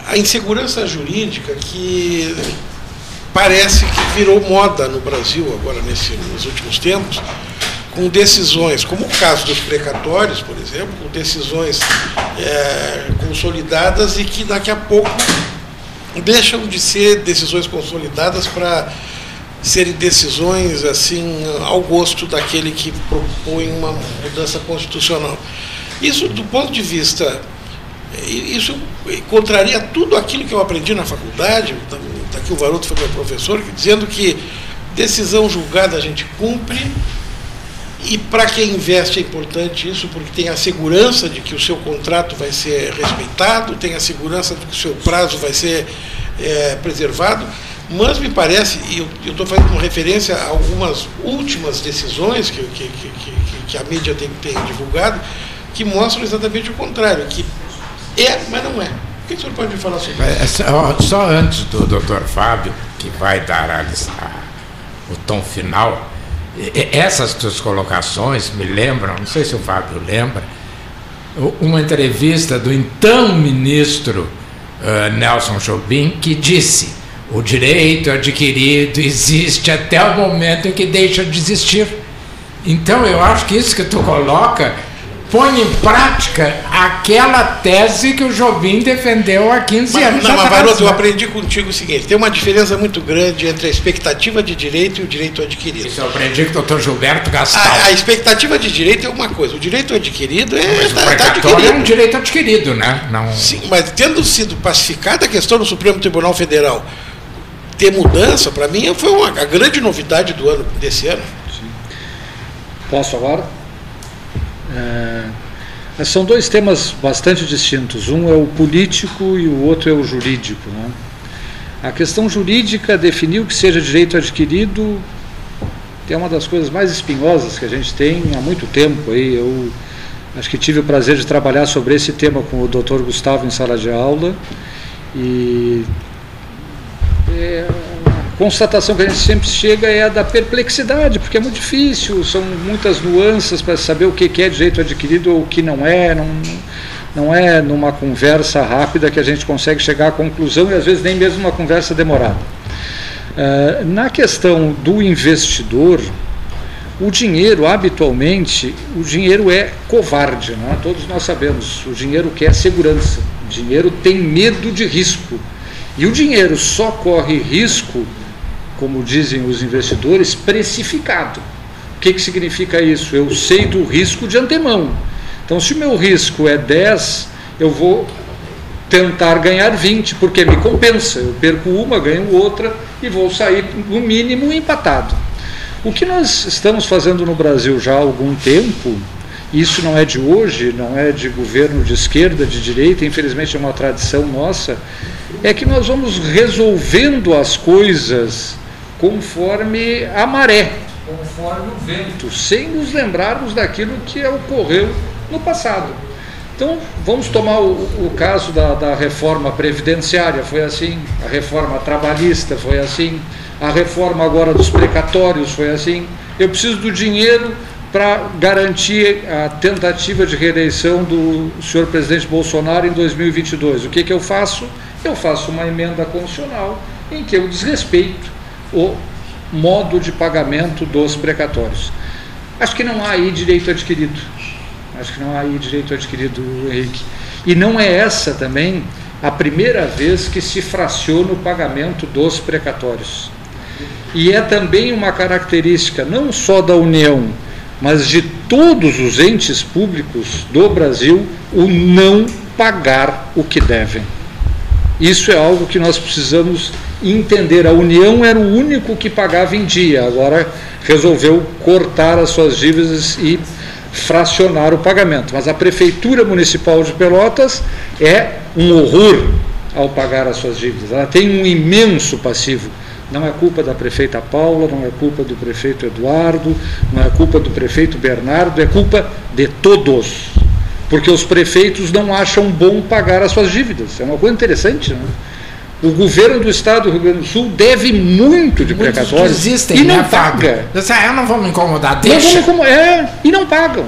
a insegurança jurídica que parece que virou moda no Brasil agora nesse, nos últimos tempos, com decisões, como o caso dos precatórios, por exemplo, com decisões eh, consolidadas e que daqui a pouco deixam de ser decisões consolidadas para serem decisões assim ao gosto daquele que propõe uma mudança constitucional. Isso, do ponto de vista isso contraria tudo aquilo que eu aprendi na faculdade, daqui o Varoto foi meu professor, dizendo que decisão julgada a gente cumpre E para quem investe é importante isso, porque tem a segurança de que o seu contrato vai ser respeitado, tem a segurança de que o seu prazo vai ser é, preservado. Mas me parece, e eu estou fazendo uma referência a algumas últimas decisões que, que, que, que- a mídia tem, tem divulgado, que mostram exatamente o contrário, que é, mas não é. O que o senhor pode me falar sobre É, isso? Só, antes do doutor Fábio, que vai dar a, a- o tom final, essas tuas colocações me lembram, não sei se o Fábio lembra, uma entrevista do então ministro eh, Nelson Jobim, que disse: o direito adquirido existe até o momento em que deixa de existir. Então eu acho que isso que tu coloca põe em prática aquela tese que o Jobim defendeu há 15 Mas, anos não, mas atrás. Varoto, eu aprendi contigo o seguinte: tem uma diferença muito grande entre a expectativa de direito e o direito adquirido. Isso eu aprendi com o doutor Gilberto Gastal. A, a expectativa de direito é uma coisa, o direito adquirido é. Mas o tá- tá precatório é adquirido. um direito adquirido, né? Não... Sim, mas tendo sido pacificada a questão no Supremo Tribunal Federal ter mudança, para mim foi uma, a grande novidade do ano desse ano. Posso agora? É, são dois temas bastante distintos. Um é o político e o outro é o jurídico. né? A questão jurídica definir o que seja direito adquirido é uma das coisas mais espinhosas que a gente tem há muito tempo. Aí. Eu acho que tive o prazer de trabalhar sobre esse tema com o Dr. Gustavo em sala de aula e é, constatação que a gente sempre chega é a da perplexidade, porque é muito difícil, são muitas nuances para saber o que é direito adquirido ou o que não é, não, não é numa conversa rápida que a gente consegue chegar à conclusão e às vezes nem mesmo uma conversa demorada. Ah, na questão do investidor, o dinheiro, habitualmente, o dinheiro é covarde, né? todos nós sabemos. O dinheiro quer segurança, o dinheiro tem medo de risco. E o dinheiro só corre risco, como dizem os investidores, precificado. O que, que significa isso? Eu sei do risco de antemão. Então, se o meu risco é 10, eu vou tentar ganhar 20, porque me compensa. Eu perco uma, ganho outra e vou sair, no mínimo, empatado. O que nós estamos fazendo no Brasil já há algum tempo, isso não é de hoje, não é de governo de esquerda, de direita, infelizmente é uma tradição nossa, é que nós vamos resolvendo as coisas conforme a maré, conforme o vento, sem nos lembrarmos daquilo que ocorreu no passado. Então, vamos tomar o, o caso da, da reforma previdenciária, foi assim, a reforma trabalhista foi assim, a reforma agora dos precatórios foi assim. Eu preciso do dinheiro para garantir a tentativa de reeleição do senhor presidente Bolsonaro em 2022. O que, que eu faço? Eu faço uma emenda constitucional em que eu desrespeito o modo de pagamento dos precatórios. Acho que não há aí direito adquirido. Acho que não há aí direito adquirido, Henrique. E não é essa também a primeira vez que se fraciona o pagamento dos precatórios. E é também uma característica não só da União, mas de todos os entes públicos do Brasil o não pagar o que devem. Isso é algo que nós precisamos entender. A União era o único que pagava em dia, agora resolveu cortar as suas dívidas e fracionar o pagamento. Mas a Prefeitura Municipal de Pelotas é um horror ao pagar as suas dívidas. Ela tem um imenso passivo. Não é culpa da prefeita Paula, não é culpa do prefeito Eduardo, não é culpa do prefeito Bernardo, é culpa de todos. Porque os prefeitos não acham bom pagar as suas dívidas. É uma coisa interessante, né? O governo do estado do Rio Grande do Sul deve muito de precatórios desistem, e né, não Fábio? paga. "Ah, eu não vou me incomodar, Não deixa. vamos como é, e não pagam.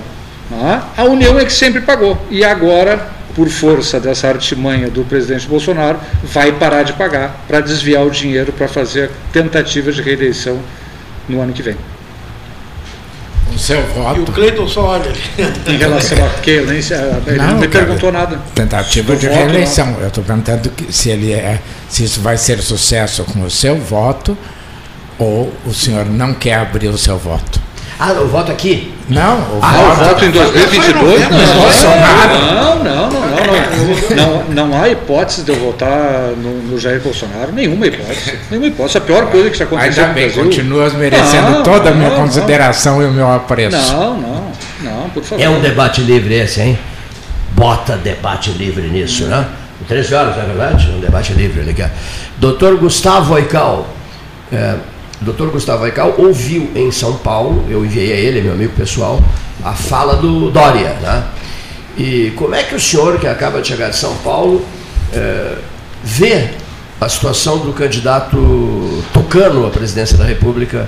né? A União é que sempre pagou. E agora, por força dessa artimanha do presidente Bolsonaro, vai parar de pagar para desviar o dinheiro para fazer a tentativa de reeleição no ano que vem. O seu voto. E o Cleiton só olha ali. Em relação a que ele, nem ele não, me cara, perguntou nada. Tentativa de voto, reeleição. Eu estou perguntando que- se ele é, se isso vai ser sucesso com o seu voto ou o senhor não quer abrir o seu voto. Ah, o voto aqui? Não, o Ah, o voto em 2022? Não, Bolsonaro. não, não, não, não, não, não, não há hipótese de eu votar no, no Jair Bolsonaro, nenhuma hipótese, nenhuma hipótese. A pior coisa que já aconteceu Ainda no bem, Brasil. continuas merecendo Não, toda a minha não, consideração e o meu apreço. Não, não, não, por favor. É um debate livre esse, hein? Bota debate livre nisso, né? 13 horas, não é verdade? Um debate livre, legal. Doutor Gustavo Aical. É, Doutor Gustavo Aical ouviu em São Paulo, eu enviei a ele, meu amigo pessoal, a fala do Dória, né? E como é que o senhor, que acaba de chegar de São Paulo, é, vê a situação do candidato Tucano à presidência da República,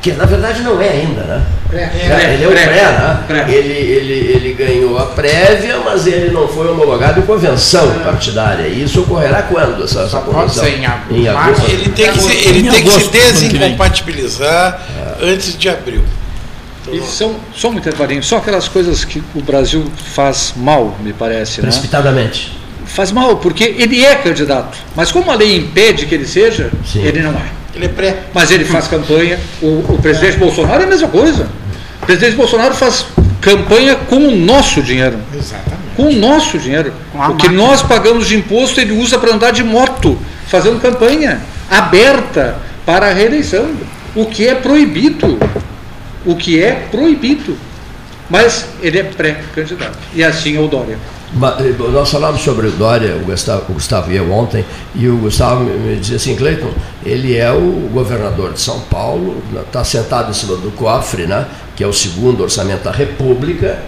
que na verdade não é ainda, né? É, ele é o pré, né? Ele, ele, ele ganhou a prévia, mas ele não foi homologado em convenção partidária. E isso ocorrerá quando, essa, essa convenção? em agosto. Em agosto. Ele tem que se, ele tem que se desincompatibilizar antes de abril. E são, só um intervalinho, são aquelas coisas que o Brasil faz mal, me parece, né? Precipitadamente. Faz mal, porque ele é candidato. Mas como a lei impede que ele seja, ele não é. Ele é pré. Mas ele faz campanha. O, o presidente Bolsonaro é a mesma coisa. O presidente Bolsonaro faz campanha com o nosso dinheiro. Exatamente. Com o nosso dinheiro. O que nós pagamos de imposto, ele usa para andar de moto, fazendo campanha aberta para a reeleição. O que é proibido. O que é proibido. Mas ele é pré-candidato. E assim é o Dória. Eh, Nós falamos sobre o Dória, o Gustavo, o Gustavo e eu ontem, e o Gustavo me, dizia assim, Cleiton, ele é o governador de São Paulo, está sentado em cima do cofre, né, que é o segundo orçamento da República,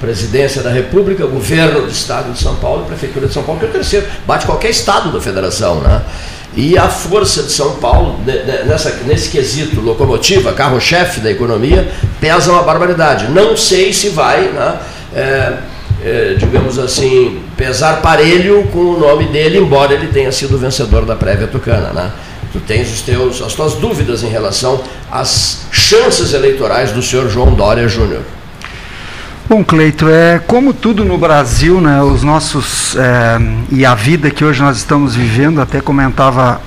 presidência da República, governo do Estado de São Paulo, prefeitura de São Paulo, que é o terceiro, bate qualquer estado da federação, né? E a força de São Paulo, ne- ne- nessa, nesse quesito, locomotiva, carro-chefe da economia, pesa uma barbaridade. Não sei se vai, né, é, é, digamos assim, pesar parelho com o nome dele, embora ele tenha sido vencedor da prévia tucana. Né? Tu tens os teus, as tuas dúvidas em relação às chances eleitorais do senhor João Dória Júnior. Bom, Cleito, é como tudo no Brasil, né, os nossos é, e a vida que hoje nós estamos vivendo, até comentava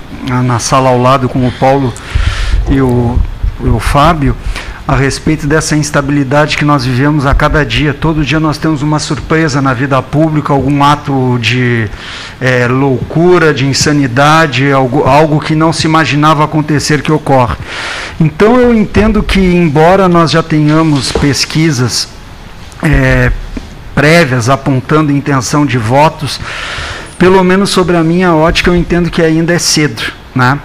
na sala ao lado com o Paulo e o, e o Fábio a respeito dessa instabilidade que nós vivemos a cada dia. Todo dia nós temos uma surpresa na vida pública, algum ato de é, loucura, de insanidade, algo, algo que não se imaginava acontecer que ocorre. Então eu entendo que, embora nós já tenhamos pesquisas é, prévias apontando intenção de votos, pelo menos sobre a minha ótica, eu entendo que ainda é cedo, né?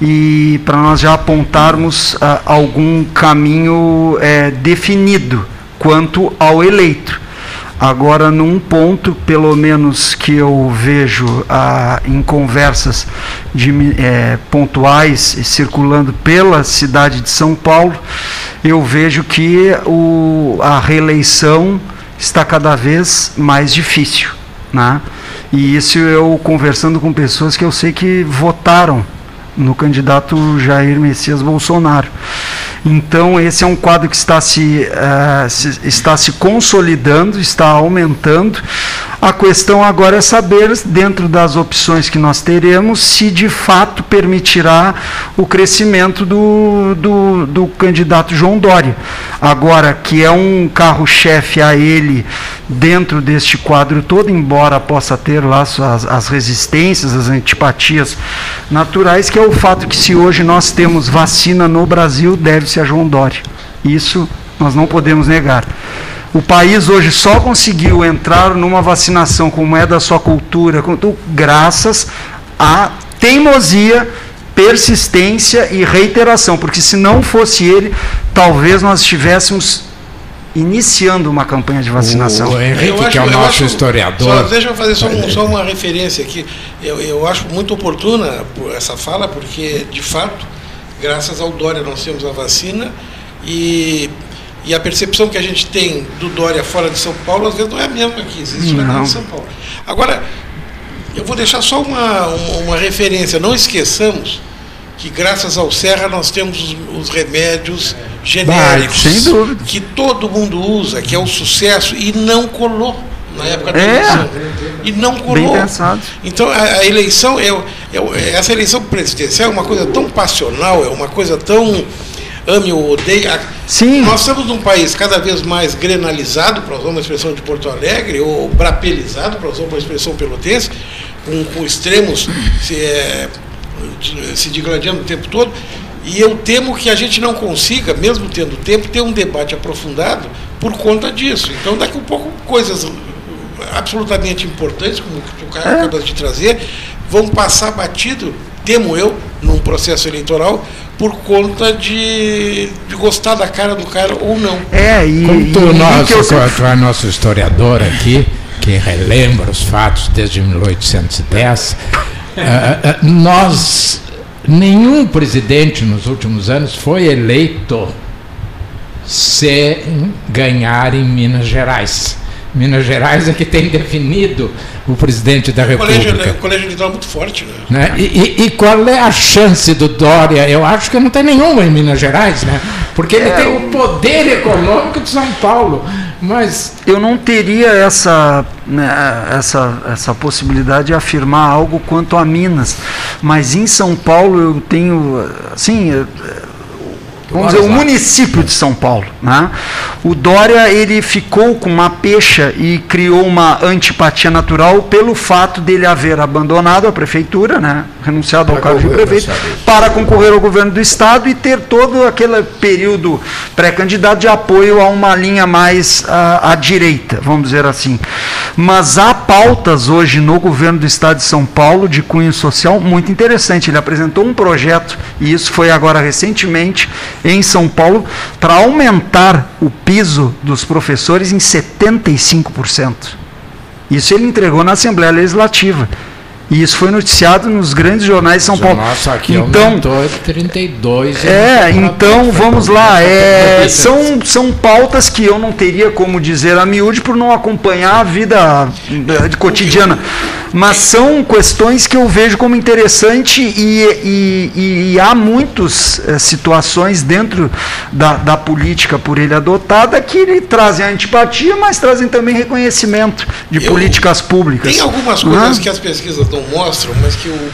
E para nós já apontarmos ah, algum caminho é, definido quanto ao eleito. Agora, num ponto, pelo menos que eu vejo ah, em conversas de, eh, pontuais circulando pela cidade de São Paulo, eu vejo que o, a reeleição está cada vez mais difícil. Né? E isso eu conversando com pessoas que eu sei que votaram no candidato Jair Messias Bolsonaro. Então, esse é um quadro que está se, eh, se- está se consolidando, está aumentando. A questão agora é saber, dentro das opções que nós teremos, se de fato permitirá o crescimento do, do, do candidato João Dória. Agora, que é um carro-chefe a ele dentro deste quadro todo, embora possa ter lá suas, as resistências, as antipatias naturais, que é o fato que se hoje nós temos vacina no Brasil, deve-se a João Dória. Isso nós não podemos negar. O país hoje só conseguiu entrar numa vacinação como é da sua cultura, graças à teimosia, persistência e reiteração, porque se não fosse ele, talvez nós estivéssemos iniciando uma campanha de vacinação. O Henrique, Eu que é o acho- nosso acho- historiador. Só, deixa eu fazer só, um- só uma referência aqui. Eu, eu acho muito oportuna por essa fala, porque, de fato, graças ao Dória nós temos a vacina e, e a percepção que a gente tem do Dória fora de São Paulo, às vezes não é a mesma que existe lá Não. em São Paulo. Agora, eu vou deixar só uma, uma, uma referência. Não esqueçamos que, graças ao Serra, nós temos os, os remédios genéricos sem dúvida. que todo mundo usa, que é o sucesso, e não colou na época da É. eleição. E não colou. Então, a, a eleição, é, é essa eleição presidencial é uma coisa tão passional, é uma coisa tão ame ou odeie. Sim. Nós estamos num país cada vez mais grenalizado, para usar uma expressão de Porto Alegre, ou brapelizado, para usar uma expressão pelotense, com, com extremos se, é, se digladiando o tempo todo. E eu temo que a gente não consiga, mesmo tendo tempo, ter um debate aprofundado por conta disso. Então, daqui a pouco, coisas absolutamente importantes, como o cara É. acaba de trazer, vão passar batido, temo eu, num processo eleitoral, por conta de, de gostar da cara do cara ou não. É, e, Como tu, e- e nosso, que eu tu é nosso historiador aqui, que relembra os fatos desde 1810, ah, ah, nós, nenhum presidente nos últimos anos foi eleito se ganhar em Minas Gerais. Minas Gerais é que tem definido o presidente da O colégio, República. o colégio eleitoral é muito forte, né? Né? E, e- e qual é a chance do Dória? Eu acho que não tem nenhuma em Minas Gerais, né? Porque ele É, tem o poder econômico de São Paulo. Mas eu não teria essa, né, essa, essa possibilidade de afirmar algo quanto a Minas. Mas em São Paulo eu tenho, assim, vamos dizer, o município de São Paulo. Né? O Dória ele ficou com uma pecha e criou uma antipatia natural pelo fato dele haver abandonado a prefeitura, né? renunciado ao cargo de prefeito, para concorrer ao governo do estado e ter todo aquele período pré-candidato de apoio a uma linha mais à, à direita, vamos dizer assim. Mas há pautas hoje no governo do estado de São Paulo de cunho social muito interessante. Ele apresentou um projeto, e isso foi agora recentemente em São Paulo, para aumentar o piso dos professores em 75%. Isso ele entregou na Assembleia Legislativa. E isso foi noticiado nos grandes jornais de São Paulo. Nossa, aqui então, aumentou 32. é, então vamos lá. É, são, são pautas que eu não teria como dizer a miúde por não acompanhar a vida eh, de cotidiana. Mas são questões que eu vejo como interessante e, e- e- e há muitas situações dentro da, da política por ele adotada que lhe trazem antipatia, mas trazem também reconhecimento de Eu- políticas públicas. Tem algumas é? coisas que as pesquisas não mostram, mas que o,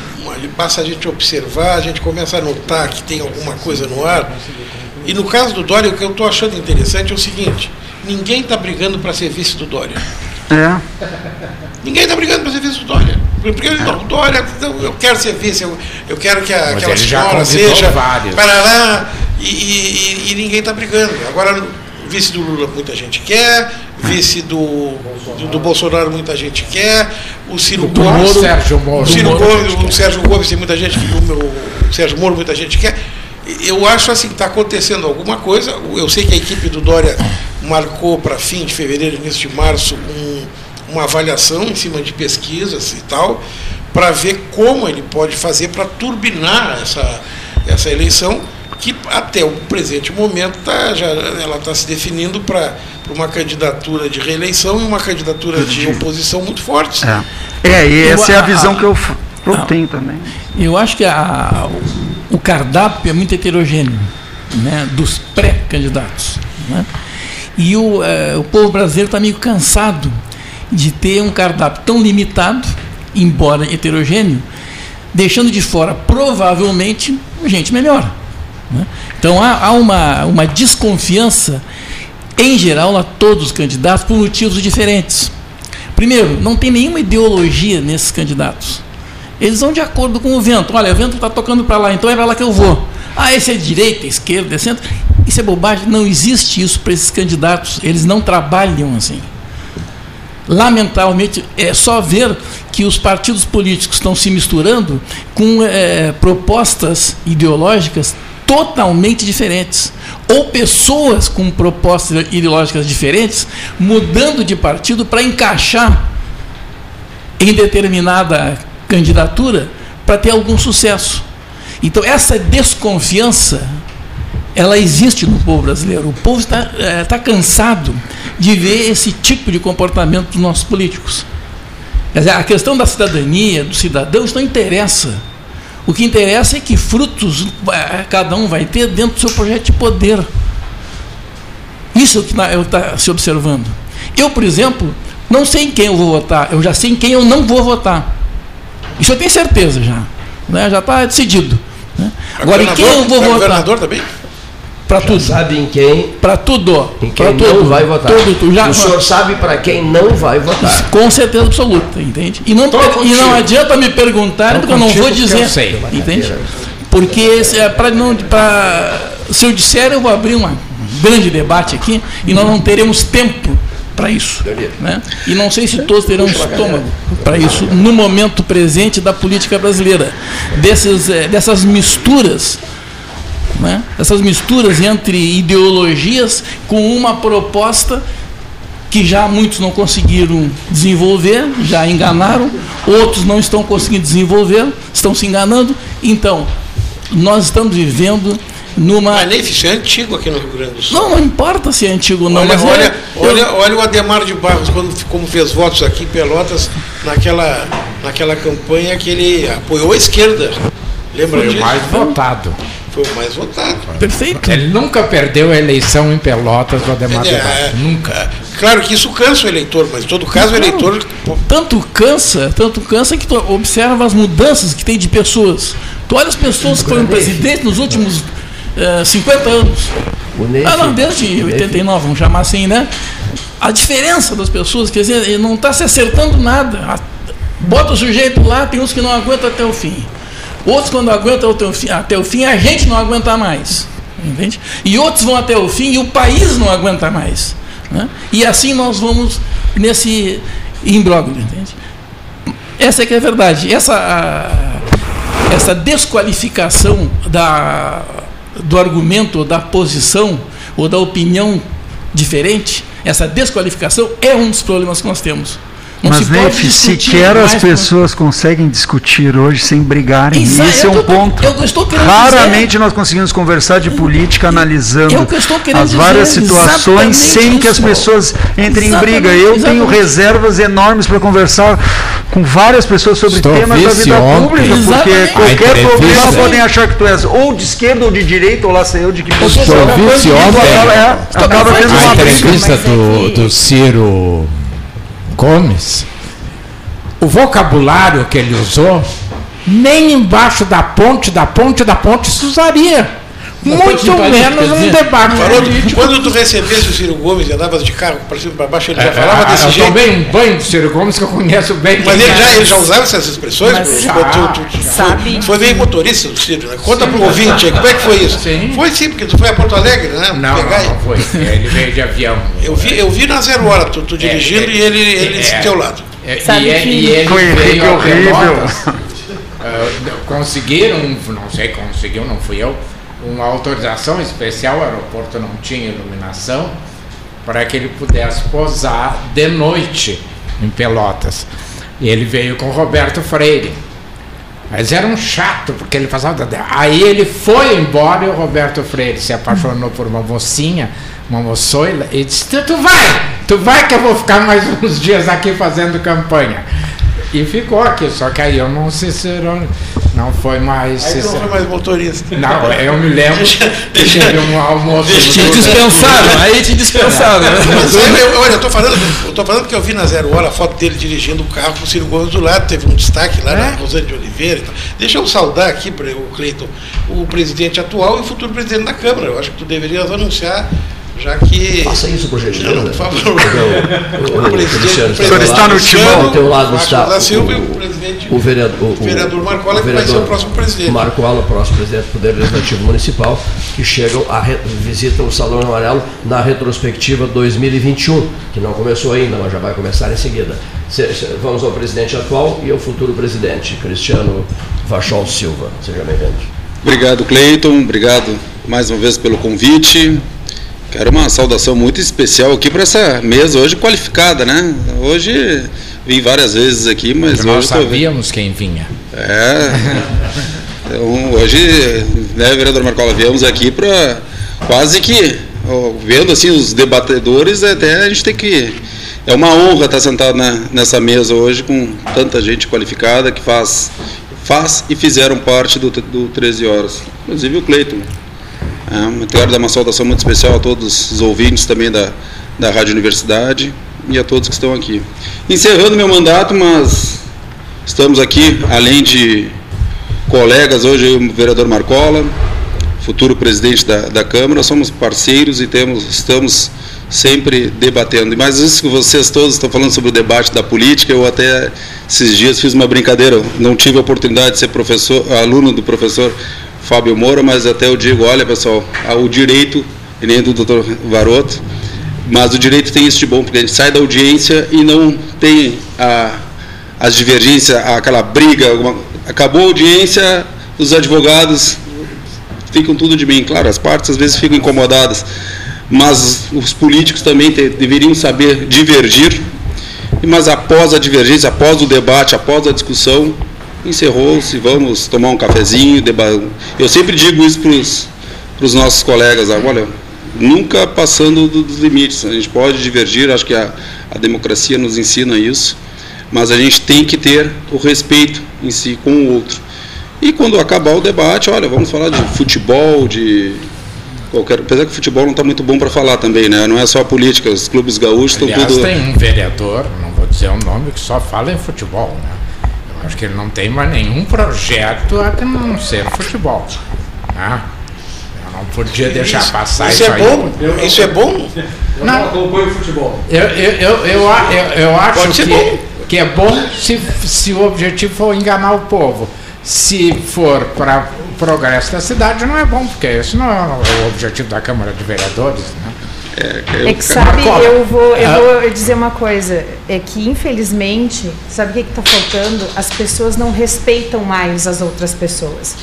basta a gente observar, a gente começa a notar que tem alguma coisa no ar. E no caso do Dória, o que eu estou achando interessante é o seguinte: ninguém está brigando para ser vice do Dória. É. Ninguém está brigando para ser vice do Dória. Porque não, o Dória, eu quero ser vice, eu, eu quero que a, aquela senhora seja. vários. Parará, e, e- e- e ninguém está brigando. Agora, vice do Lula muita gente quer, vice do, do, do Bolsonaro muita gente quer, o Ciro Do Gomes. Sérgio Moro. O, Ciro Moro, Gomes, o Sérgio Gomes tem muita gente, que- o, meu, o Sérgio Moro muita gente quer. Eu acho assim que está acontecendo alguma coisa. Eu sei que a equipe do Dória marcou para fim de fevereiro, início de março, um- uma avaliação em cima de pesquisas e tal, para ver como ele pode fazer para turbinar essa, essa eleição, que até o presente momento tá, já, ela está se definindo para uma candidatura de reeleição e uma candidatura de oposição muito forte. É, é e Eu- essa é a a- visão que eu, eu tenho também. Eu acho que a- o cardápio é muito heterogêneo, né, dos pré-candidatos. né? E o, eh, o povo brasileiro está meio cansado de ter um cardápio tão limitado, embora heterogêneo, deixando de fora provavelmente gente melhor. Né? Então há, há uma, uma desconfiança, em geral, a todos os candidatos por motivos diferentes. Primeiro, não tem nenhuma ideologia nesses candidatos. Eles vão de acordo com o vento. Olha, o vento está tocando para lá, então é para lá que eu vou. Ah, esse é direita, esquerda, é centro. Isso é bobagem. Não existe isso para esses candidatos. Eles não trabalham assim. Lamentavelmente, é só ver que os partidos políticos estão se misturando com eh, propostas ideológicas totalmente diferentes. Ou pessoas com propostas ideológicas diferentes mudando de partido para encaixar em determinada candidatura para ter algum sucesso. Então, essa desconfiança, ela existe no povo brasileiro. O povo está, eh, está cansado de ver esse tipo de comportamento dos nossos políticos. Quer dizer, a questão da cidadania, do cidadão, isso não interessa. O que interessa é que frutos eh, cada um vai ter dentro do seu projeto de poder. Isso é o que está se observando. Eu, por exemplo, não sei em quem eu vou votar, eu já sei em quem eu não vou votar. Isso eu tenho certeza já. Né? Já está decidido. né? Agora, em quem eu vou Pra votar? governador também? Para tudo. Sabe em quem? Para tudo. Em quem tudo. não vai votar. Tudo, tu já- o senhor sabe para quem não vai votar. Com certeza absoluta, entende? E não, e não adianta me perguntar, porque eu não vou dizer. eu sei. Entende? Porque se, é pra não, pra, se eu disser, eu vou abrir um grande debate aqui e nós não teremos tempo para isso. Né? E não sei se todos terão estômago para isso no momento presente da política brasileira. Desses, eh, dessas misturas né? essas misturas entre ideologias com uma proposta que já muitos não conseguiram desenvolver, já enganaram, outros não estão conseguindo desenvolver, estão se enganando. Então, nós estamos vivendo numa. Mas nem isso é antigo aqui no Rio Grande do Sul. Não, não importa se é antigo ou não, olha, mas olha, é- olha, olha o Ademar de Barros, quando, como fez votos aqui em Pelotas, naquela, naquela campanha que ele apoiou a esquerda. Lembra Foi o disso? mais votado. Foi o mais votado. Perfeito. Ele nunca perdeu a eleição em Pelotas do Ademar de É, Barros. Nunca. Claro que isso cansa o eleitor, mas em todo caso o eleitor. Tanto cansa, tanto cansa que tu observa as mudanças que tem de pessoas. Tu olha as pessoas que foram presidentes nos últimos eh, 50 anos. Ah, não, desde 89, vamos chamar assim, né? A diferença das pessoas, quer dizer, ele não está se acertando nada. Bota o sujeito lá, tem uns que não aguentam até o fim. Outros, quando aguentam até o fim, até o fim a gente não aguenta mais. Entende? E outros vão até o fim e o país não aguenta mais. né? E assim nós vamos nesse imbróglio, entende? Essa é que é a verdade. Essa, a- essa desqualificação da, do argumento, da posição, ou da opinião diferente, essa desqualificação é um dos problemas que nós temos. Mas, Neif, sequer as mais com- pessoas conseguem discutir hoje sem brigarem. Exato, Esse é um tô- ponto. estou Raramente nós conseguimos conversar de política analisando é estou as várias dizer, situações sem que as pessoas entrem em briga. Exatamente, Eu tenho exatamente. reservas enormes para conversar com várias pessoas sobre Estou temas da vida ontem. pública, porque Exatamente. Qualquer problema podem achar que tu és ou de esquerda ou de direita, ou lá sei eu de que posição. Estou vice Tu ontem. acaba- é, acaba tendo A uma entrevista do, do Ciro Gomes, o vocabulário que ele usou, nem embaixo da ponte, da ponte, da ponte se usaria. Muito menos um debate Falou, político. [LAUGHS] quando tu recebesse o Ciro Gomes e andavas de carro para cima e para baixo, ele já É, falava é, desse eu jeito. tomei um banho do Ciro Gomes que eu conheço bem. Mas ele já, é. ele já usava essas expressões? Mas já. tu- tu- tu- Sabe. Foi, foi meio motorista do Ciro, né? Conta pro ouvinte aí, como é que foi isso? Foi sim, porque tu foi a Porto Alegre, né? Não, Pegar- não, não foi. Ele veio de avião. Eu vi, eu vi na zero hora, tu, tu dirigindo É, e ele, ele é, do teu lado. É, Sabe e, é- que- e ele Foi veio horrível. Ah, conseguiram, não sei, conseguiu, não fui eu, uma autorização especial, o aeroporto não tinha iluminação, para que ele pudesse posar de noite em Pelotas. E ele veio com Roberto Freire. Mas era um chato, porque ele passava. Aí ele foi embora e o Roberto Freire se apaixonou por uma mocinha, uma moçoila, e disse: "Tu- vai, tu vai que eu vou ficar mais [LAUGHS] uns dias aqui fazendo campanha. E ficou aqui, só que aí eu não Cicerone, não foi mais Aí não foi mais motorista. Não, eu me lembro que teve um almoço. Deixa- do- dispensaram, aí te dispensaram, né? Eu, olha, eu tô falando, eu tô falando que eu vi na Zero Hora a foto dele dirigindo o carro com o Ciro Gomes do lado, teve um destaque lá na Rosane de Oliveira e tal. Deixa eu saudar aqui, o Cleiton, o presidente atual e o futuro presidente da Câmara. Eu acho que tu deverias anunciar, já que. Faça isso, por gentileza. Não, por favor. [LAUGHS] O- o- O presidente- o presidente está no timão. Teu lado está da Silva o- o presidente. o vereador, o, vereador Marcola, o que vai ser o próximo presidente. Marcola, o próximo presidente do Poder Legislativo Municipal, que chegam a re- visitam o Salão Amarelo na retrospectiva 2021, que não começou ainda, mas já vai começar em seguida. Se- se- vamos ao presidente atual e ao futuro presidente, Cristiano Vachol Silva. Seja bem-vindo. Obrigado, Cleiton. Obrigado mais uma vez pelo convite. Quero uma saudação muito especial aqui para essa mesa hoje qualificada, né? Hoje vim várias vezes aqui, mas Porque nós hoje tô sabíamos quem vinha. É. Então, hoje, né, vereador Marcola, viemos aqui para quase que, ó, vendo assim os debatedores, até a gente tem que. É uma honra estar sentado na- nessa mesa hoje com tanta gente qualificada que faz, faz e fizeram parte do, do 13 Horas. Inclusive o Cleiton. É, eu quero dar uma saudação muito especial a todos os ouvintes também da, da Rádio Universidade e a todos que estão aqui. Encerrando meu mandato, mas estamos aqui, além de colegas, hoje o vereador Marcola, futuro presidente da, da Câmara, somos parceiros e temos, estamos sempre debatendo. Mas isso que vocês todos estão falando sobre o debate da política, eu até esses dias fiz uma brincadeira, não tive a oportunidade de ser professor, aluno do professor Fábio Moura, mas até eu digo, olha pessoal, o direito, nem do doutor Varoto, mas o direito tem isso de bom, porque a gente sai da audiência e não tem a, as divergências, aquela briga, alguma, acabou a audiência, os advogados ficam tudo de mim. Claro, as partes às vezes ficam incomodadas, mas os políticos também te, deveriam saber divergir. Mas após a divergência, após o debate, após a discussão, encerrou-se, vamos tomar um cafezinho. Eu sempre digo isso para os nossos colegas, olha, nunca passando dos limites. A gente pode divergir, acho que a, a democracia nos ensina isso, mas a gente tem que ter o respeito em si com o outro. E quando acabar o debate, olha, vamos falar de futebol, de qualquer. Apesar que o futebol não está muito bom para falar também, né? Não é só a política, os clubes gaúchos estão Aliás, tudo. tem um vereador, não vou dizer o nome, que só fala em futebol, né? Acho que ele não tem mais nenhum projeto a não ser futebol. Né? Eu não podia deixar Isso- passar isso isso, é aí. bom? Isso é bom? Eu não acompanho futebol. Eu, eu, eu, eu, a- eu, eu acho que, bom. que é bom se, se o objetivo for enganar o povo. Se for para o progresso da cidade, não é bom, porque esse não é o objetivo da Câmara de Vereadores. Né? É que sabe, eu vou, eu Ah. vou dizer uma coisa, é que infelizmente, sabe o que está faltando? As pessoas não respeitam mais as outras pessoas.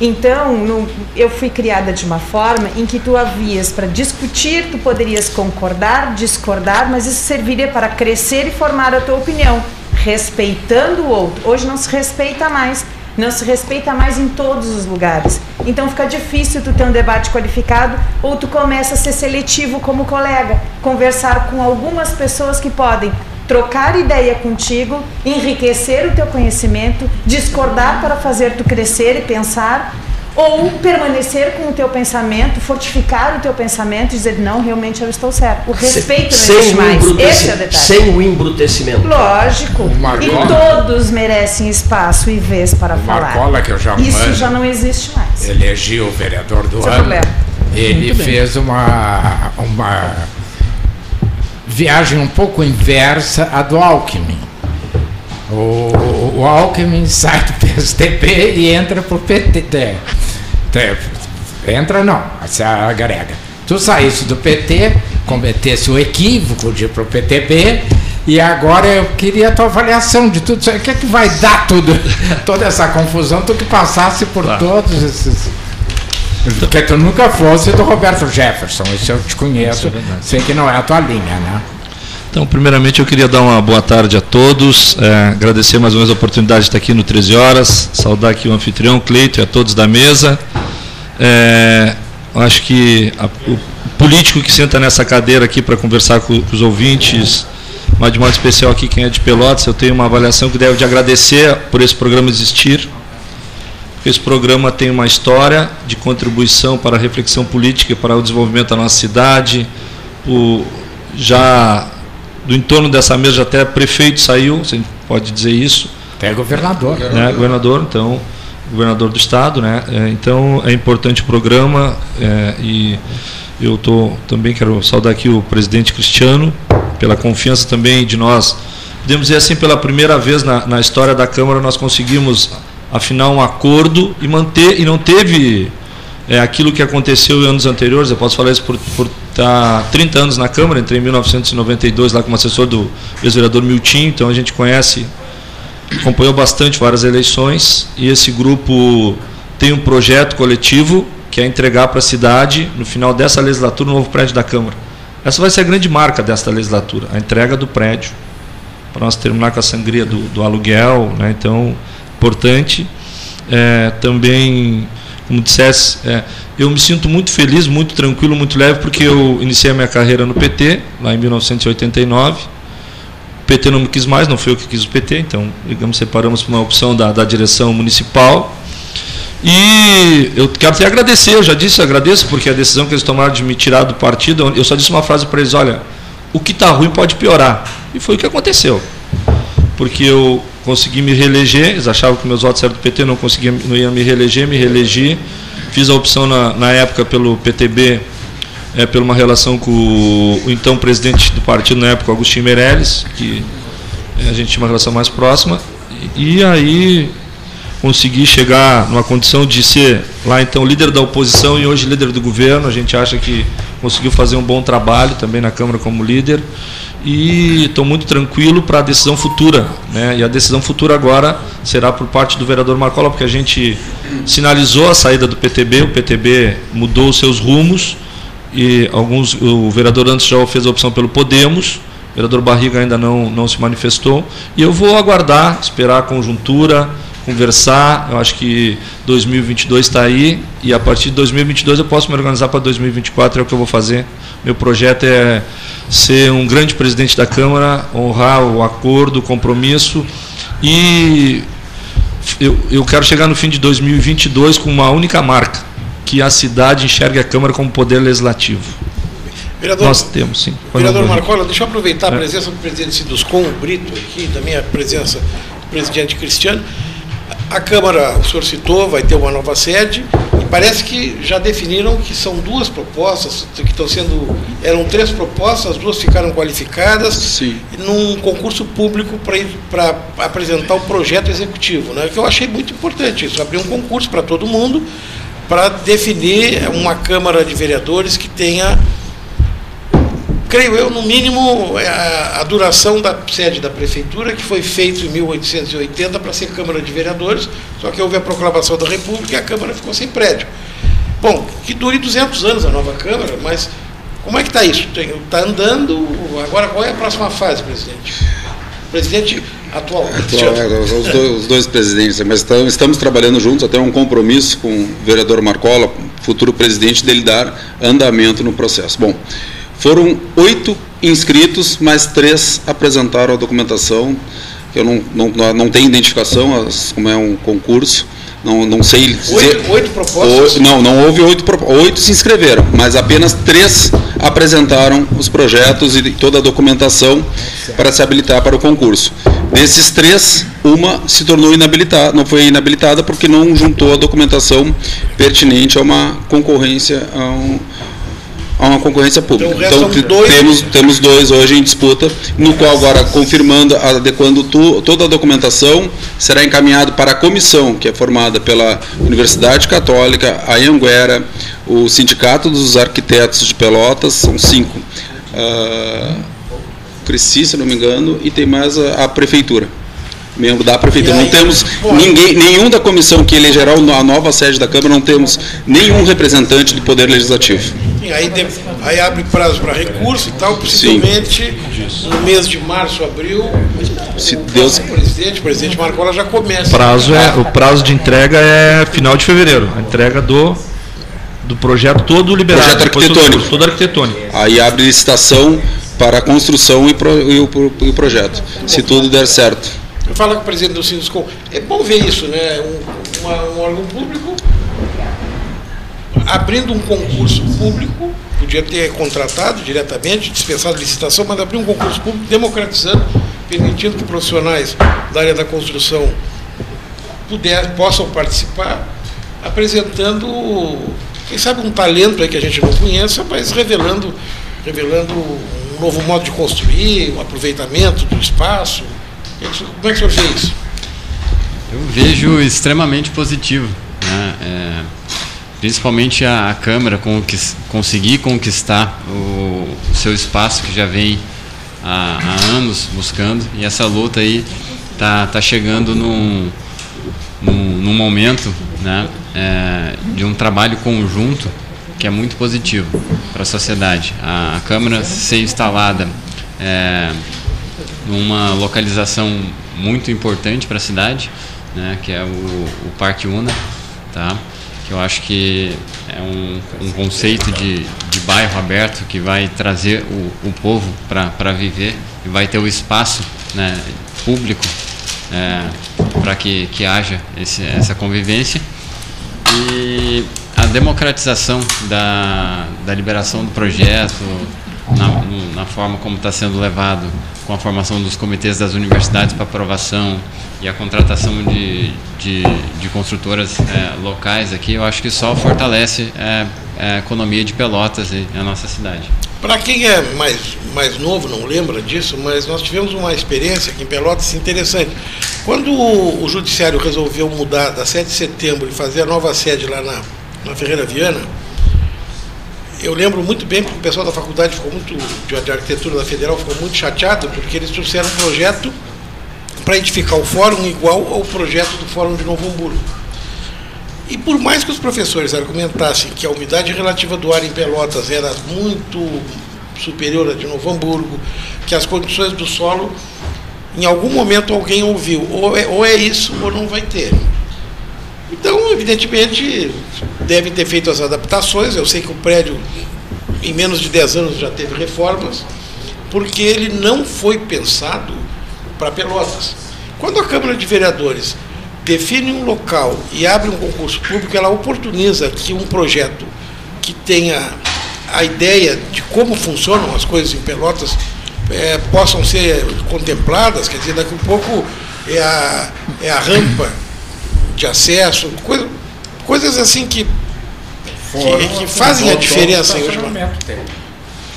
Então, no- eu fui criada de uma forma em que tu havias para discutir, tu poderias concordar, discordar, mas isso serviria para crescer e formar a tua opinião, respeitando o outro. Hoje não se respeita mais, não se respeita mais em todos os lugares. Então fica difícil tu ter um debate qualificado ou tu começa a ser seletivo como colega, conversar com algumas pessoas que podem trocar ideia contigo, enriquecer o teu conhecimento, discordar para fazer tu crescer e pensar, ou permanecer com o teu pensamento, fortificar o teu pensamento e dizer, não, realmente eu estou certo. O respeito não sem existe o mais. Esse é o detalhe. Sem o embrutecimento. Lógico. E todos merecem espaço e vez para falar. Marcola, que eu já Isso mando. já não existe mais. Elegiu o vereador do ano. problema. Ele Muito bem. fez uma, uma viagem um pouco inversa à do Alckmin. O, o Alckmin [LAUGHS] sai do PSDB e entra para o PT. Entra não, se agrega. Tu saísse do PT, cometesse o equívoco de ir para o PTB, e agora eu queria a tua avaliação de tudo isso. O que é que vai dar tudo, [LAUGHS] toda essa confusão? Tu que passasse por todos esses. Porque tu nunca fosse do Roberto Jefferson, isso eu te conheço, sei que não é a tua linha, né? Então, primeiramente, eu queria dar uma boa tarde a todos, é, agradecer mais uma vez a oportunidade de estar aqui no 13 Horas, saudar aqui o anfitrião, Cleito, e a todos da mesa. É, acho que a- o político que senta nessa cadeira aqui para conversar com, com os ouvintes, mas de modo especial aqui quem é de Pelotas, eu tenho uma avaliação que deve de agradecer por esse programa existir, porque esse programa tem uma história de contribuição para a reflexão política e para o desenvolvimento da nossa cidade. O, já do entorno dessa mesa, até prefeito saiu, você pode dizer isso. Até governador. Né, governador, então, governador do estado, né? É, então é importante o programa é, e eu tô, também quero saudar aqui o presidente Cristiano pela confiança também de nós. Podemos dizer assim, pela primeira vez na, na história da Câmara nós conseguimos afinar um acordo e manter, e não teve é, aquilo que aconteceu em anos anteriores, eu posso falar isso por, por estar 30 anos na Câmara, entrei em 1992 lá como assessor do ex-vereador Miltim, então a gente conhece, acompanhou bastante várias eleições e esse grupo tem um projeto coletivo que é entregar para a cidade, no final dessa legislatura, um novo prédio da Câmara. Essa vai ser a grande marca desta legislatura, a entrega do prédio, para nós terminar com a sangria do, do aluguel, né? então, importante. É, também, como dissesse, é, eu me sinto muito feliz, muito tranquilo, muito leve, porque eu iniciei a minha carreira no PT, lá em 1989. O PT não me quis mais, não foi eu que quis o PT, então, digamos, separamos por uma opção da, da direção municipal. E eu quero até agradecer, eu já disse, agradeço, porque a decisão que eles tomaram de me tirar do partido, eu só disse uma frase para eles: olha, o que está ruim pode piorar. E foi o que aconteceu. Porque eu consegui me reeleger, eles achavam que meus votos eram do PT, não conseguia, não ia me reeleger, me reelegi. Fiz a opção na, na época pelo PTB, é, por uma relação com o, o então presidente do partido na época, Agostinho Meirelles, que é, a gente tinha uma relação mais próxima. E, e aí consegui chegar numa condição de ser lá então líder da oposição e hoje líder do governo. A gente acha que conseguiu fazer um bom trabalho também na Câmara como líder e estou muito tranquilo para a decisão futura. Né? E a decisão futura agora será por parte do vereador Marcola, porque a gente sinalizou a saída do PTB, o PTB mudou os seus rumos e alguns o vereador já fez a opção pelo Podemos, o vereador Barriga ainda não, não se manifestou, e eu vou aguardar, esperar a conjuntura, conversar. Eu acho que 2022 está aí e a partir de 2022 eu posso me organizar para 2024, é o que eu vou fazer. Meu projeto é ser um grande presidente da Câmara, honrar o acordo, o compromisso e eu, eu quero chegar no fim de 2022 com uma única marca, que a cidade enxergue a Câmara como poder legislativo. Vereador, Nós temos, sim. Vereador Marcola, deixa eu aproveitar a presença do presidente Siduscom, Brito, aqui, também a presença do presidente Cristiano. A Câmara, o senhor citou, vai ter uma nova sede e parece que já definiram que são duas propostas, que estão sendo. Eram três propostas, as duas ficaram qualificadas Sim. num concurso público para apresentar o projeto executivo, né? que eu achei muito importante isso, abrir um concurso para todo mundo para definir uma Câmara de Vereadores que tenha creio eu, no mínimo, é a, duração da sede da prefeitura, que foi feito em 1880 para ser Câmara de Vereadores, só que houve a proclamação da República e a Câmara ficou sem prédio. Bom, que dure 200 anos a nova Câmara, mas como é que está isso? Está andando, agora qual é a próxima fase, presidente? Presidente atual. Atual, é, os, dois, os dois presidentes, mas estamos, estamos trabalhando juntos, até um compromisso com o vereador Marcola, futuro presidente, dele dar andamento no processo. Bom, foram oito inscritos, mas três apresentaram a documentação. Eu não, não, não tenho identificação, como é um concurso. Não, não sei dizer. Oito, oito propostas? O, não, não houve oito. Oito se inscreveram, mas apenas três apresentaram os projetos e toda a documentação para se habilitar para o concurso. Desses três, uma se tornou inabilitada, não foi inabilitada porque não juntou a documentação pertinente a uma concorrência, a um, a uma concorrência pública. Então, então temos, temos dois hoje em disputa, no qual agora confirmando, adequando tu, toda a documentação, será encaminhado para a comissão, que é formada pela Universidade Católica, a Anguera, o Sindicato dos Arquitetos de Pelotas, são cinco, uh, Cresci, se não me engano, e tem mais a, a Prefeitura membro da prefeitura. Não temos ninguém, nenhum da comissão que elegerá a nova sede da Câmara, não temos nenhum representante do Poder Legislativo. E aí, aí abre prazo para recurso e tal, possivelmente Sim. no mês de março, abril, se Deus... o presidente, o presidente Marcola já começa. Prazo é, o prazo de entrega é final de fevereiro, a entrega do do projeto todo liberado. Projeto arquitetônico. Todo, todo arquitetônico. Aí abre licitação para a construção e, pro, e, o, e o projeto, se tudo der certo. Eu falo com o presidente do Sinduscom, é bom ver isso, né? Um, uma, um órgão público abrindo um concurso público, podia ter contratado diretamente, dispensado licitação, mas abrir um concurso público democratizando, permitindo que profissionais da área da construção puder, possam participar, apresentando, quem sabe, um talento aí que a gente não conheça, mas revelando, revelando um novo modo de construir, um aproveitamento do espaço. Como é que o senhor vê isso? Eu vejo extremamente positivo. Né? É, principalmente a, a Câmara conseguir conquistar o, o, seu espaço que já vem há, há, anos buscando. E essa luta aí tá, tá chegando num, num, num momento né, é, de um trabalho conjunto que é muito positivo para a sociedade. A, a Câmara ser instalada é, numa localização muito importante para a cidade, né, que é o, o Parque Una, tá? que eu acho que é um, um conceito de, de bairro aberto que vai trazer o, o povo para viver e vai ter o espaço né, público é, para que, que haja esse, essa convivência. E a democratização da, da liberação do projeto, na, no, na forma como está sendo levado com a formação dos comitês das universidades para aprovação e a contratação de, de, de construtoras é, locais aqui, eu acho que só fortalece é, a economia de Pelotas e a nossa cidade. Para quem é mais, mais novo, não lembra disso, mas nós tivemos uma experiência aqui em Pelotas interessante. Quando o, o Judiciário resolveu mudar da 7 de setembro e fazer a nova sede lá na, na Ferreira Viana, eu lembro muito bem, porque o pessoal da faculdade ficou muito, de, arquitetura da Federal ficou muito chateado, porque eles trouxeram um projeto para edificar o fórum igual ao projeto do Fórum de Novo Hamburgo. E por mais que os professores argumentassem que a umidade relativa do ar em Pelotas era muito superior à de Novo Hamburgo, que as condições do solo, em algum momento alguém ouviu, ou é, ou é isso ou não vai ter. Então, evidentemente, devem ter feito as adaptações. Eu sei que o prédio, em menos de 10 anos, já teve reformas, porque ele não foi pensado para Pelotas. Quando a Câmara de Vereadores define um local e abre um concurso público, ela oportuniza que um projeto que tenha a ideia de como funcionam as coisas em Pelotas é, possam ser contempladas, quer dizer, daqui a pouco é a, é a rampa de acesso, coisa, coisas assim que, que, que fazem a diferença hoje.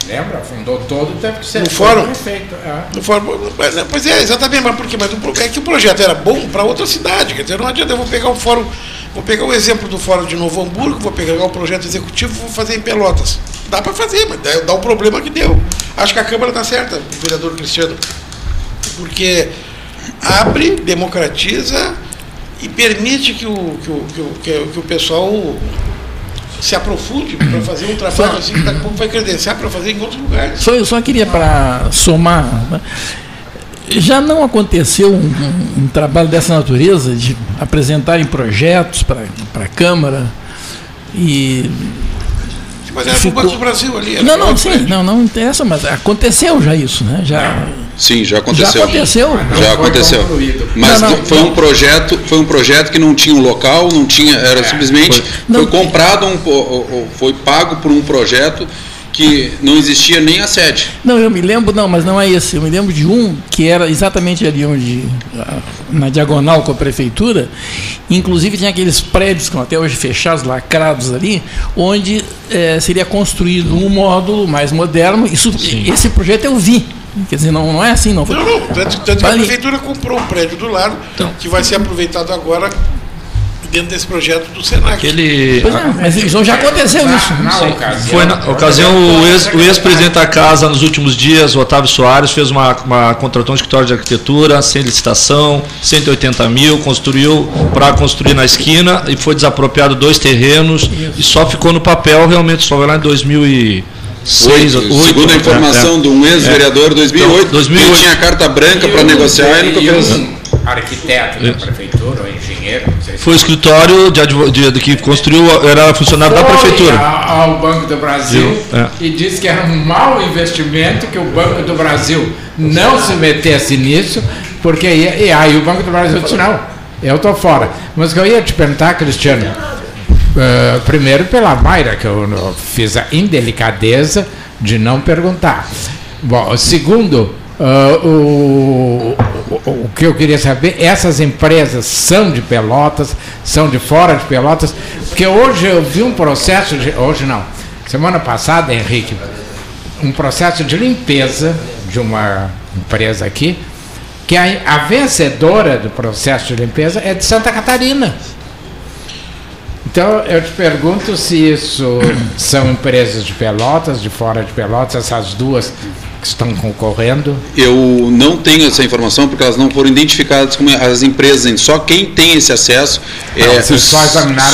Lembra? Fundou todo, teve que ser no fórum. É. No fórum, pois é, exatamente, mas por quê? Mas é que o projeto era bom para outra cidade, quer dizer, não adianta, eu vou pegar o fórum, vou pegar o exemplo do fórum de Novo Hamburgo, vou pegar o projeto executivo vou fazer em Pelotas. Dá para fazer, mas dá, dá o problema que deu. Acho que a Câmara está certa, o vereador Cristiano, porque abre, democratiza e permite que o, que o, que o, que o, que o pessoal se aprofunde para fazer um trabalho assim que daqui a pouco vai credenciar para fazer em outros lugares. Só, eu só queria para somar. né? Já não aconteceu um, um, um trabalho dessa natureza de apresentarem projetos para a Câmara e Mas era Ficou... o Banco do Brasil ali. não, não, sim, não, não interessa, mas aconteceu já isso, né? Já Sim, já aconteceu. Já aconteceu. Já aconteceu. Mas Não, não, foi não. um projeto, foi um projeto que não tinha um local, não tinha, era simplesmente foi, comprado um, foi pago por um projeto que não existia nem a sede. Não, eu me lembro, não, mas não é esse. Eu me lembro de um que era exatamente ali onde, na diagonal com a prefeitura. Inclusive tinha aqueles prédios que estão até hoje fechados, lacrados ali, onde eh, seria construído um módulo mais moderno. Isso, esse projeto eu vi. Quer dizer, não, não é assim, não. Foi- Não, não, tanto, tanto que a prefeitura comprou um prédio do lado, Então. que vai ser aproveitado agora dentro desse projeto do Senac. Aquele- Pois é, mas isso já aconteceu isso. Foi na ocasião, o ex- ex-presidente da casa, nos últimos dias, o Otávio Soares, fez uma, uma contratou um escritório de arquitetura, sem licitação, 180 mil, construiu para construir na esquina e foi desapropriado dois terrenos e só ficou no papel, realmente, só vai lá em 2006. Oito. oito, Segundo a é, informação é. de um ex-vereador, É. 2008, Então, 2008. ele tinha carta branca para negociar e nunca fez. um arquiteto da prefeitura, ou engenheiro, não sei se Foi o escritório de, advo- de- de- que construiu, era funcionário da Foi prefeitura. a- ao Banco do Brasil? É. e disse que era um mau investimento que o Banco do Brasil não se metesse nisso, porque e aí o Banco do Brasil disse não, eu estou fora. Mas o que eu ia te perguntar, Cristiano, eh, primeiro pela Mayra, que eu fiz a indelicadeza de não perguntar. Bom, segundo, ah, o, o, o que eu queria saber, essas empresas são de Pelotas, são de fora de Pelotas, porque hoje eu vi um processo de. Hoje não, semana passada, Henrique, um processo de limpeza de uma empresa aqui, que a, a vencedora do processo de limpeza é de Santa Catarina. Então eu te pergunto se isso são empresas de Pelotas, de fora de Pelotas, essas duas que estão concorrendo. Eu não tenho essa informação porque elas não foram identificadas como as empresas. Só quem tem esse acesso Não, é vocês só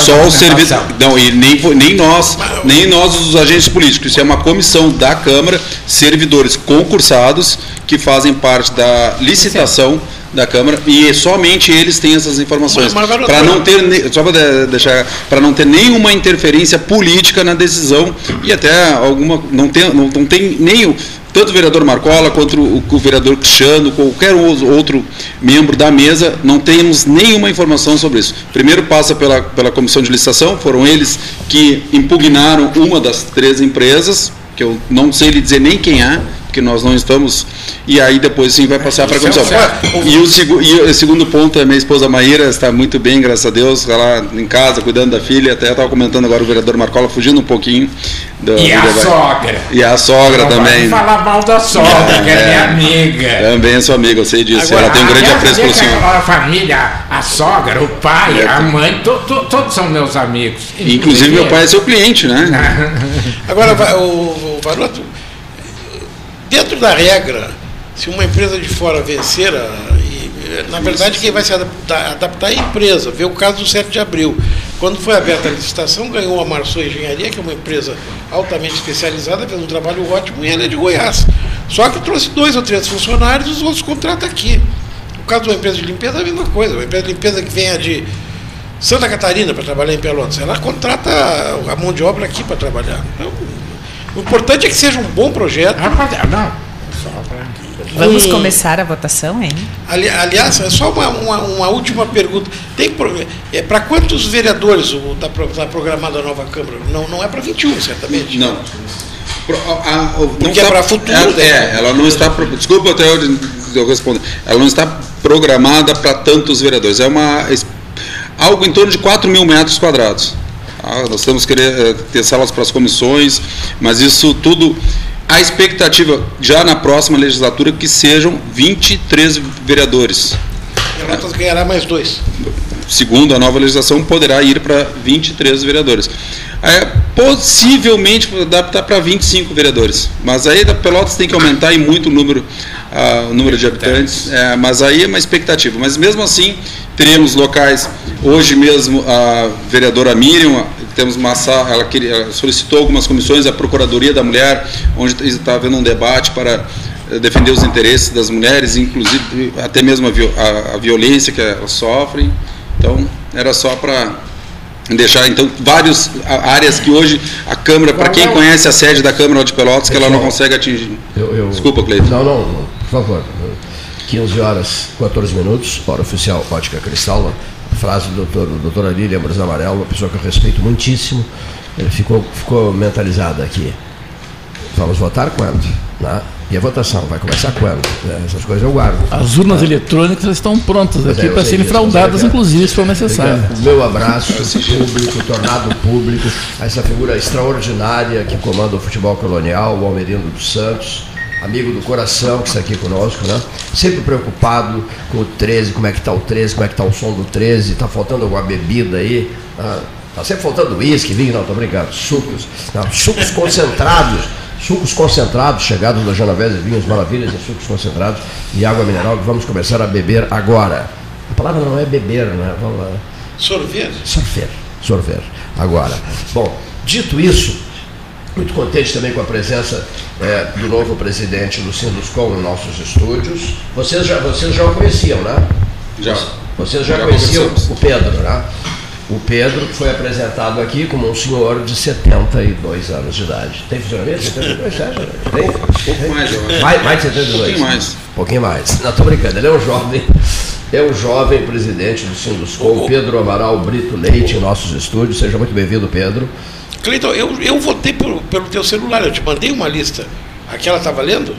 só o servidor. Não, e nem, nem nós, nem nós os agentes políticos. Isso é uma comissão da Câmara, servidores concursados que fazem parte da licitação da Câmara e somente eles têm essas informações para não ter só para deixar para não ter nenhuma interferência política na decisão e até alguma não tem não, não tem nem o tanto o vereador Marcola quanto o, o vereador Cristiano, qualquer ou- outro membro da mesa, não temos nenhuma informação sobre isso. Primeiro passa pela, pela comissão de licitação, foram eles que impugnaram uma das três empresas, que eu não sei lhe dizer nem quem é, porque nós não estamos, e aí depois sim vai passar para a comissão. E o, e o segundo ponto é minha esposa Maíra está muito bem, graças a Deus, está lá em casa cuidando da filha, até estava comentando agora o vereador Marcola, fugindo um pouquinho. Do, E do a debate. sogra? E a sogra Não também. vai falar mal da sogra, que é minha amiga. Também sou amigo, eu sei disso. Agora, Ela tem um grande apreço pelo que senhor. A família, a sogra, o pai, É, a mãe, to- to- todos são meus amigos. Inclusive meu pai é seu cliente, né? [LAUGHS] Agora, o, o Varoto, dentro da regra, se uma empresa de fora vencer, a- e, na verdade quem vai se adaptar, adaptar é a empresa. Vê o caso do 7 de abril. Quando foi aberta a licitação, ganhou a Marçom Engenharia, que é uma empresa altamente especializada, fez um trabalho ótimo e ela é de Goiás. Só que trouxe dois ou três funcionários, os outros contratam aqui. No caso de uma empresa de limpeza, é a mesma coisa. Uma empresa de limpeza que venha de Santa Catarina para trabalhar em Pelotas, ela contrata a mão de obra aqui para trabalhar. Então, o importante é que seja um bom projeto. não, Vamos começar a votação, hein? Ali- aliás, é só uma, uma, uma última pergunta. Tem é, para quantos vereadores está programada a nova Câmara? Não, não é para 21, certamente. Não. Pro- a- a- Porque é está- pra futuro, É, né? é, ela não está. Desculpa até eu, eu responder. Ela não está programada para tantos vereadores. É uma algo em torno de 4 mil metros quadrados. Ah, nós temos que querer eh, ter salas para as comissões, mas isso tudo. A expectativa já na próxima legislatura que sejam 23 vereadores. Pelotas ganhará mais dois. segundo a nova legislação, poderá ir para 23 vereadores. É, possivelmente adaptar para 25 vereadores. Mas aí da Pelotas tem que aumentar e muito o número, ah, o número de habitantes. É, mas aí é uma expectativa. Mas mesmo assim, teremos locais. Hoje mesmo a vereadora Miriam, temos uma sala, ela, queria, ela solicitou algumas comissões, a Procuradoria da Mulher, onde está havendo um debate para eh, defender os interesses das mulheres, inclusive até mesmo a, a- a violência que elas sofrem. Então, era só para deixar então várias áreas que hoje a Câmara, para quem conhece a sede da Câmara de Pelotas, que ela não consegue atingir. Eu, eu- Desculpa, Cleiton. Não, não, favor. 15 horas 14 minutos, hora oficial Ótica Cristal, a frase do doutor, do doutor Arília Brasa Amarelo, uma pessoa que eu respeito muitíssimo, ele ficou, ficou mentalizada aqui. Vamos votar quando? Né? E a votação vai começar quando? Né? Essas coisas eu guardo. As urnas eletrônicas estão prontas é, aqui eu para serem fraudadas, inclusive, se for necessário. O meu abraço público, tornado público, a essa figura extraordinária que comanda o futebol colonial, o Almerino dos Santos, amigo do coração que está aqui conosco, né? Sempre preocupado com o 13, como é que está o 13, como é que está o som do 13, está faltando alguma bebida aí. Tá, Tá sempre faltando uísque, vinho, não, tô brincando, sucos, não, sucos concentrados, sucos concentrados, chegados da Genovese, vinhos maravilhas e sucos concentrados e água mineral que vamos começar a beber agora. A palavra não é beber, né? Vamos lá. Sorvete. Sorver, sorver. Agora, bom, dito isso, muito contente também com a presença eh, do novo presidente do Sinduscom em nossos estúdios. Vocês já, vocês já o conheciam, né? Já. Vocês já, Já conheciam o Pedro, né? O Pedro foi apresentado aqui como um senhor de 72 anos de idade. Tem funcionamento? 72, é, tem? Tem? mais, eu acho. Mais, mais de 72? Um pouquinho mais. Um pouquinho mais. Não, estou brincando, ele é um jovem, é o jovem presidente do Sinduscom, Pedro Amaral Brito Leite, em nossos estúdios. Seja muito bem-vindo, Pedro. Cleiton, eu, eu votei pelo, pelo teu celular, eu te mandei uma lista. Aquela está valendo?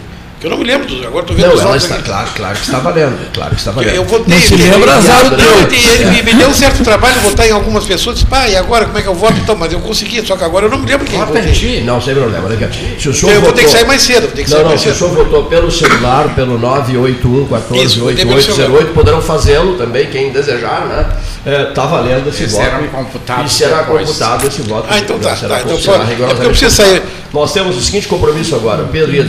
Eu não me lembro, dos- agora estou vendo Não, os ela está, aqui. claro, claro que está valendo, claro que está valendo. Eu votei. Não se ele- lembra, azar o teu. ele, me, me deu um certo trabalho votar em algumas pessoas. Disse, pá, e agora como é que eu voto? Então, mas eu consegui, só que agora eu não me lembro quem votei. Não, sem problema. a- Se o senhor Então eu vou ter que votou- sair mais cedo, vou ter que não, sair não, mais se o cedo. senhor votou pelo celular, pelo 981 14 Isso, votei pelo 8808, poderão fazê-lo também, quem desejar, né? Está valendo esse E voto. serão computados E será depois. computado esse voto. Ah, então tá, Será tá, então será só- é eu preciso sair. computado. Nós temos o seguinte compromisso agora. O Pedro ia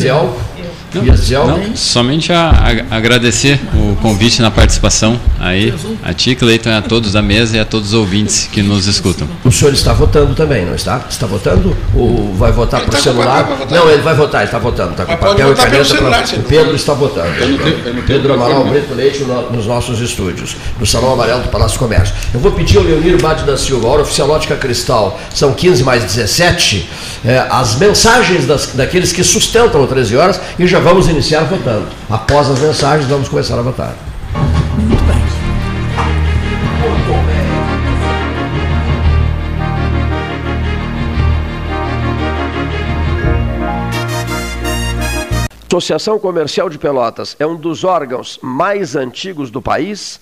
algo? Não, somente a, a- agradecer o convite na participação aí, a ti, Cleiton, a todos da mesa e a todos os ouvintes que nos escutam. O senhor está votando também, não está? Está votando? Ou vai votar Ele por tá celular? papel pra votar. Não, ele vai votar, ele está votando. Está com papel e caneta. pra- celular, se O não- Pedro está votando. Eu não tenho- eu não tenho Pedro Amaral. Brito Leite no- nos nossos estúdios, no Salão Amarelo do Palácio do Comércio. Eu vou pedir ao Leonir Bade da Silva, a hora oficial Ótica Cristal, são 15 mais 17, eh, as mensagens das- daqueles que sustentam o 13 horas e já vamos iniciar votando. Após as mensagens, vamos começar a votar. Associação Comercial de Pelotas é um dos órgãos mais antigos do país,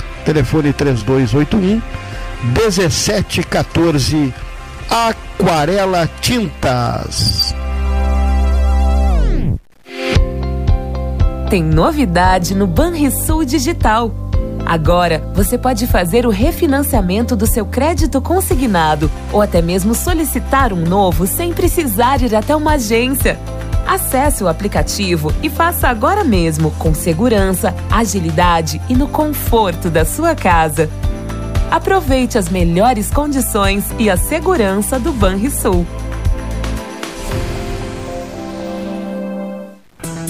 telefone 3281 1714 Aquarela Tintas. Tem novidade no Banrisul Digital. Agora, você pode fazer o refinanciamento do seu crédito consignado ou até mesmo solicitar um novo sem precisar ir até uma agência. Acesse o aplicativo e faça agora mesmo, com segurança, agilidade e no conforto da sua casa. Aproveite as melhores condições e a segurança do Banrisul.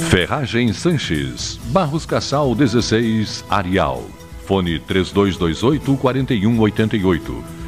Ferragem Sanches, Barros Cassal 16, Arial. Fone 3228 4188.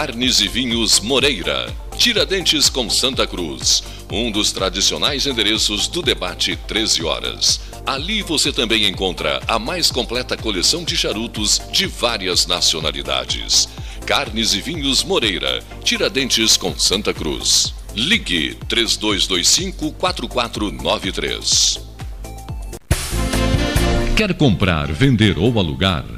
Carnes e Vinhos Moreira. Tiradentes com Santa Cruz. Um dos tradicionais endereços do debate 13 horas. Ali você também encontra a mais completa coleção de charutos de várias nacionalidades. Carnes e Vinhos Moreira. Tiradentes com Santa Cruz. Ligue 3225 4493. Quer comprar, vender ou alugar?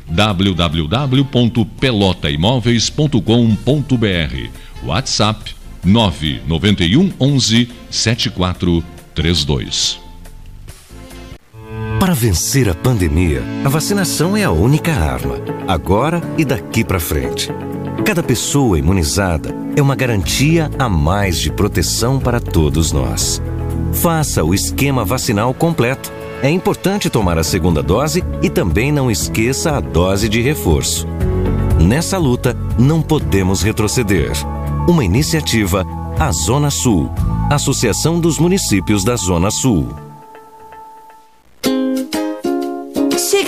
www.pelotaimoveis.com.br WhatsApp 991 11 7432 Para vencer a pandemia, a vacinação é a única arma, agora e daqui para frente. Cada pessoa imunizada é uma garantia a mais de proteção para todos nós. Faça o esquema vacinal completo. É importante tomar a segunda dose e também não esqueça a dose de reforço. Nessa luta, não podemos retroceder. Uma iniciativa A Zona Sul, Associação dos Municípios da Zona Sul.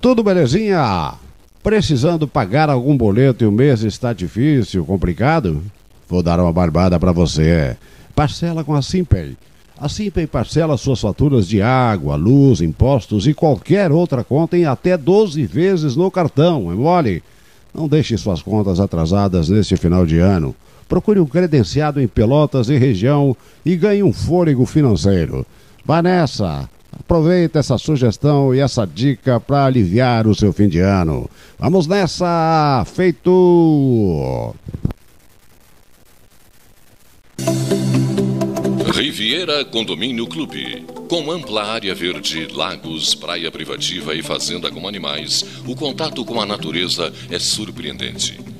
Tudo belezinha? Precisando pagar algum boleto e o mês está difícil, complicado? Vou dar uma barbada para você. Parcela com a Simpay. A Simpay parcela suas faturas de água, luz, impostos e qualquer outra conta em até 12 vezes no cartão, é mole? Não deixe suas contas atrasadas neste final de ano. Procure um credenciado em Pelotas e região e ganhe um fôlego financeiro. Vá nessa! Aproveita essa sugestão e essa dica para aliviar o seu fim de ano. Vamos nessa! Feito! Riviera Condomínio Clube. Com ampla área verde, lagos, praia privativa e fazenda com animais, o contato com a natureza é surpreendente.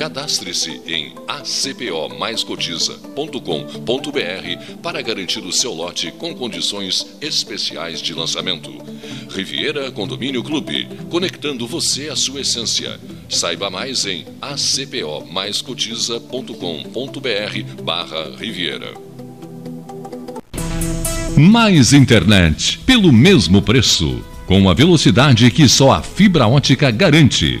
Cadastre-se em acpomaiscotiza.com.br para garantir o seu lote com condições especiais de lançamento. Riviera Condomínio Clube, conectando você à sua essência. Saiba mais em acpomaiscotiza.com.br barra Riviera. Mais internet, pelo mesmo preço, com a velocidade que só a fibra ótica garante.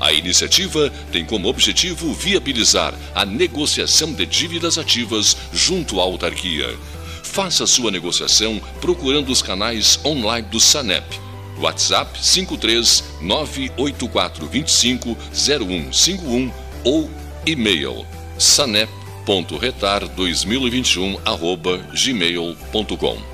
A iniciativa tem como objetivo viabilizar a negociação de dívidas ativas junto à autarquia. Faça sua negociação procurando os canais online do Sanep. WhatsApp 53 98425 0151 ou e-mail sanep.retar2021 arroba gmail.com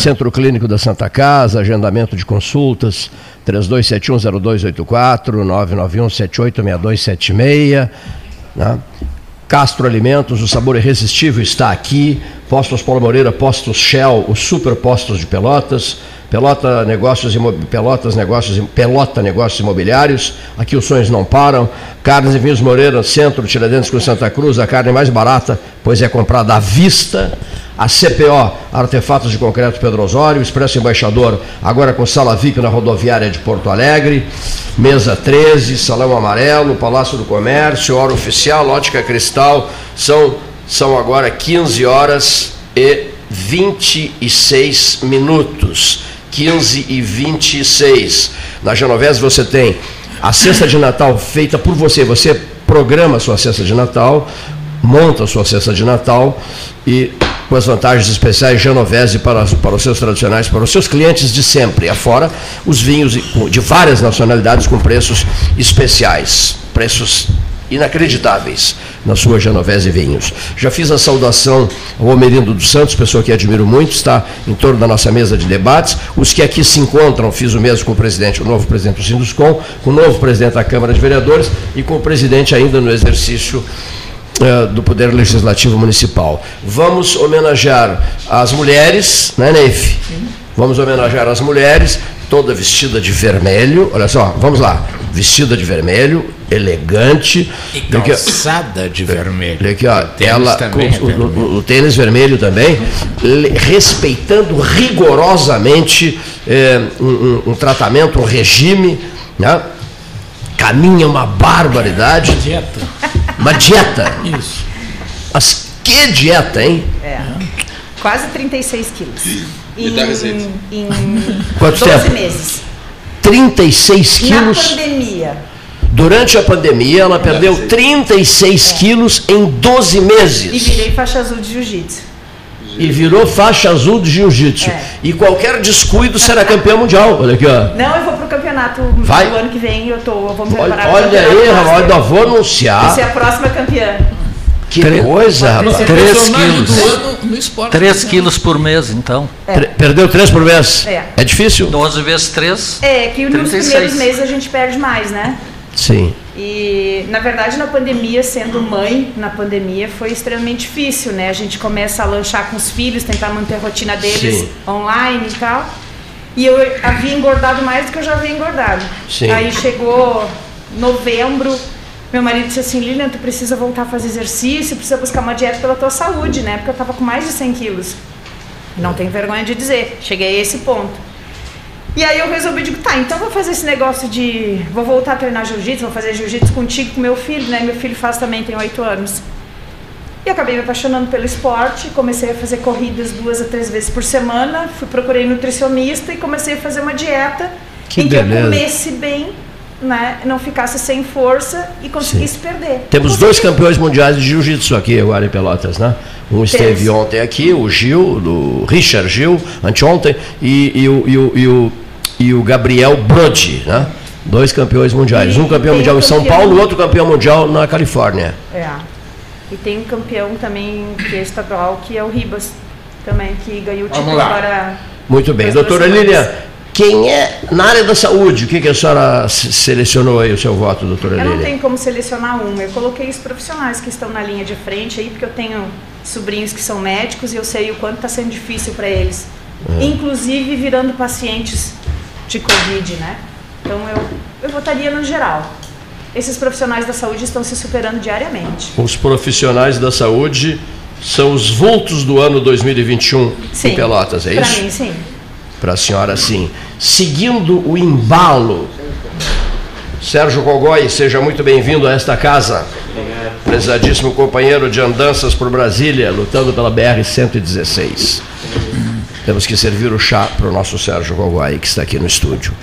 Centro Clínico da Santa Casa, agendamento de consultas, 32710284, 991786276. Né? Castro Alimentos, o sabor irresistível está aqui. Postos Paulo Moreira, Postos Shell, os super postos de Pelotas. Pelota Negócios. Pelotas Negócios, Pelota Negócios Imobiliários, aqui os sonhos não param. Carnes e Vinhos Moreira, Centro, Tiradentes com Santa Cruz, a carne mais barata, pois é comprada à vista. A CPO, Artefatos de Concreto Pedro Osório, Expresso Embaixador, agora com sala VIP na rodoviária de Porto Alegre, Mesa 13, Salão Amarelo, Palácio do Comércio, Hora Oficial, Ótica Cristal, são, são agora 15 horas e 26 minutos. 15 e 26. Na Genovese você tem a cesta de Natal feita por você. Você programa a sua cesta de Natal, monta a sua cesta de Natal e com as vantagens especiais Genovese para, para os seus tradicionais, para os seus clientes de sempre. Afora os vinhos de várias nacionalidades com preços especiais, preços inacreditáveis na sua Genovese Vinhos. Já fiz a saudação ao Homerindo dos Santos, pessoa que admiro muito, está em torno da nossa mesa de debates. Os que aqui se encontram, fiz o mesmo com o presidente, o novo presidente do Sinduscom, com o novo presidente da Câmara de Vereadores e com o presidente ainda no exercício eh, do Poder Legislativo Municipal. Vamos homenagear as mulheres, né, Neif? Vamos homenagear as mulheres, toda vestida de vermelho. Olha só, vamos lá. Vestida de vermelho, elegante. E Olha aqui, calçada de vermelho. Olha aqui, ó, tênis ela também com é o, o- o tênis vermelho também, respeitando rigorosamente eh, um, um- um tratamento, um regime, né? caminha uma barbaridade. Dieta. Uma dieta. Isso. Mas que dieta, hein? É. Quase 36 quilos. Dá receita. Em Quanto 12 tempo? meses. 36 Na quilos. pandemia. Durante a pandemia, ela perdeu 36 quilos em 12 E meses. virei faixa azul de jiu-jitsu. E virou faixa azul de jiu-jitsu. É. E qualquer descuido será campeão mundial. Olha aqui, ó. Não, eu vou pro campeonato Vai. do ano que vem. Eu, tô, eu vou me Olha, preparar olha campeonato aí, rapaz, ainda vou anunciar. Vou ser a próxima campeã. Que coisa, rapaz. Três quilos. no esporte. 3 quilos por mês, então. Tre- Perdeu 3 por mês? É. É difícil? 12 vezes 3. É, que nos 36. primeiros meses a gente perde mais, né? Sim. E, na verdade, na pandemia, sendo mãe, na pandemia foi extremamente difícil, né? A gente começa a lanchar com os filhos, tentar manter a rotina deles Sim. online e tal. E eu havia engordado mais do que eu já havia engordado. Sim. Aí chegou novembro, meu marido disse assim, Lilian, tu precisa voltar a fazer exercício, precisa buscar uma dieta pela tua saúde, né? Porque eu tava com mais de 100 quilos. Não tenho vergonha de dizer, cheguei a esse ponto. E aí eu resolvi, digo, tá, então vou fazer esse negócio de. Vou voltar a treinar jiu-jitsu, vou fazer jiu-jitsu contigo com meu filho, né? Meu filho faz também, tem oito anos. E acabei me apaixonando pelo esporte, comecei a fazer corridas duas a três vezes por semana, fui procurei nutricionista e comecei a fazer uma dieta Que em beleza. que eu comesse bem, né? Não ficasse sem força e conseguisse perder. Temos dois campeões mundiais de jiu-jitsu aqui agora em Pelotas, né? Um esteve ontem aqui, o Gil, do Richard Gil, anteontem, e, e, o, e, o, e, o, e o Gabriel Brody, né? Dois campeões mundiais. E Um campeão mundial o em São campeão- Paulo, o outro campeão mundial na Califórnia. É. E tem um campeão também que é estadual, que é o Ribas, também, que ganhou o título agora. Muito bem. Doutora Lilian. Quem é na área da saúde? O que, que a senhora se- selecionou aí o seu voto, doutora Eu não tenho como selecionar um. Eu coloquei os profissionais que estão na linha de frente aí, porque eu tenho sobrinhos que são médicos e eu sei o quanto está sendo difícil para eles. É. Inclusive virando pacientes de Covid, né? Então eu, eu votaria no geral. Esses profissionais da saúde estão se superando diariamente. Os profissionais da saúde são os vultos do ano 2021 Sim. em Pelotas, é Pra isso? mim, sim. Para a senhora, sim. Seguindo o embalo, Sérgio Gogói, seja muito bem-vindo a esta casa. Prezadíssimo companheiro de andanças por Brasília, lutando pela BR-116. Temos que servir o chá para o nosso Sérgio Gogói, que está aqui no estúdio.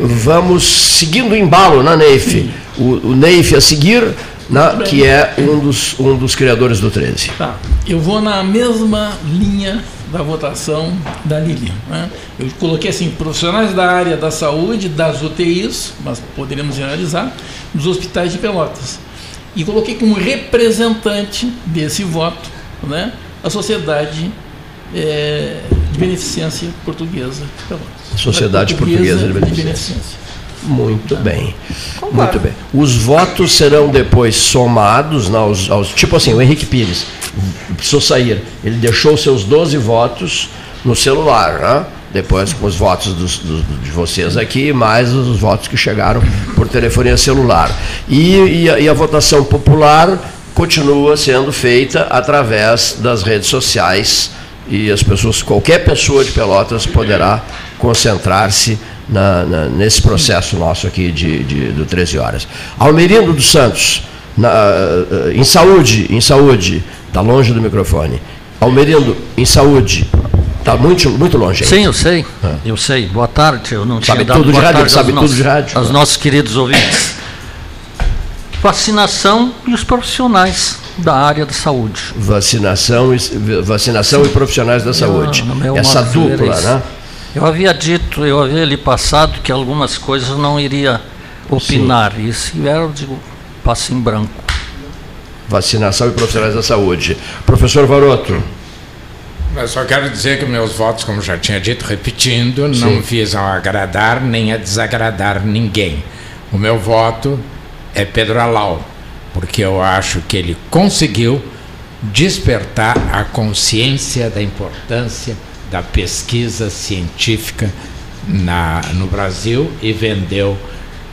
Vamos seguindo o embalo, né, Neif? O, o Neif a seguir, né, que é um dos, um dos criadores do 13. Tá. Eu vou na mesma linha da votação da Lilian. Né? Eu coloquei assim, profissionais da área da saúde, das UTIs, mas poderíamos generalizar, dos hospitais de Pelotas. E coloquei como representante desse voto né, a Sociedade eh, de Beneficência Portuguesa de Pelotas. Sociedade Portuguesa de Beneficência. Muito bem. Muito bem. Os votos serão depois somados né, aos, aos- Tipo assim, o Henrique Pires precisou sair. Ele deixou seus 12 votos no celular, né? Depois com os votos dos- dos- de vocês aqui, mais os votos que chegaram por telefonia celular. E, e a, e a votação popular continua sendo feita através das redes sociais e as pessoas, qualquer pessoa de Pelotas poderá concentrar-se nesse processo nosso aqui de, de- do 13 horas. Almerindo dos Santos, na- eh, em saúde, em saúde, está longe do microfone. Almerindo, em saúde, está muito, muito longe. aí. Sim, eu sei. Eu sei. Boa tarde. Eu não Sabe tinha dado tudo de boa rádio, tarde sabe tudo nossos, de rádio. aos nossos queridos ouvintes. Vacinação e os profissionais. da área da saúde. Vacinação e, vacinação e profissionais da saúde. Meu Essa de é dupla, isso. né? Eu havia dito, eu havia ali passado que algumas coisas não iria opinar. E se vier, eu digo, passo em branco. Vacinação e profissionais da saúde. Professor Varoto. Mas só quero dizer que meus votos, como já tinha dito, repetindo, Sim. não visam agradar nem a desagradar ninguém. O meu voto é Pedro Alau, porque eu acho que ele conseguiu despertar a consciência da importância da pesquisa científica na, no Brasil e vendeu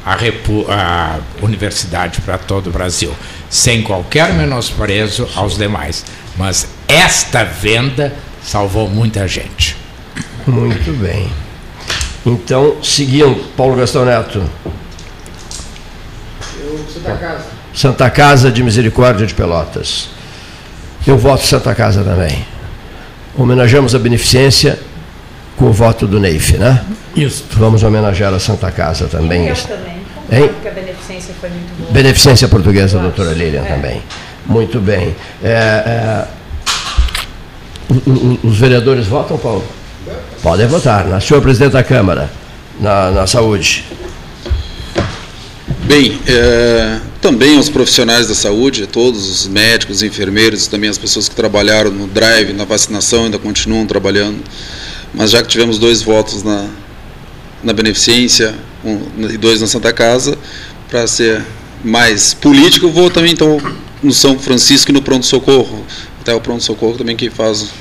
a, repu- a universidade para todo o Brasil, sem qualquer menosprezo aos demais. Mas esta venda salvou muita gente. Muito bem. Então, seguindo, Paulo Gastão Neto. Santa Casa. Santa Casa de Misericórdia de Pelotas. Eu voto Santa Casa também. Homenageamos a beneficência com o voto do Neif, né? Isso. Vamos homenagear a Santa Casa também. Eu também. Hein? Porque a beneficência foi muito boa. Beneficência Portuguesa, doutora Lilian, também. Muito bem. É, é, os vereadores votam, Paulo? Podem votar. Na senhor presidente da Câmara, na, na saúde. Bem, é, também os profissionais da saúde, todos os médicos, enfermeiros, também as pessoas que trabalharam no drive, na vacinação, ainda continuam trabalhando. Mas já que tivemos dois votos na, na beneficência um, e dois na Santa Casa, para ser mais político, eu vou também então no São Francisco e no Pronto Socorro. Até o Pronto Socorro também que faz.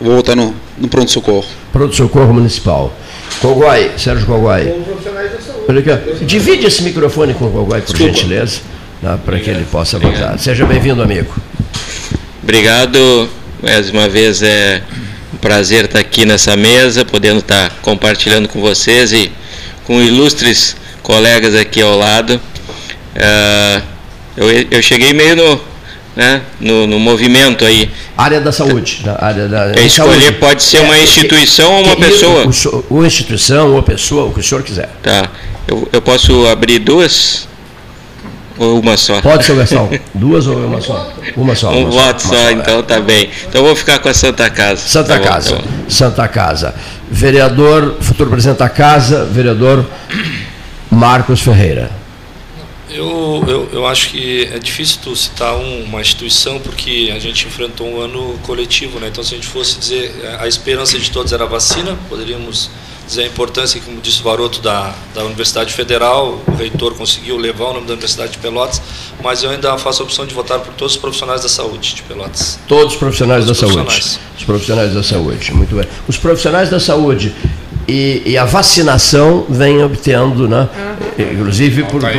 Vou votar no, no Pronto Socorro. Pronto Socorro Municipal. Coguai, Sérgio Coguai. Divide esse microfone com o Coguai, por gentileza, né, para que ele possa votar. Seja bem-vindo, amigo. Obrigado. Mais uma vez é prazer estar aqui nessa mesa, podendo estar compartilhando com vocês e com ilustres colegas aqui ao lado. Ah, eu, eu cheguei meio no, né, no, no movimento aí. Área da saúde. Na área da, É escolher saúde. pode ser uma É, instituição ou uma pessoa. Ou instituição, ou pessoa, o que o senhor quiser. Tá. Eu, eu posso abrir duas ou uma só? Pode, seu Gastão. [LAUGHS] Duas ou uma só? Uma só. Um uma voto uma só, então tá bem. Então eu vou ficar com a Santa Casa. Santa Tá bom, Casa. tá bom. Santa Casa. Vereador, futuro presidente da Casa, vereador Marcos Ferreira. Eu, eu, eu acho que é difícil tu citar um- uma instituição porque a gente enfrentou um ano coletivo, né? Então, se a gente fosse dizer a esperança de todos era a vacina, poderíamos dizer a importância, como disse o Varoto, da, da Universidade Federal, o reitor conseguiu levar o nome da Universidade de Pelotas, mas eu ainda faço a opção de votar por todos os profissionais da saúde de Pelotas. Todos os profissionais Todos da os saúde. profissionais. Os profissionais da saúde, muito bem. Os profissionais da saúde e, e a vacinação vem obtendo, né? Inclusive por, por-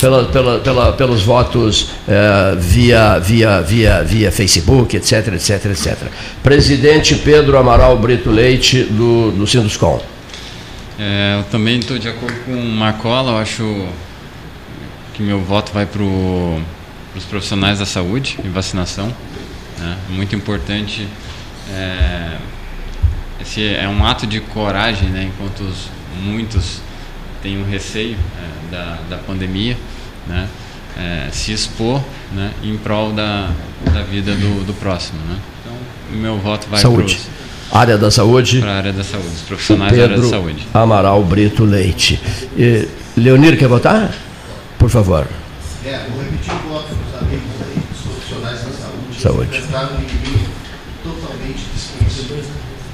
pela, pela, pela- pelos votos eh, via, via, via, via Facebook, etc, etc, etc. Presidente Pedro Amaral Brito Leite, do, do Sinduscom. É, eu também estou de acordo com o Marcola, eu acho que meu voto vai para os profissionais da saúde e vacinação. né? Muito importante. é, esse é um ato de coragem, né? enquanto os- muitos têm um receio é, da, da pandemia, né? É, se expor né? em prol da, da vida do, do próximo. Né? Então, o meu voto vai Saúde. pros- Área da saúde. para a área da saúde, os profissionais da área da Pedro saúde. Amaral Brito Leite. E, Leonir, quer votar? Por favor. É, vou repetir o voto dos amigos aí, dos profissionais da saúde. Saúde. Prestaram um inimigo totalmente desconhecido.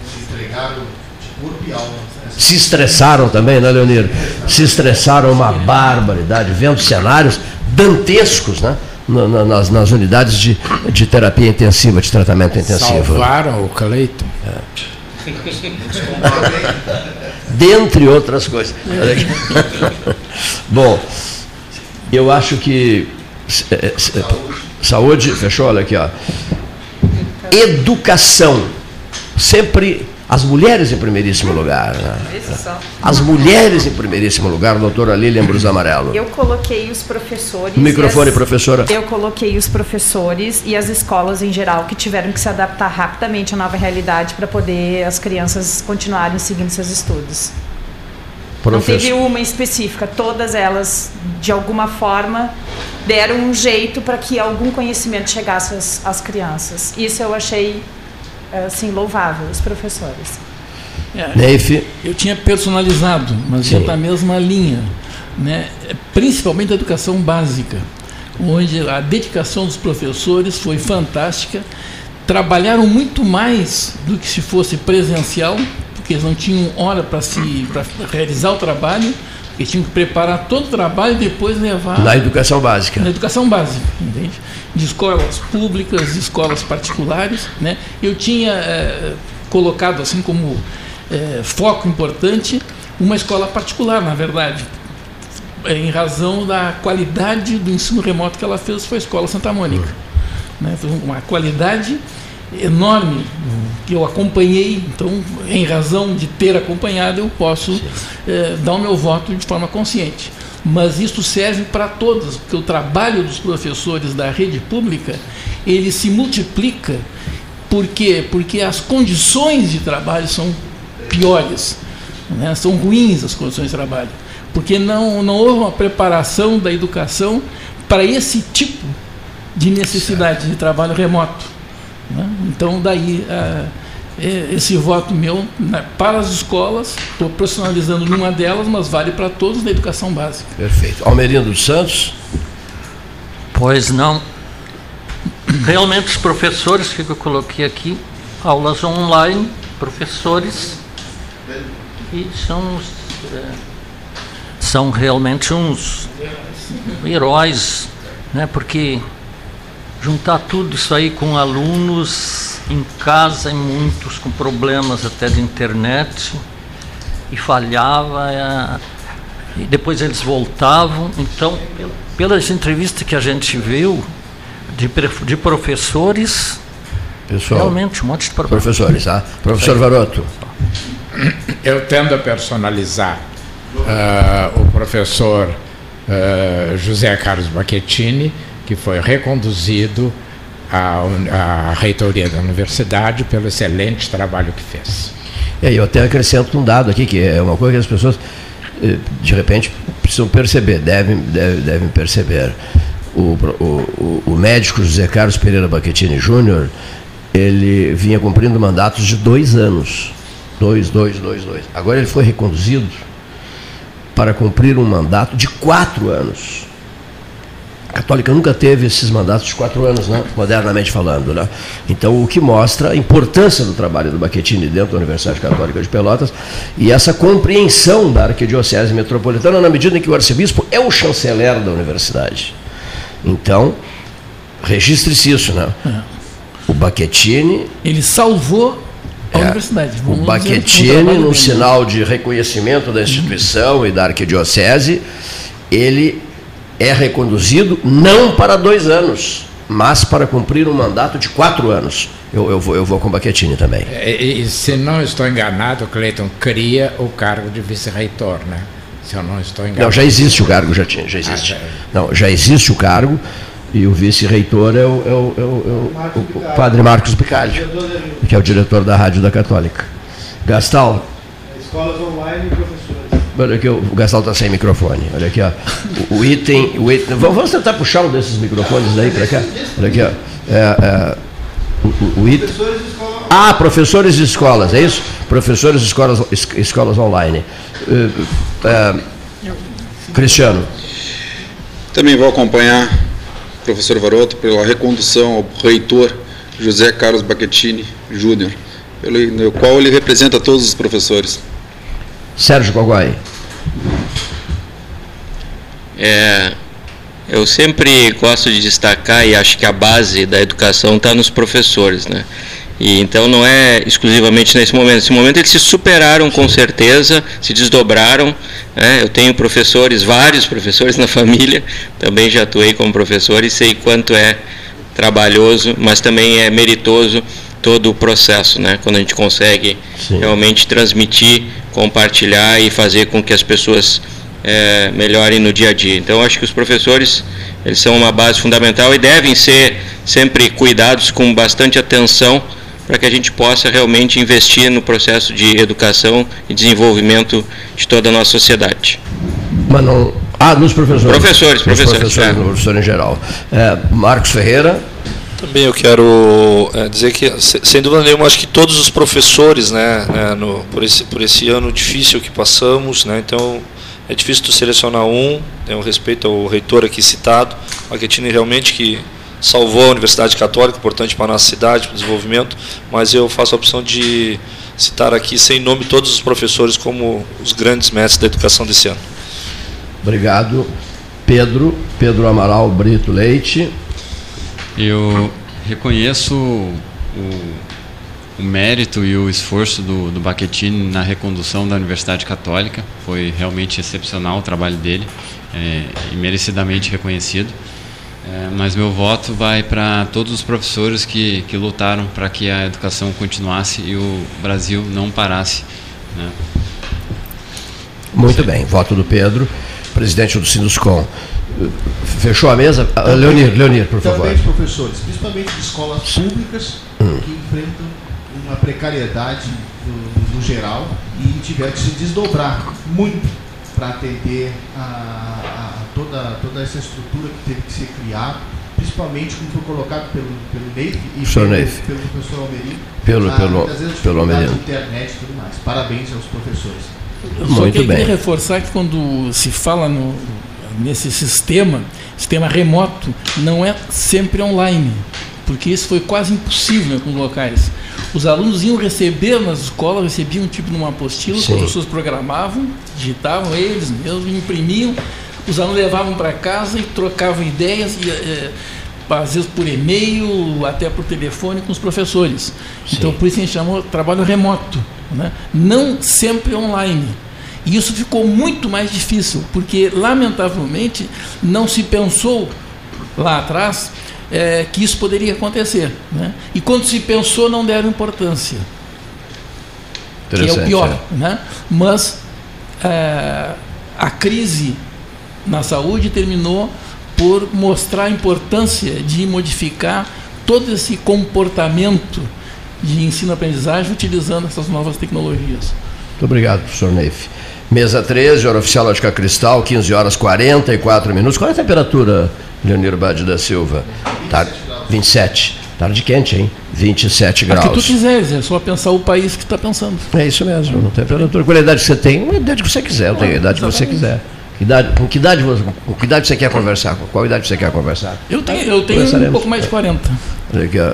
Se entregaram de corpo e alma. Se estressaram também, né, Leonir? Se estressaram uma barbaridade, vendo cenários dantescos, né? Na- na- Nas, nas unidades de, de terapia intensiva, de tratamento intensivo. Salvaram o Cleiton. Dentre outras coisas. Bom, eu acho que. eh, eh, Saúde, fechou? Olha aqui, ó. Educação. Sempre as mulheres em primeiríssimo lugar. né? As mulheres em primeiríssimo lugar, doutora Lilian Brus Amarelo. Eu coloquei os professores. No microfone, as- professora. Eu coloquei os professores e as escolas em geral que tiveram que se adaptar rapidamente à nova realidade para poder as crianças continuarem seguindo seus estudos. Não Professor- teve uma específica, todas elas, de alguma forma, deram um jeito para que algum conhecimento chegasse às, às crianças. Isso eu achei, assim, louvável, os professores. É. Eu tinha personalizado, mas Sim. já na mesma linha. Né? Principalmente a educação básica, onde a dedicação dos professores foi fantástica. Trabalharam muito mais do que se fosse presencial, porque eles não tinham hora para se pra realizar o trabalho, eles tinham que preparar todo o trabalho e depois levar Na educação básica. na educação básica, entende? De escolas públicas, de escolas particulares, né? Eu tinha eh, colocado assim como eh, foco importante uma escola particular, na verdade, eh, em razão da qualidade do ensino remoto que ela fez, foi a Escola Santa Mônica. Né? Foi uma qualidade enorme que eu acompanhei, então, em razão de ter acompanhado, eu posso eh, dar o meu voto de forma consciente. Mas isso serve para todas, porque o trabalho dos professores da rede pública, ele se multiplica, por quê? Porque as condições de trabalho são piores, né? são ruins as condições de trabalho, porque não, não houve uma preparação da educação para esse tipo de necessidade de trabalho remoto. né? Então, daí ah, esse voto meu né, para as escolas, estou personalizando numa delas, mas vale para todos na educação básica. Perfeito. Almerindo dos Santos. Pois não. Realmente os professores, que eu coloquei aqui, aulas online, professores, e são, eh, são realmente uns heróis, né? porque juntar tudo isso aí com alunos em casa, e muitos com problemas até de internet, e falhava, eh, e depois eles voltavam. Então, pel- pelas entrevistas que a gente viu de, de professores, Pessoal. realmente um monte de pro- Professores, tá? Professor Varoto. Eu tendo a personalizar ah, o professor ah, José Carlos Bacchettini, que foi reconduzido à, à reitoria da universidade pelo excelente trabalho que fez. E aí eu até acrescento um dado aqui, que é uma coisa que as pessoas, eh, de repente, precisam perceber, devem, devem, devem perceber. O, o, o médico José Carlos Pereira Baquetini Júnior, ele vinha cumprindo mandatos de dois anos. Dois, dois, dois, dois. Agora ele foi reconduzido para cumprir um mandato de quatro anos. A Católica nunca teve esses mandatos de quatro anos, né? modernamente falando. Né? Então, o que mostra a importância do trabalho do Baquetini dentro da Universidade Católica de Pelotas e essa compreensão da Arquidiocese Metropolitana na medida em que o arcebispo é o chanceler da universidade. Então, registre-se isso, né? O Baquetini Ele salvou a É, universidade. o Vamos Baquetini, num sinal de reconhecimento da instituição e da arquidiocese, ele é reconduzido não para dois anos, mas para cumprir um mandato de quatro anos. Eu, eu, vou, eu vou com o Baquetini também. E, e se não estou enganado, Cleiton cria o cargo de vice-reitor, né? Se eu não estou enganado. Não, já existe o cargo, já, tinha, já existe. Ah, Não, já existe o cargo e o vice-reitor é o, é o- é o- é o- o- o padre Marcos Picaldi, que é o diretor da Rádio da Católica. Gastal, Escolas. Olha aqui, o Gastal está sem microfone. Olha aqui, ó. O, o item. O item vamos, tentar puxar um desses microfones daí para cá. Olha aqui, ó. É, é, o, o- item. Ah, professores de escolas, é isso? Professores de escolas, es- escolas online. É, é, Cristiano. Também vou acompanhar o professor Varoto pela recondução ao reitor José Carlos Baquetini Júnior, pelo qual ele representa todos os professores. Sérgio Coguai. É, eu sempre gosto de destacar e acho que a base da educação está nos professores, né? E então não é exclusivamente nesse momento. Nesse momento eles se superaram com certeza, se desdobraram. né? Eu tenho professores, vários professores na [LAUGHS] família, também já atuei como professor e sei quanto é trabalhoso, mas também é meritoso todo o processo, né? Quando a gente consegue realmente transmitir, compartilhar e fazer com que as pessoas eh, melhorem no dia a dia. Então, acho que os professores eles são uma base fundamental e devem ser sempre cuidados com bastante atenção para que a gente possa realmente investir no processo de educação e desenvolvimento de toda a nossa sociedade. Mas não. Ah, nos professores. Professores, Nos professores, professores, é. no professor em geral. É, Marcos Ferreira. Também eu quero é, dizer que, se- sem dúvida nenhuma, acho que todos os professores, né, né, no- por, esse, por esse ano difícil que passamos, né, então é difícil tu selecionar um, tenho respeito ao reitor aqui citado, Marquetini realmente que salvou a Universidade Católica, importante para a nossa cidade, para o desenvolvimento, mas eu faço a opção de citar aqui, sem nome, todos os professores como os grandes mestres da educação desse ano. Obrigado. Pedro, Pedro Amaral Brito Leite. Eu reconheço o, o mérito e o esforço do, do Baquetini na recondução da Universidade Católica. Foi realmente excepcional o trabalho dele é, e merecidamente reconhecido. É, mas meu voto vai para todos os professores que, que lutaram para que a educação continuasse e o Brasil não parasse. né? Muito bem, voto do Pedro, presidente do Sinduscom. Fechou a mesa? Ah, Leonir, Leonir, por favor. Também professores, principalmente de escolas públicas Hum. que enfrentam uma precariedade no, no geral e tiveram que se desdobrar muito para atender a, a toda, toda essa estrutura que teve que ser criada, principalmente como foi colocado pelo, pelo Neif e pelo, Neif. pelo professor Almerim. Pelo- a- pelo- pelo Almerim. internet e tudo mais. Parabéns aos professores. Eu só que eu queria reforçar que quando se fala no, nesse sistema, sistema remoto, não é sempre online, porque isso foi quase impossível em alguns locais. Os alunos iam receber nas escolas, recebiam tipo numa apostila, os Sim. professores programavam, digitavam eles mesmos, imprimiam, os alunos levavam para casa e trocavam ideias, e, eh, às vezes por e-mail, até por telefone com os professores. Então por isso a gente chamou trabalho remoto, né? não sempre online. E isso ficou muito mais difícil, porque lamentavelmente não se pensou lá atrás eh, que isso poderia acontecer. Né? E quando se pensou, não deram importância. Que é o pior. Né? Mas eh, a crise na saúde terminou por mostrar a importância de modificar todo esse comportamento de ensino-aprendizagem utilizando essas novas tecnologias. Muito obrigado, professor Neif. Mesa 13, hora oficial Lógica Cristal, 15 horas 44 minutos. Qual é a temperatura, Leonir Bade da Silva? Tá, 27. Tarde quente, hein? 27 A que tu graus. quiseres, é só pensar o país que está pensando. É isso mesmo, não tem temperatura. Qual é a idade que você tem? A idade que você quiser, eu tenho a idade que você quiser. Que idade, com, que idade, você- com que idade você quer conversar? Com qual idade você quer conversar? Eu tenho, eu tenho um pouco mais de 40. Olha aqui, ó.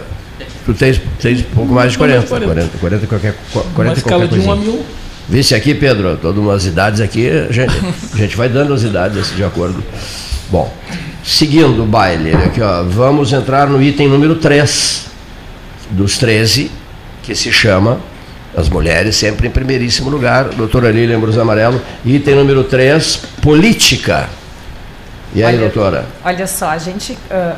Tu tens, tens um pouco mais de 40. 40, 40, qualquer, 40 Uma escala qualquer de 1 a coisinha. 1000. Visse aqui, Pedro, todas umas idades aqui, a gente, a gente vai dando as idades assim, de acordo. Bom, seguindo o baile, aqui, ó, vamos entrar no item número 3 dos 13, que se chama As Mulheres Sempre em Primeiríssimo Lugar, doutora Lília Ambrosio Amarelo, item número 3, Política. E aí, Olha- doutora? Olha só, a gente ah,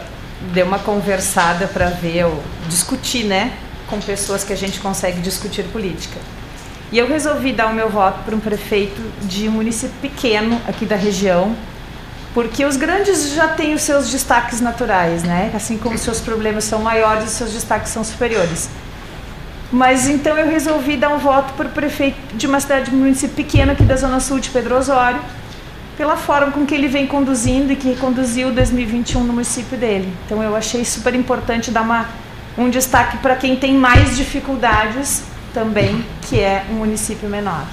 deu uma conversada para ver, discutir, né, com pessoas que a gente consegue discutir política. E eu resolvi dar o meu voto para um prefeito de um município pequeno aqui da região, porque os grandes já têm os seus destaques naturais, né? Assim como os seus problemas são maiores, os seus destaques são superiores. Mas então eu resolvi dar um voto para o prefeito de uma cidade, de um município pequeno aqui da Zona Sul de Pedro Osório, pela forma com que ele vem conduzindo e que conduziu 2021 no município dele. Então eu achei super importante dar uma, um destaque para quem tem mais dificuldades também, que é um município menor.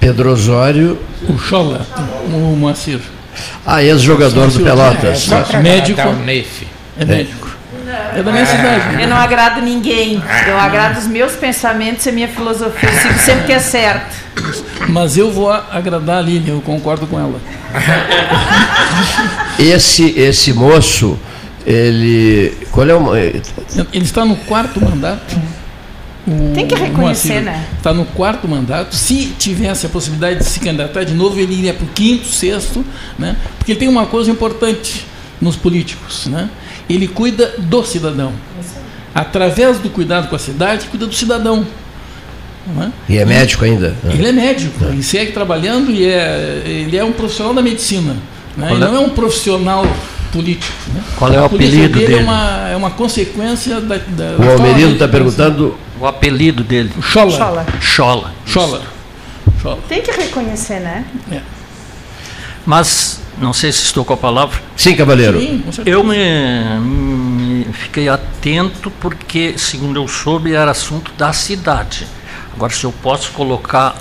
Pedro Osório. O Chola, o Moacir. Ah, ex-jogador do Pelotas. É, pra médico. É médico. É da minha cidade. Eu não agrado ninguém, eu agrado os meus pensamentos e a minha filosofia, eu sigo sempre que é certo. Mas eu vou agradar a Lília, eu concordo com ela. [LAUGHS] Esse, esse moço, ele. Qual é o. Ele está no quarto mandato. O Tem que reconhecer, Moacir né? Está no quarto mandato. Se tivesse a possibilidade de se candidatar de novo, ele iria para o quinto, sexto, né? Porque tem uma coisa importante nos políticos, né? Ele cuida do cidadão. Através do cuidado com a cidade, cuida do cidadão. não é? E é médico ainda? Ele é médico, ele segue trabalhando e é, ele é um profissional da medicina. né? Ele é? não é um profissional político. Né? Qual é o apelido dele? dele? É uma, é uma consequência da. da O Almerino está perguntando. O apelido dele. Chola. Chola. Chola. Chola. Chola. Tem que reconhecer, né? Mas, não sei se estou com a palavra. Sim, cavaleiro. Sim. Eu me, me fiquei atento porque, segundo eu soube, era assunto da cidade. Agora, se eu posso colocar,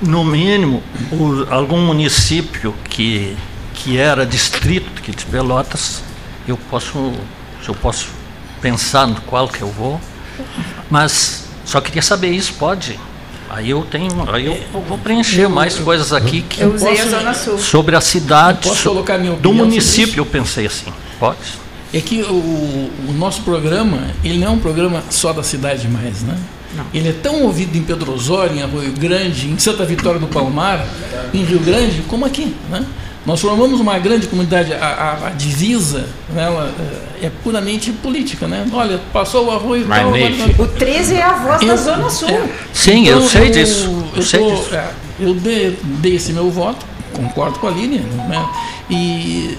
no mínimo, o- algum município que, que era distrito aqui de Pelotas, eu posso, se eu posso pensar no qual que eu vou. Mas só queria saber isso, pode? Aí eu tenho, aí eu vou preencher mais coisas aqui que Eu usei a Zona Sul. sobre a cidade, posso so- colocar minha do município, eu pensei assim. Pode? É que o, o nosso programa, ele não é um programa só da cidade mais, né? Ele é tão ouvido em Pedro Osório, em Arroio Grande, em Santa Vitória do Palmar, em Rio Grande, como aqui, né? Nós formamos uma grande comunidade, a, a- a divisa, né, ela, é, puramente política, né? Olha, passou o arroio e tal, O 13 é a voz da Eu- Zona Sul. é. Sim, eu sei eu- disso, eu Eu, sei tô- disso. é, eu dei, dei esse meu voto, concordo com a Línia, né? e,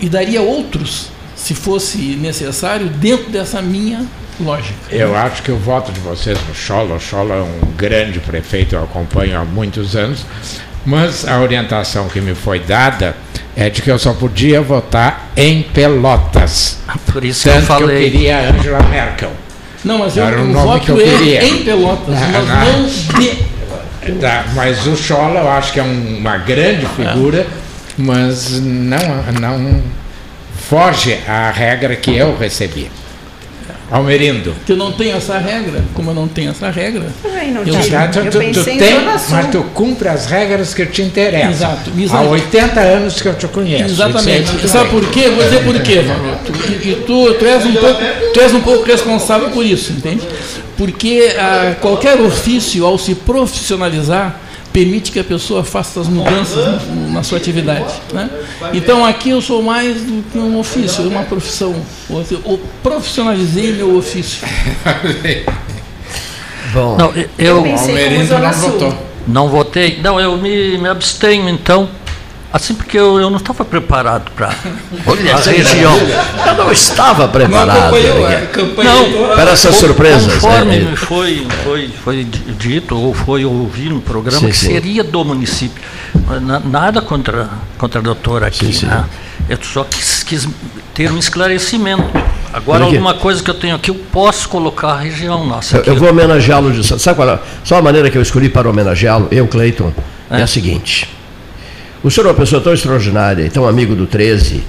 e daria outros, se fosse necessário, dentro dessa minha lógica. Eu acho que o voto de vocês no Chola, o Chola é um grande prefeito, eu acompanho há muitos anos, mas a orientação que me foi dada é de que eu só podia votar em Pelotas. Por isso que eu Tanto que eu falei. queria a Angela Merkel. Não, mas eu, Era o o nome voto que eu queria. em Pelotas, Ah, mas ah. não de Tá, mas o Chola eu acho que é um- uma grande figura, mas não, não foge à regra que eu recebi. Almerindo. que eu não tenho essa regra, como eu não tenho essa regra. Também não eu, tu, Eu tu- tu tem, mas tu cumpre as regras que te interessam. Exato, Há exato. 80 anos que eu te conheço. Exatamente. Tudo Sabe por quê? Vou dizer por quê, [LAUGHS] E, e tu, tu, és um pouco, tu és um pouco responsável por isso, entende? Porque ah, qualquer ofício, ao se profissionalizar, permite que a pessoa faça as mudanças na, sua atividade. Né? Então aqui eu sou mais do que um ofício, é uma profissão. Eu profissionalizei meu ofício. [LAUGHS] Bom, Não, eu, eu não votou. não votei. Não, eu me, me abstenho então. Assim porque eu, eu não estava preparado para [LAUGHS] a região. Eu não estava preparado. Não. Para essas con- surpresas. Conforme né? me foi, foi, foi dito ou foi ouvido no programa Sim, que sim. seria do município. Na- Nada contra, contra a doutora aqui. Sim, né? Eu só quis, quis ter um esclarecimento. Agora, alguma coisa que eu tenho aqui, eu posso colocar a região nossa. Eu, eu vou homenageá-lo de sabe qual é? Só a maneira que eu escolhi para homenageá-lo, eu, Cleiton, é. É. a seguinte. O senhor é uma pessoa tão extraordinária e tão amigo do 13,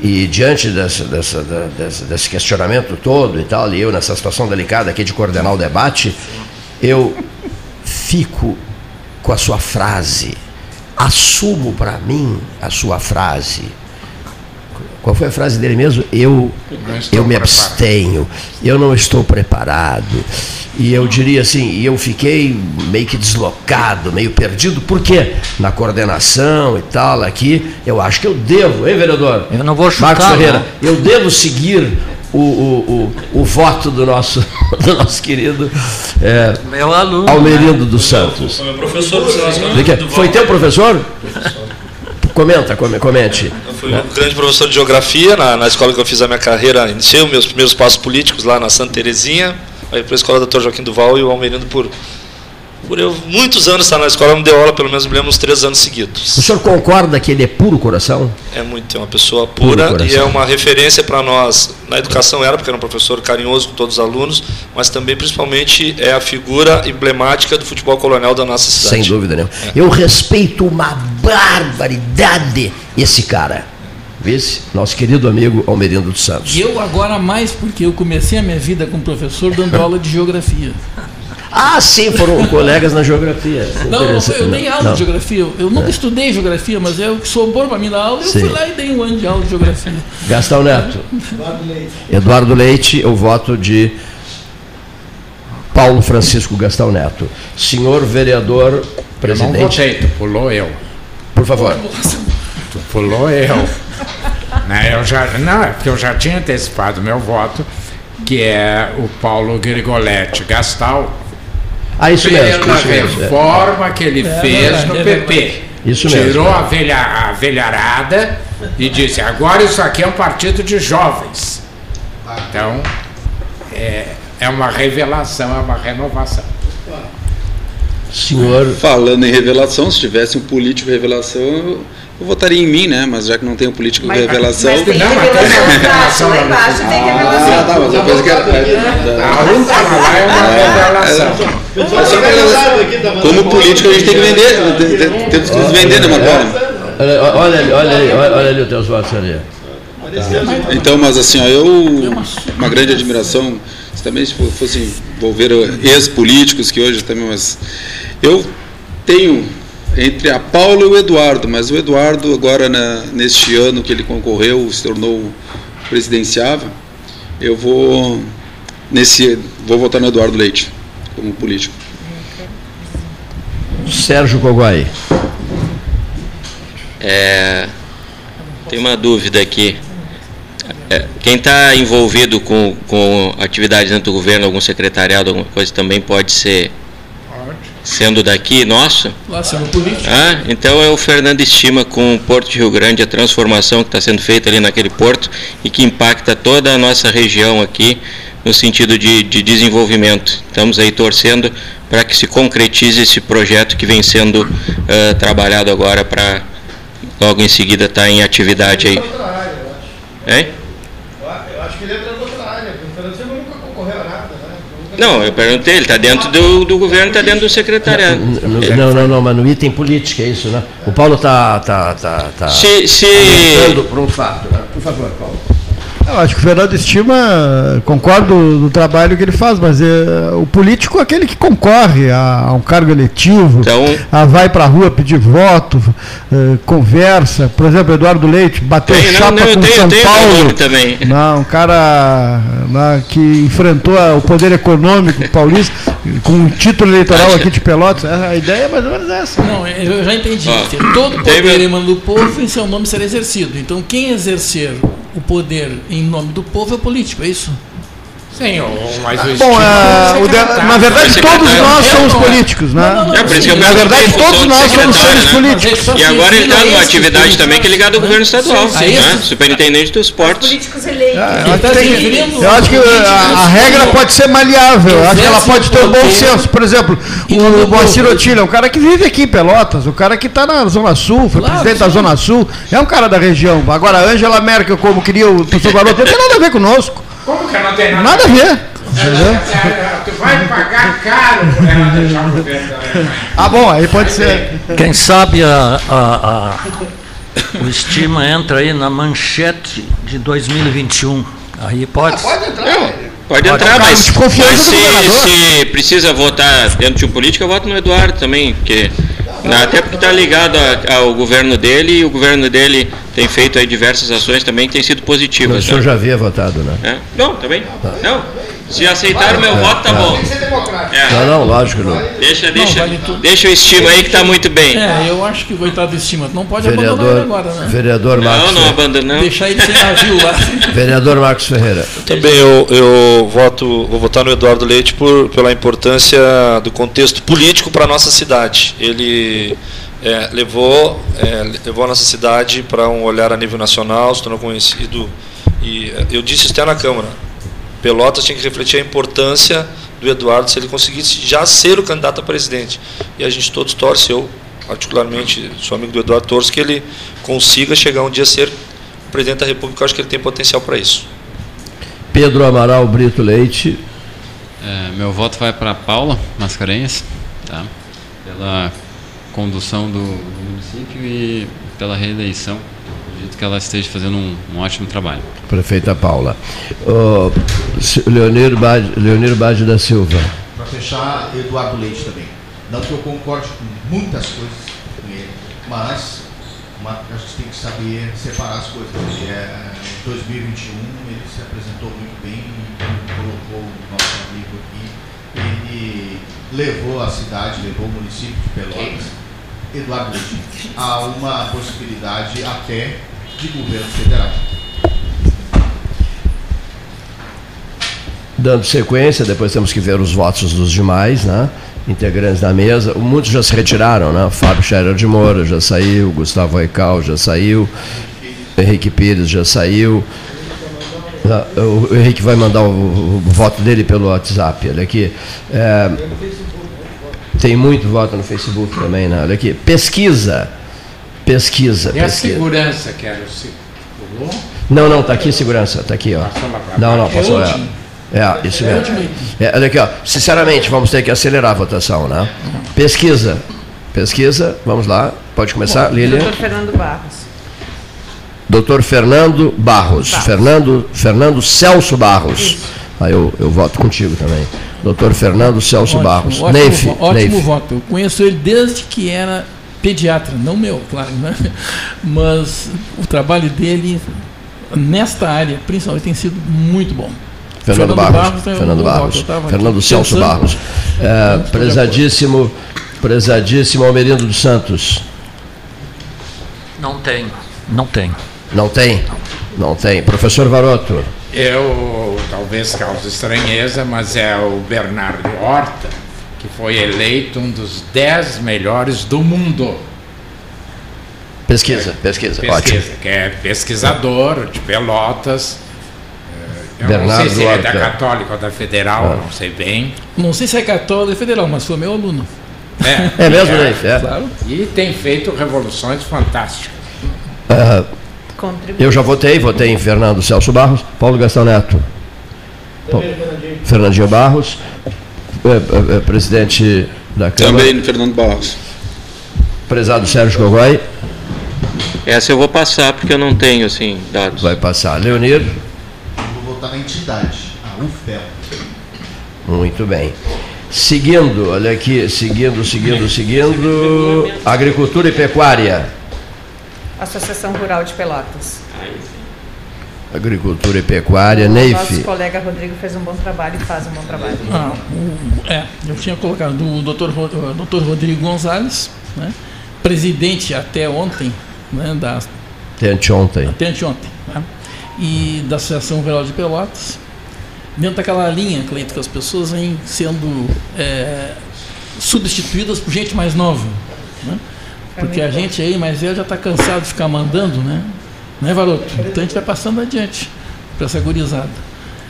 e diante dessa, dessa, dessa- desse questionamento todo e tal, e eu nessa situação delicada aqui de coordenar o debate, eu fico com a sua frase. Assumo para mim a sua frase. Qual foi a frase dele mesmo? Eu, Não eu me preparado. abstenho, eu não estou preparado. E eu diria assim, e eu fiquei meio que deslocado, meio perdido, porque na coordenação e tal aqui, eu acho que eu devo, hein, vereador? Eu não vou chutar, Marcos Ferreira, né? eu devo seguir o, o, o, o voto do nosso, [LAUGHS] do nosso querido é, Meu aluno. Almerindo dos Santos. Foi meu professor? Foi teu professor? Comenta, come- comente. Eu fui um grande professor de geografia na, na escola que eu fiz a minha carreira. Iniciei os meus primeiros passos políticos lá na Santa Terezinha, aí para a escola Dr. Joaquim Duval e o Almerindo por, por eu muitos anos estar na escola, me deu aula pelo menos me lembro uns três anos seguidos. O senhor concorda que ele é puro coração? É muito, é uma pessoa pura e é uma referência para nós. Na educação era, porque era um professor carinhoso com todos os alunos, mas também, principalmente, é a figura emblemática do futebol colonial da nossa cidade. Sem dúvida nenhuma. Eu respeito uma barbaridade esse cara. Vice, nosso querido amigo Almerindo dos Santos. E eu agora mais, porque eu comecei a minha vida como professor dando [LAUGHS] aula de geografia. Ah, sim, foram colegas na geografia. Não, eu dei aula Não. de geografia. Eu, nunca estudei geografia, mas eu que sobrou para mim dar aula, eu Sim. fui lá e dei um ano de aula de geografia. Gastão Neto. Eduardo Leite, eu voto de Paulo Francisco Gastão Neto. Senhor vereador Eu não presidente. votei, tu pulou eu. Por favor. Tu pulou eu. Né, eu já, não, é porque eu já tinha antecipado meu voto, que é o Paulo Grigoletti Gastal. Ah, isso mesmo, pela isso mesmo, é. reforma que ele É fez verdade, no é PP. Isso mesmo. Tirou a, velha, a velharada e disse: agora isso aqui é um partido de jovens. Então, é, é uma revelação, é uma renovação. Senhor. Falando em revelação, se tivesse um político revelação, eu, eu votaria em mim, né? Mas já que não tem um político Mas- revelação. mas tem revelação embaixo, lá embaixo tem revelação. Ah, tá, mas eu pensei que era. A última lá é uma revelação. Como político a gente tem que vender, tem- tem- temos que nos vender, né, Marcola? Olha, ali, olha ali, olha, ali os teus votos ali. Então, mas assim, ó, eu uma grande admiração, se também se fosse envolver ex-políticos que hoje também, mas eu tenho entre a Paula e o Eduardo, mas o Eduardo agora na, neste ano que ele concorreu, se tornou presidenciável, eu vou nesse vou votar no Eduardo Leite como político. Sérgio Coguai. É, tem uma dúvida aqui. É, quem está envolvido com, com atividades dentro do governo, algum secretariado, alguma coisa, também pode ser sendo daqui nosso? Lá sendo político. Ah, então é o Fernando Estima com o Porto de Rio Grande, a transformação que está sendo feita ali naquele porto e que impacta toda a nossa região aqui no sentido de, de desenvolvimento. Estamos aí torcendo para que se concretize esse projeto que vem sendo ah, trabalhado agora para logo em seguida estar em atividade aí. Hein? Eu acho que ele entra outra área. O Fernando Silva nunca concorreu a nada, né? Não, eu perguntei, ele está dentro do, do governo, está dentro do secretariado. Não, não, não, mas no item política, é isso, né? O Paulo está tá, tá, tá Se- se- um fato, né? Por favor, Paulo. Eu acho que o Fernando estima, concordo do trabalho que ele faz, mas é, o político é aquele que concorre a, a um cargo eletivo, a vai para a rua pedir voto, eh, conversa. Por exemplo, Eduardo Leite bateu Tem, não, chapa não, eu com tenho- São tenho Paulo. também. Não, um cara né, que enfrentou a- o poder econômico paulista com um título eleitoral aqui de Pelotas. A ideia é mais ou menos essa. Não, eu já entendi. Ó, Todo teve- poder emana do povo e seu nome será exercido. Então, quem exercer o poder em nome do povo é político, é isso? Sim, mas o Bom, ah, o de- na verdade, todos nós somos políticos, né? É por isso que eu Na verdade, todos nós somos seres né? políticos. E agora ele está numa atividade também que é ligada ao governo estadual, Sim, sim. né? superintendente dos portos. Políticos eleitos. Ah, Eu acho que, que a, regra pode ser maleável, eu acho que ela pode ter um bom senso. Por exemplo, o Moacir Otilha é um cara que vive aqui em Pelotas, o cara que está na Zona Sul, foi presidente da Zona Sul, é um cara da região. Agora, a Angela Merkel, como queria o professor Garoto, não tem nada a ver conosco. Como que não tem nada, Nada a ver. Entendeu? Tu vai pagar caro por ela deixar o governo da Alemanha. Ah, bom, aí pode ser. Quem sabe a, a- a- o estima entra aí na manchete de 2021. Aí pode. pode entrar. Pode entrar, mas, mas se, se precisa votar dentro de um político, eu voto no Eduardo também, porque, até porque está ligado a- ao governo dele e o governo dele tem feito aí diversas ações também que têm sido O positivas. senhor né? já havia votado, né? É? Não, também. Não. Se aceitar o meu É, voto, tá é. bom. É. Não, não, lógico não. Deixa, deixa, deixa o estima aí que está muito bem. É, eu acho que o coitado do estima não pode abandonar ele Vereador, agora, né? vereador Não, Marcos não Ferreira. abandonamos. Deixar ele sem navio lá. [LAUGHS] Vereador Marcos Ferreira. Também eu, eu voto, vou votar no Eduardo Leite por, pela importância do contexto político para a nossa cidade. Ele é, levou, é, levou a nossa cidade para um olhar a nível nacional, se tornou conhecido. E é, eu disse isso até na Câmara. Pelotas tinha que refletir a importância do Eduardo se ele conseguisse já ser o candidato a presidente. E a gente todos torce, eu particularmente sou amigo do Eduardo, torço que ele consiga chegar um dia a ser presidente da República. Eu acho que ele tem potencial para isso. Pedro Amaral Brito Leite. É, meu voto vai para Paula Mascarenhas, tá? pela condução do, do município e pela reeleição. Acredito que ela esteja fazendo um, um ótimo trabalho. Prefeita Paula. Se- Leonir Bade, Leonir Bade da Silva. Para fechar, Eduardo Leite também. Não que eu concorde com muitas coisas com ele, mas uma, a gente tem que saber separar as coisas. Ele é, em 2021 ele se apresentou muito bem e colocou o nosso amigo aqui. Ele levou a cidade, levou o município de Pelotas, Eduardo Leite, a uma possibilidade até de governo federal. Dando sequência, depois temos que ver os votos dos demais, né? integrantes da mesa. Muitos já se retiraram, né? Fábio Scherer de Moura já saiu, Gustavo Aical já saiu, Henrique Pires já saiu. Ah, O Henrique vai mandar o voto dele pelo WhatsApp. Olha aqui. É, tem muito voto no Facebook também, né? Olha aqui. Pesquisa. Pesquisa. E a pesquisa. segurança, que era o se- pulou? Não, não, tá aqui segurança, tá aqui, ó. Lá Não, não. É passou. o É, último. é isso É mesmo. É, olha aqui, ó. Sinceramente, vamos ter que acelerar a votação, né? Pesquisa. Pesquisa, vamos lá. Pode começar, Lilian. Doutor Fernando Barros. Doutor Fernando Barros. Fernando, Fernando Celso Barros. Aí eu, eu voto contigo também. Doutor Fernando Celso Barros. Ótimo, Neif, ótimo Neif. voto. Eu conheço ele desde que era pediatra, não meu, claro, né? Mas o trabalho dele nesta área, principalmente, tem sido muito bom. Fernando, Barros. Fernando bom Barros. voto. Eu tava Fernando Celso pensando- Barros. É, prezadíssimo, prezadíssimo Almerindo dos Santos. Não tem, não tem. Não tem? Não tem. Professor Varoto. Eu, talvez cause estranheza, mas é o Bernardo Horta, que foi eleito um dos dez melhores do mundo. Pesquisa, pesquisa, Pesquisa, ótimo. que é pesquisador de Pelotas. Eu não Bernardo sei se é da. Católica ou da Federal, Ah. não sei bem. Não sei se é católico ou federal, mas foi meu aluno. É, É mesmo, Neif? É. Claro. E tem feito revoluções fantásticas. Contribui. eu já votei, votei em Fernando Celso Barros. Paulo Gastão Neto. Paulo- Fernandinho Barros. É, é, é, presidente da Câmara. Também no Fernando Barros. Prezado Sérgio Gogói. Essa eu vou passar porque eu não tenho assim dados. Vai passar. Leonir. Vou votar na entidade, a UFPEL. Muito bem. Seguindo, olha aqui, seguindo, seguindo, seguindo. Agricultura e pecuária. Associação Rural de Pelotas. Agricultura e pecuária, Nosso Neif. colega Rodrigo fez um bom trabalho e faz um bom trabalho. Ah, o- é, eu tinha colocado o doutor, o doutor Rodrigo Gonzalez, né, presidente até ontem, né, da, Até anteontem. até anteontem, né, e da Associação Rural de Pelotas, dentro daquela linha, Cleito, que as pessoas vêm sendo é, substituídas por gente mais nova. Né, porque a gente aí mais velho já está cansado de ficar mandando, né? Né, Varoto? Então a gente vai passando adiante para essa gurizada.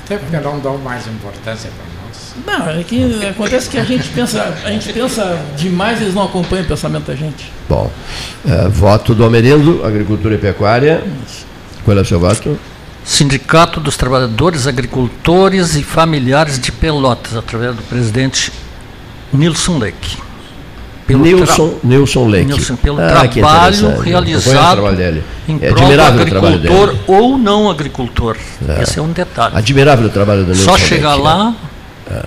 Até porque não dão mais importância para nós. Não, é que acontece que a gente pensa, a gente pensa demais, eles não acompanham o pensamento da gente. Bom, é, voto do Almerindo, Agricultura e Pecuária. Qual é o seu voto? Sindicato dos Trabalhadores, Agricultores e Familiares de Pelotas, através do presidente Nilson Leque. Pelo Nilson, Nilson Leque. Nilson, pelo Ah, que trabalho realizado trabalho dele. em É prol do admirável o trabalho agricultor dele. ou não agricultor. É. Esse é um detalhe. Admirável o trabalho do Nilson Só chegar Leque, lá, né? É.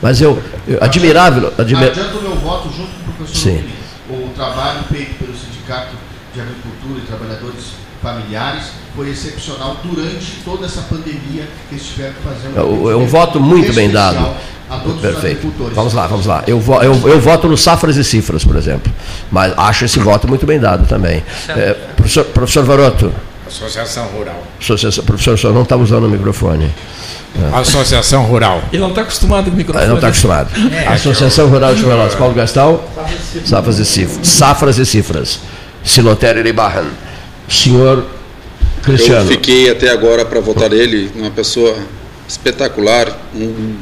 Mas eu, eu admirável, admi- Adianto o meu voto junto com o professor Sim. O trabalho feito pelo Sindicato de Agricultura e Trabalhadores Familiares foi excepcional durante toda essa pandemia que eles tiveram que fazer. É um- é um voto muito bem dado. A todos os Perfeito. agricultores. Vamos lá, vamos lá. Eu, vo- eu, eu voto no Safras e Cifras, por exemplo. Mas acho esse voto muito bem dado também. É, professor, professor Varoto, Associação Rural. associação- professor, o senhor não está usando o microfone. É. Associação Rural. Ele não está acostumado com o microfone. Ah, não está acostumado. É, Associação Rural de Pelotas, Paulo Gastal, Safras e Cifras. Safras e Cifras. Silotério Iribarran. Senhor Cristiano. Eu fiquei até agora para votar nele, uma pessoa espetacular, um,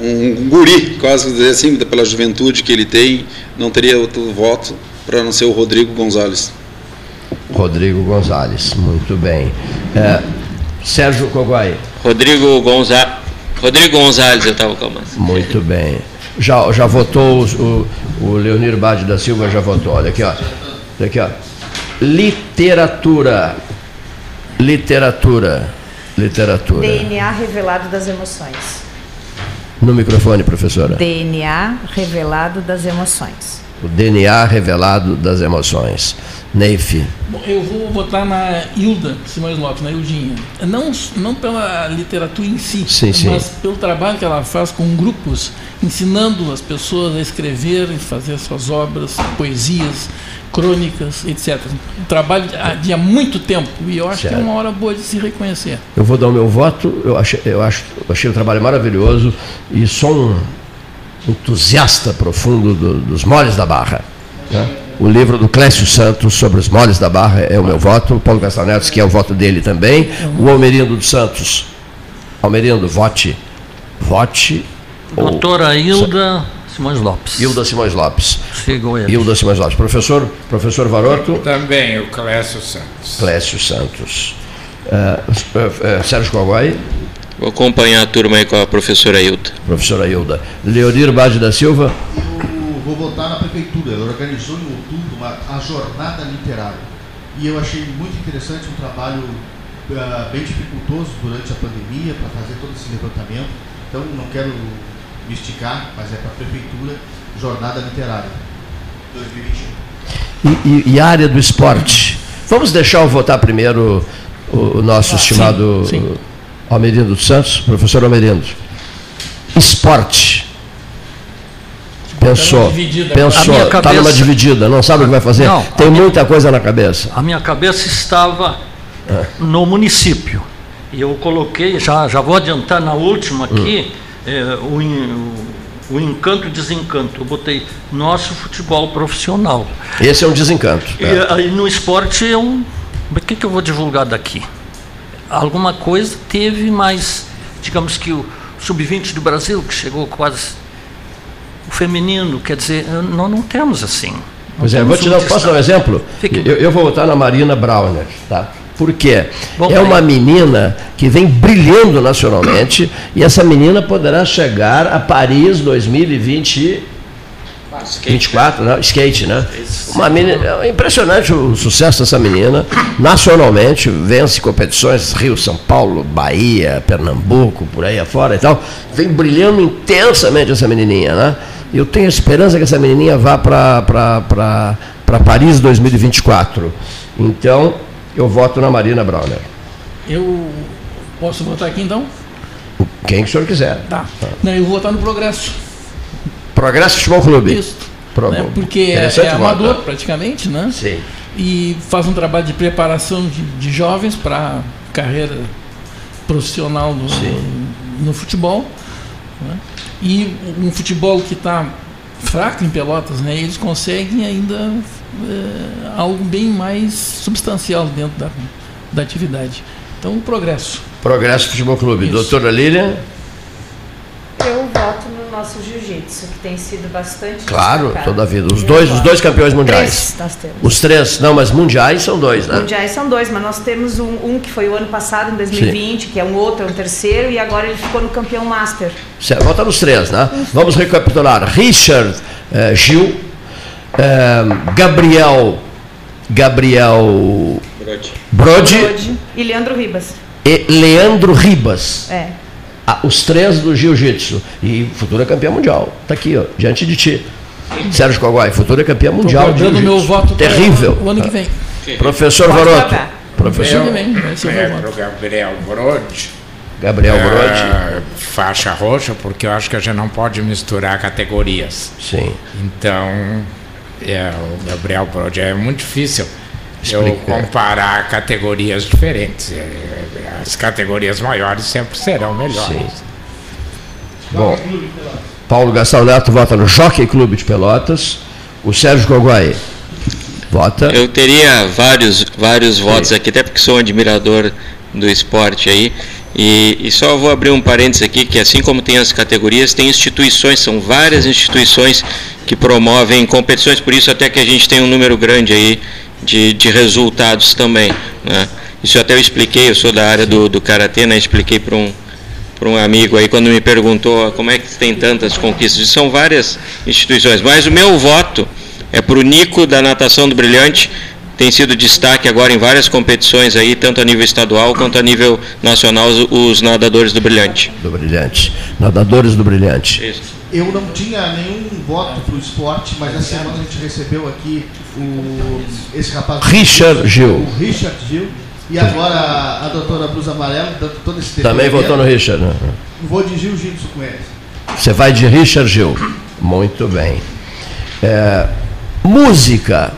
um guri, quase dizer assim, pela juventude que ele tem, não teria outro voto para não ser o Rodrigo Gonzalez. Rodrigo Gonzalez, muito bem. É, Sérgio Coguai. Rodrigo Gonzalez. Rodrigo Gonzalez, eu estava calmando. Muito bem. Já, já votou os- o, o Leonir Bade da Silva, já votou. Olha aqui, ó. Olha aqui, ó. Literatura. Literatura. Literatura. DNA revelado das emoções. No microfone, professora. DNA revelado das emoções. O DNA revelado das emoções. Neif. Bom, eu vou votar na Hilda Simões Lopes, na Hildinha. Não, não pela literatura em si, Sim, sim. mas pelo trabalho que ela faz com grupos, ensinando as pessoas a escrever e fazer suas obras, poesias, crônicas, etc. Um trabalho de, de há muito tempo e eu acho que Certo. é uma hora boa de se reconhecer. Eu vou dar o meu voto. Eu achei, eu acho, eu achei o trabalho maravilhoso. E só um, entusiasta profundo do- dos moles da barra. né? O livro do Clécio Santos sobre os moles da barra é o meu voto. O Paulo Gastão Neto, que é o voto dele também. O Almerindo dos Santos. Almerindo, vote. Vote. ou- Doutora Hilda Simões Lopes. Hilda Simões Lopes. Sigo ele. Hilda Simões Lopes. Professor, professor Varoto. Também o Clécio Santos. Clécio Santos. Eh, eh, eh, Sérgio Cogói. Vou acompanhar a turma aí com a professora Hilda. Professora Hilda. Leonir Bade da Silva. Eu vou voltar na prefeitura. Ela organizou em outubro uma, a jornada literária. E eu achei muito interessante um trabalho ah, bem dificultoso durante a pandemia para fazer todo esse levantamento. Então não quero me esticar, mas é para a prefeitura, jornada literária 2021. E, e- e a área do esporte. Vamos deixar eu votar primeiro o, o nosso estimado Almerindo dos Santos, professor Almerindo. Esporte. Pensou, dividida. A pensou, está cabeça- numa dividida, não sabe o que vai fazer? Não, Tem muita coisa na cabeça. A minha cabeça estava É. no município. E eu coloquei, já, já vou adiantar na última aqui, Hum. eh, o, o, o encanto e desencanto. Eu botei nosso futebol profissional. Esse é um desencanto. E aí no esporte eu. O que, que eu vou divulgar daqui? Alguma coisa teve, mas digamos que o sub-20 do Brasil, que chegou quase. O feminino, quer dizer, nós não temos assim. Não Pois é, vou te dar, posso dar um exemplo? Eu, eu vou votar na Marina Browner, tá? Por quê? Bom, é uma menina que vem brilhando nacionalmente e essa menina poderá chegar a Paris 2020 24, né? Skate, né? Uma menina, é impressionante o sucesso dessa menina. Nacionalmente, vence competições Rio, São Paulo, Bahia, Pernambuco, por aí afora e tal. Vem brilhando intensamente essa menininha, né? Eu tenho esperança que essa menininha vá para Paris 2024. Então, eu voto na Marina Browner. Eu posso votar aqui então? Quem que o senhor quiser. Tá. Não, eu vou votar no Progresso. Progresso Futebol Clube. Isso. Pro- né? Porque é, é amador né? praticamente, né? Sim. E faz um trabalho de preparação de, de jovens para carreira profissional no, no futebol. né? E um futebol que está fraco em Pelotas, né? Eles conseguem ainda é, algo bem mais substancial dentro da, da atividade. Então, o progresso. Progresso Futebol Clube. Doutora Lilian? Eu voto nosso jiu-jitsu, que tem sido bastante. Claro, destacado. toda a vida. Os dois, os dois campeões mundiais. Três nós temos. Os três, não, mas mundiais são dois, né? Mundiais são dois, mas nós temos um, um que foi o ano passado, em 2020, que é um outro, é um terceiro, e agora ele ficou no campeão master. Certo, Volta nos três, né? Vamos recapitular. Richard eh, Gil, eh, Gabriel, Gabriel Brode E Leandro Ribas. e Leandro Ribas. É. Ah, os três do Jiu-Jitsu. E futura campeã mundial. Está aqui, ó, diante de ti. Sérgio Coguai, futura campeã mundial. de jiu-jitsu. meu voto Terrível. o ano que vem. Professor Pode Varoto. Professor Gabriel Brode. Gabriel É, Brode. faixa roxa, porque eu acho que a gente não pode misturar categorias. Sim. Então, é, o Gabriel Brode é muito difícil eu comparar categorias diferentes. É, As categorias maiores sempre serão melhores. Bom, Paulo Gastão Neto vota no Jockey Clube de Pelotas. O Sérgio Coguai vota. Eu teria vários, vários votos aqui, até porque sou um admirador do esporte aí. E, e só vou abrir um parênteses aqui, que assim como tem as categorias, tem instituições, são várias instituições que promovem competições, por isso até que a gente tem um número grande aí de, de resultados também. Né? Isso até eu expliquei, eu sou da área do, do Karatê, né? expliquei para um, para um amigo aí quando me perguntou "Ah, como é que tem tantas conquistas. São várias instituições, mas o meu voto é para o Nico da Natação do Brilhante. Tem sido destaque agora em várias competições aí, tanto a nível estadual quanto a nível nacional, os, os nadadores do Brilhante. Do Brilhante. Nadadores do Brilhante. Isso. Eu não tinha nenhum voto para o esporte, mas essa semana a gente recebeu aqui o, esse rapaz. Richard Gil. O Richard Gil. E agora a, a doutora Blusa Amarela, dando todo esse Também votou no Richard. né? Vou de jiu-jitsu com eles. Você vai de Richard Gil. Muito bem. É, música.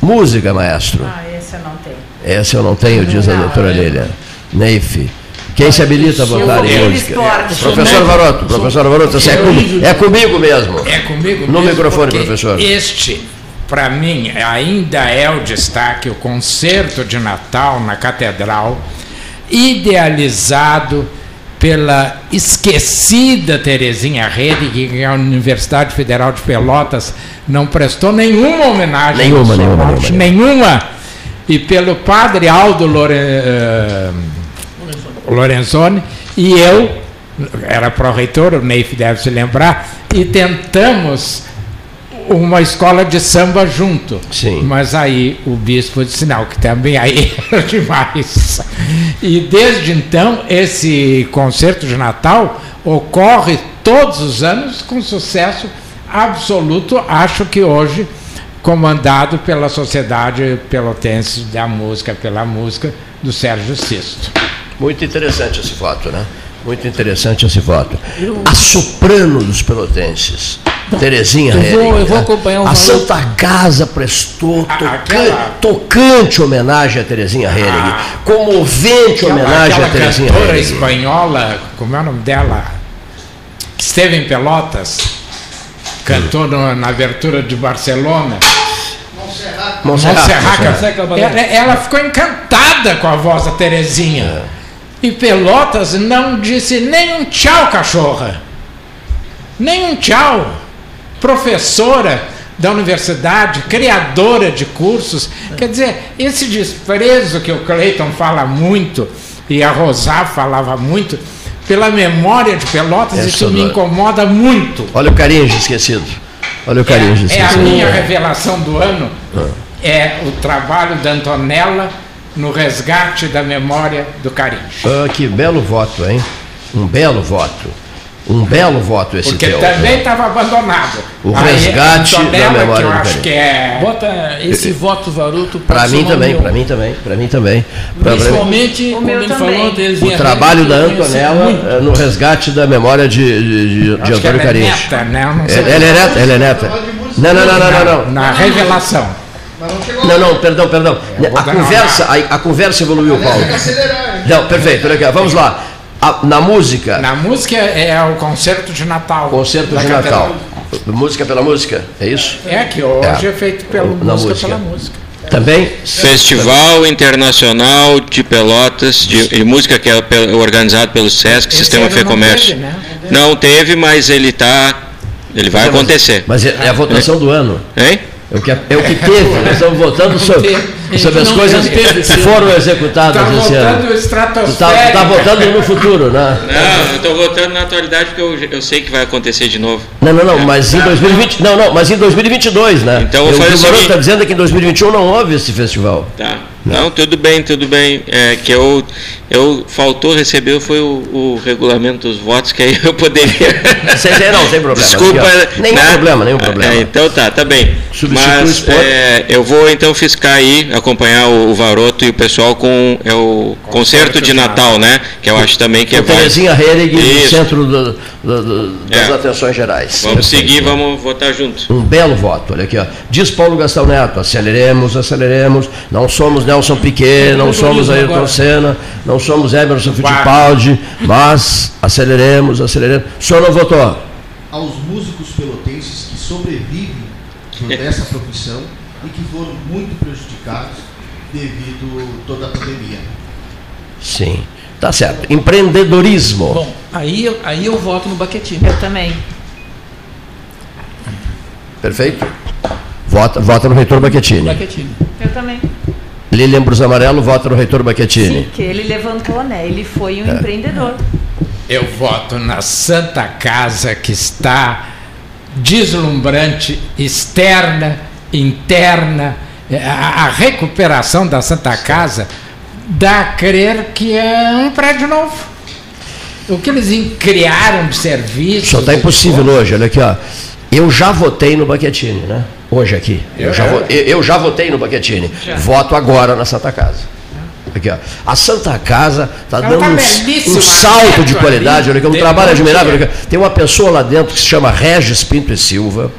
Música, maestro. Ah, esse eu não tenho. Essa eu não tenho, diz a doutora Lilia. Neif, Quem se habilita a votar em música? Professor Varoto, professor Varoto, é, comigo, é comigo mesmo. É comigo No mesmo, microfone, porque professor. Este, para mim, ainda é o destaque, o concerto de Natal na Catedral, idealizado pela esquecida Terezinha Rede, que a Universidade Federal de Pelotas não prestou nenhuma homenagem. Nenhuma, nenhuma, nenhuma, nenhuma. E pelo padre Aldo Lore, eh, Lorenzoni e eu, era pró-reitor, o Neif deve se lembrar, e tentamos uma escola de samba junto. Sim. Mas aí o bispo disse não, que também aí era [LAUGHS] demais. E desde então esse concerto de Natal ocorre todos os anos com sucesso absoluto, acho que hoje comandado pela Sociedade Pelotense da Música, pela música do Sérgio Sisto. Muito interessante esse voto, né? Muito interessante esse voto. A soprano dos pelotenses, Terezinha Eu vou- Hering, eu vou acompanhar o A valor- Santa Casa prestou toca- aquela- tocante homenagem a Terezinha Hering, comovente homenagem aquela a Terezinha cantora Hering. espanhola, como é o nome dela? Que esteve em Pelotas, cantou no- na abertura de Barcelona. Montserrat. Montserrat. Montserrat. Ela, ela ficou encantada com a voz da Terezinha. E Pelotas não disse nem um tchau, cachorra. Nem um tchau. Professora da universidade, criadora de cursos. Quer dizer, esse desprezo que o Cleiton fala muito, e a Rosá falava muito, pela memória de Pelotas, É isso me incomoda muito. Olha o Caringe esquecido. Olha o Caringe É a esquecido. minha revelação do ano, Ah. é o trabalho da Antonella no resgate da memória do Carinho. Ah, que belo voto, hein? Um belo voto. Um belo voto esse Porque teu. também estava abandonado. O Aí, resgate Antonella, da memória que eu do acho Carinho. que é... Bota esse voto Varuto Para mim também, para mim também, para mim também. Principalmente O meu falou O trabalho da Antonella eh, no resgate da memória de, de, de, Antônio ela é neta, né? Sei. Ela, ela é neta, ela é neta. Não, não, não, não, não. não. Na revelação. Não, não, perdão, perdão. A conversa, a, a conversa evoluiu, Paulo. Não, perfeito, vamos lá. A- na música, Na música é o concerto de Natal. concerto de Catedral. Natal. Música pela música, é isso? É que hoje é, É. feito pelo Na música, música. pela música. Também? Festival Internacional de Pelotas de, de Música que é organizado pelo SESC, Esse Sistema Fê não Comércio. teve, né? Não teve, mas ele tá. Ele vai Mas- acontecer. Mas é, é a votação do ano. Hein? É o que, é o que teve. [LAUGHS] Nós estamos votando sobre, sobre as Não coisas que foram executadas Está esse ano. voltando Tu estratosférica. tá, tá votando no futuro, né? Não, eu estou votando na atualidade porque eu, eu sei que vai acontecer de novo. Não, não, não, mas em 2020, não, não, mas em 2022, né? Então eu vou o fazer o que o Barão seguinte- está dizendo é que em 2021 não houve esse festival. Tá. Não, tudo bem, tudo bem. É que eu, eu faltou receber foi o, o regulamento dos votos, que aí eu poderia. [LAUGHS] Sem, sem- não, sem problema. Desculpa. Aqui, ó. nenhum né? problema, nenhum problema. É, então tá, tá bem. Substitui o Mas é, eu vou então fiscar aí, acompanhar o, o Varoto e o pessoal com é o concerto de Natal, né? Que eu acho também que é Com Terezinha Hering no centro do- do- do- das É. atenções gerais. Vamos Perfeito. seguir, vamos votar juntos. Um belo voto, olha aqui, ó. Diz Paulo Gastão Neto, aceleremos, aceleremos. Não somos Nelson Piquet, não somos Ayrton agora. Senna, não somos Emerson Fittipaldi, mas aceleremos, aceleremos. O senhor não votou? Aos músicos pelotenses que sobrevivem dessa [LAUGHS] profissão e que foram muito prejudicados devido a toda a pandemia. Sim. Tá certo. Empreendedorismo. Bom, aí, eu- aí eu voto no Baquetini. Eu também. Perfeito? Vota, vota no reitor Baquetini. Baquetini. Eu também. Lilian Brus Amarelo vota no reitor Baquetini. Que ele levantou, né? Ele foi um É. empreendedor. Eu voto na Santa Casa que está deslumbrante, externa, interna. A, a recuperação da Santa Casa dá a crer que é um prédio novo. O que eles criaram de serviço. Só está impossível hoje, olha aqui, ó. Eu já votei no Baquetini, né? Hoje aqui. Eu, já, é? eu, eu já votei no Baquetini. Voto agora na Santa Casa. Aqui, ó. A Santa Casa está dando tá um, um salto de qualidade, ali, olha aqui, um trabalho admirável. Tem uma pessoa lá dentro que se chama Regis Pinto e Silva.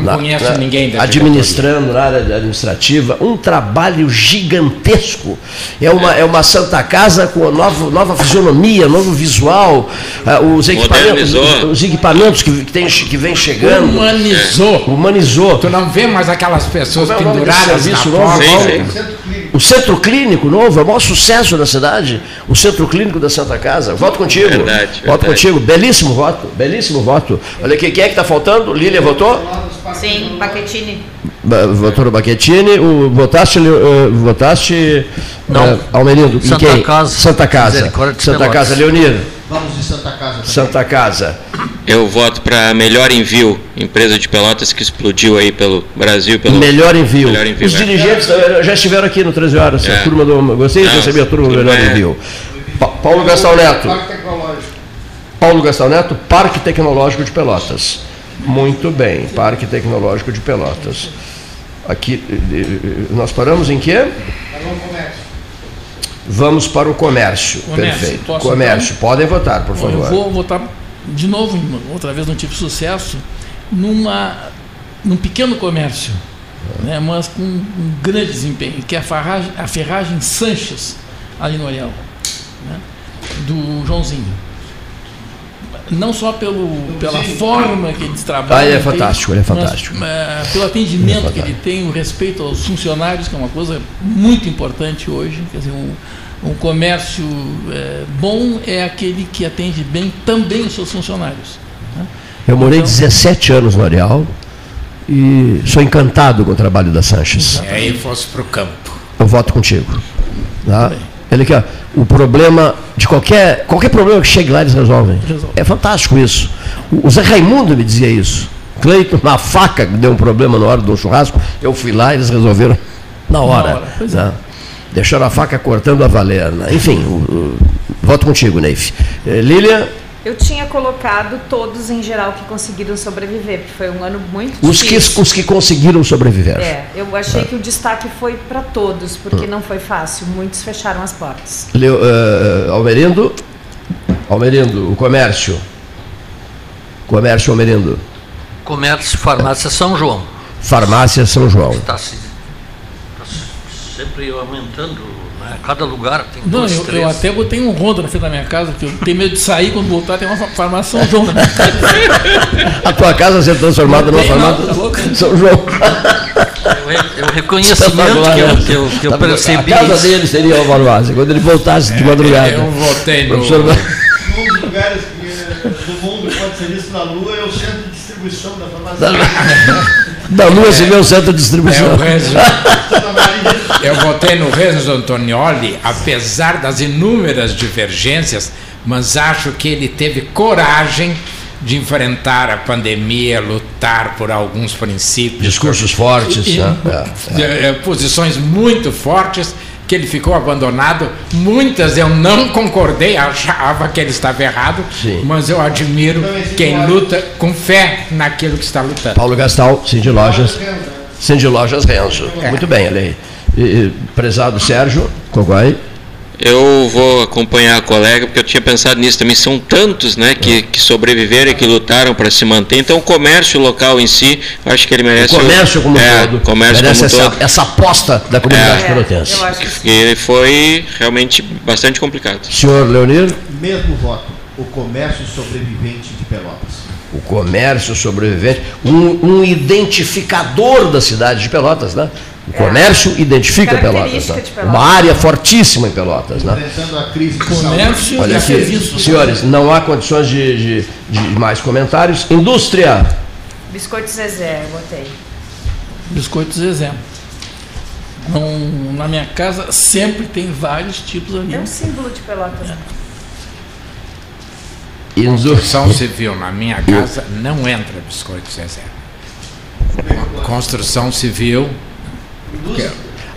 Não conheço ninguém da Administrando na área administrativa, um trabalho gigantesco. É uma, é uma Santa Casa com nova, nova fisionomia, novo visual, ah, os equipamentos, os equipamentos que, que, tem, que vem chegando. Humanizou. Humanizou. Tu não vê mais aquelas pessoas é penduradas na serviço novo, porta. Paulo? O Centro Clínico novo é o maior sucesso na cidade. O Centro Clínico da Santa Casa. Voto contigo. Verdade, Voto verdade. contigo. Belíssimo voto. Belíssimo voto. Olha aqui, quem é que está faltando? Lília votou? Sim, Paquetini. Ba- Votou no Baquetini. O, votaste, uh, votaste Não. uh, Almerindo. Santa quem? Casa. Santa Casa. Santa. Casa, Leonir. Vamos de Santa Casa. também. Santa Casa. Eu voto para Melhor Envio, empresa de Pelotas que explodiu aí pelo Brasil. Pelo Melhor envio. Melhor envio Os é. dirigentes eh, já estiveram aqui no 13 Horas. É. A turma do, gostei de Não, receber a turma do Melhor é- Envio. Pa- Paulo Gastão Neto. Parque Tecnológico. Paulo Gastão Neto, Parque Tecnológico de Pelotas. Muito bem, Parque Tecnológico de Pelotas. Aqui, eh, eh, nós paramos em quê? Vamos para o comércio. Comércio, Perfeito. posso comércio. Podem votar, por favor. Eu vou votar de novo, outra vez não tive sucesso, numa, num pequeno comércio, né, mas com um grande desempenho, que é a ferragem, a ferragem Sanches, ali no Ariel, né, do Joãozinho. Não só pelo, pela forma que eles trabalham, Ah, ele é fantástico, ele é mas, fantástico. eh, pelo atendimento Ele é que ele tem, o respeito aos funcionários, que é uma coisa muito importante hoje. Quer dizer, um, um comércio eh, bom é aquele que atende bem também os seus funcionários. né? Eu morei Então- 17 anos no Areal e sou encantado com o trabalho da Sanches. E aí fosse para o campo. Eu voto contigo. Tá? Ele aqui, ó, o problema de qualquer qualquer problema que chegue lá eles resolvem. É fantástico isso. O Zé Raimundo me dizia isso. Cleiton, na faca que deu um problema na hora do churrasco, eu fui lá e eles resolveram na hora. hora, pois é. né? Deixaram a faca cortando a valer. né? Enfim, o- o- voto contigo, Neif. Eh, Lília, Eu tinha colocado todos em geral que conseguiram sobreviver, porque foi um ano muito os que, difícil. os que conseguiram sobreviver. É, eu achei É. que o destaque foi para todos, porque não foi fácil. Muitos fecharam as portas. Leo, eh, Almerindo, Almerindo, o comércio. Comércio Almerindo. Comércio, farmácia São João. Farmácia São João. Está tá se- sempre aumentando, né? Cada lugar tem Não, dois, eu, três. eu até botei um ronda na frente da minha casa, porque eu tenho medo de sair quando voltar, tem uma fa- farmácia São João casa. A tua casa ser transformada Não numa farmácia tá? São João. Eu, eu reconhecimento Espetacular, que eu, né? que eu, que eu Tá percebi. A casa isso. dele seria uma farmácia, quando ele voltasse de madrugada. eu votei no- Professor- Um dos lugares que, eh, do mundo que pode ser visto na Lua é o centro de distribuição da farmácia. [LAUGHS] Da Lua vê o centro de distribuição. É o Renzo. Eu votei no Renzo Antonioli, apesar das inúmeras divergências, mas acho que ele teve coragem de enfrentar a pandemia, lutar por alguns princípios. Discursos fortes, E- né? É, eh, eh, Posições muito fortes que ele ficou abandonado. Muitas eu não concordei, achava que ele estava errado, mas eu admiro quem luta com fé naquilo que está lutando. Paulo Gastal, Cindy Lojas. Cindy Lojas Renzo. Muito bem, Ale. E, e, prezado Sérgio Coguai. Eu vou acompanhar a colega, porque eu tinha pensado nisso também. São tantos né, que, que sobreviveram e que lutaram para se manter. Então, o comércio local em si, eu acho que ele merece. O comércio como um é, todo. comércio merece como um essa, todo. essa aposta da comunidade É. pelotense. E ele foi realmente bastante complicado. Senhor Leonir? Mesmo voto. O comércio sobrevivente de Pelotas. O comércio sobrevivente, um, um identificador da cidade de Pelotas, né? O comércio identifica Pelotas. De Pelotas. Uma área fortíssima em Pelotas. Né? A crise de Comércio. Olha e aqui, serviço. senhores, não há condições de, de- de mais comentários. Indústria. Biscoito Zezé, eu botei. Biscoito Zezé. Não, na minha casa sempre tem vários tipos ali. É um símbolo de Pelotas. Construção civil na minha casa não entra biscoito Zezé. Construção civil.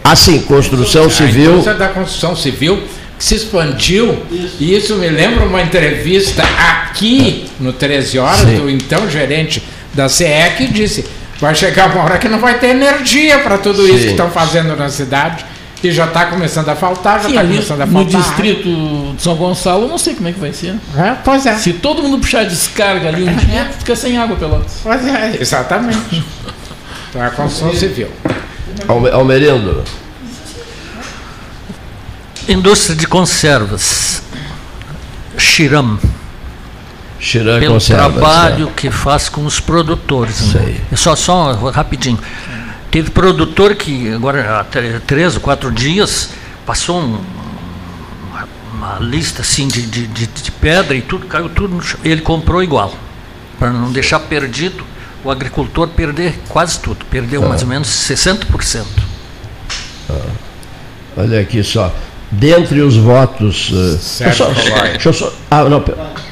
Assim, construção A civil. indústria da construção civil que se expandiu e isso me lembra uma entrevista aqui no 13 horas Sim. do então gerente da CE que disse vai chegar uma hora que não vai ter energia para tudo isso Sim. que estão fazendo na cidade E já está começando a faltar, já está ali começando a no faltar. distrito de São Gonçalo, eu não sei como é que vai ser. É, pois é. Se todo mundo puxar descarga ali um dia, fica sem água, Pelotas. Pois é, exatamente. Então é a construção civil. Alme- Almerindo. Indústria de conservas. Chiram. Chiram Pelo Conservas, trabalho né? que faz com os produtores. Né? E Só, só rapidinho. Teve produtor que agora há três ou quatro dias passou um- uma, uma lista assim de, de, de- de pedra e tudo, caiu tudo no chão. Ele comprou igual. Para não deixar perdido, o agricultor perder quase tudo. Perdeu Ah. mais ou menos 60%. Olha aqui só. Dentre os votos. eh, Certo, deixa eu só- vai. deixa eu só- ah, não,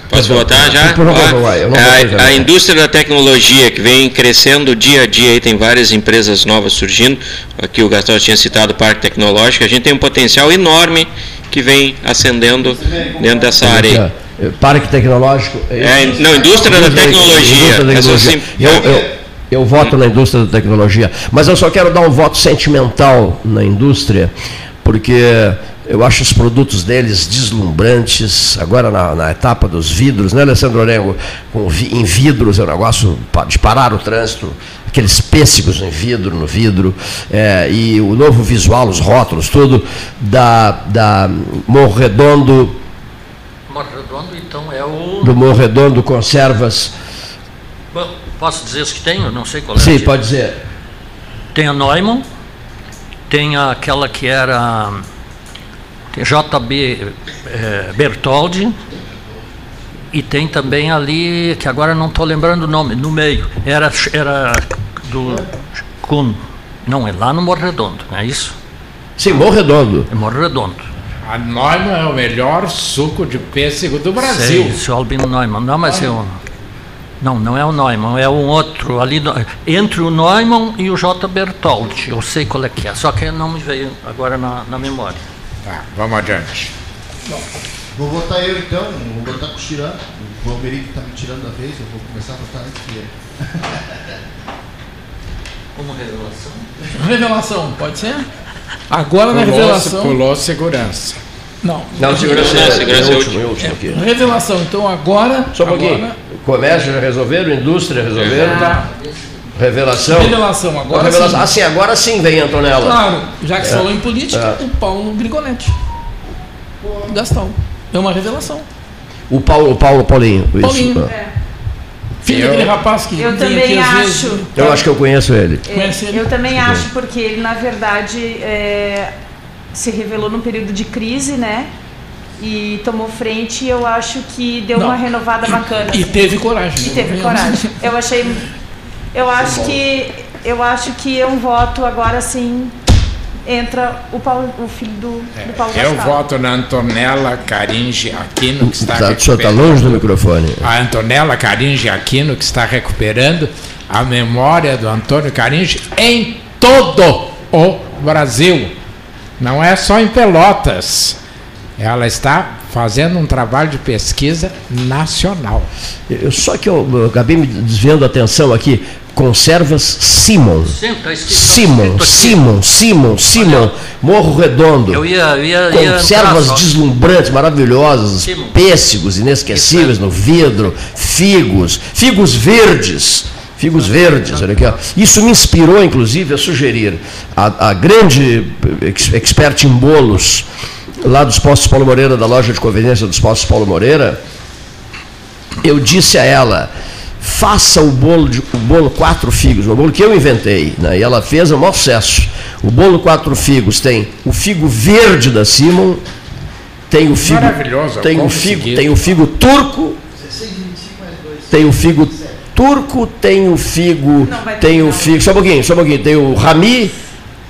Posso votar já? Já, a, a não. indústria da tecnologia que vem crescendo dia a dia, aí tem várias empresas novas surgindo. Aqui o Gastão tinha citado o Parque Tecnológico. A gente tem um potencial enorme que vem ascendendo dentro dessa área aí. Eh, Parque Tecnológico. É, isso? não, indústria da tecnologia. Indústria da tecnologia. sim- Eu, eu, eu voto na indústria da tecnologia, mas eu só quero dar um voto sentimental na indústria, porque eu acho os produtos deles deslumbrantes, agora na, na etapa dos vidros, né, Alessandro Orengo? Com em vidros é um negócio de parar o trânsito, aqueles pêssegos em vidro, no vidro, é, e o novo visual, os rótulos, tudo, da, da Morro Redondo, Morro Redondo, então, é o. do Morro Redondo Conservas. Bom, posso dizer os que tem? Eu não sei qual é. Sim, pode dizer. Tem a Neumann, tem aquela que era JB eh, Bertoldi, e tem também ali, que agora não estou lembrando o nome, no meio, era, era do. Não, é lá no Morro Redondo, não é isso? Sim, Morro Redondo. É Morro Redondo. A Neumann é o melhor suco de pêssego do Brasil. Sei, seu Albino Neumann. Não, mas eu. Não, não é o Neumann, é um outro ali no- entre o Neumann e o J. Bertoldi. Eu sei qual é que é, só que não me veio agora na, na memória. Tá, vamos adiante. Vou votar eu então, vou votar com o Chiran. O Valmeric está me tirando da vez, eu vou começar a votar antes que ele. Como revelação? Revelação, pode ser? Agora na Pulou- revelação. Pulou segurança. Não. Não, segurança Não, é, segurança é é o último, é último aqui. Revelação, então agora. Só um pouquinho. agora- Comércio já resolveram, indústria resolveram. Tá. Revelação. Revelação, agora Revelação. sim. Ah, sim, agora sim vem, Antonella. Claro, já que É. você falou em política, É. o Paulo Grigonetti. Gastão. É uma revelação. O Paulo, o Paulo Paulinho. isso. Paulinho. Filho Eu- daquele rapaz que Eu também às acho. vezes. Eu acho que eu conheço ele. É, Conhece ele? eu também acho, porque ele, na verdade, é, se revelou num período de crise, né? E tomou frente e eu acho que deu Não. uma renovada bacana. E teve coragem. E né? teve Convenhamos. coragem. Eu achei. Eu acho que. Eu acho que é um voto agora sim. Entra o, Paulo, o filho do, do Paulo Eu Gastal. voto na Antonella Caringe Aquino, que está Tá, o senhor está recuperando. longe do microfone. A Antonella Caringe Aquino, que está recuperando a memória do Antônio Caringe em todo o Brasil. Não é só em Pelotas. Ela está fazendo um trabalho de pesquisa nacional. Eu, só que eu, eu acabei me desviando a atenção aqui. Conservas Simon. Simon. Simon, Simon, Simon. Morro Redondo. Eu ia, eu ia, ia Conservas entrar deslumbrantes, maravilhosas, Simon. pêssegos inesquecíveis no vidro, figos, figos verdes. Figos verdes, olha aqui. Ó. Isso me inspirou, inclusive, a sugerir a, a grande ex- expert em bolos lá dos Postos Paulo Moreira, da loja de conveniência dos Postos Paulo Moreira, eu disse a ela, faça o bolo, de, o bolo quatro figos, o bolo que eu inventei, né? e ela fez o maior sucesso. O bolo quatro figos tem o figo verde da Simon, tem o figo, tem o figo, tem o figo turco, tem o figo turco, tem o figo, tem o figo, só um pouquinho, só um pouquinho, tem o rami,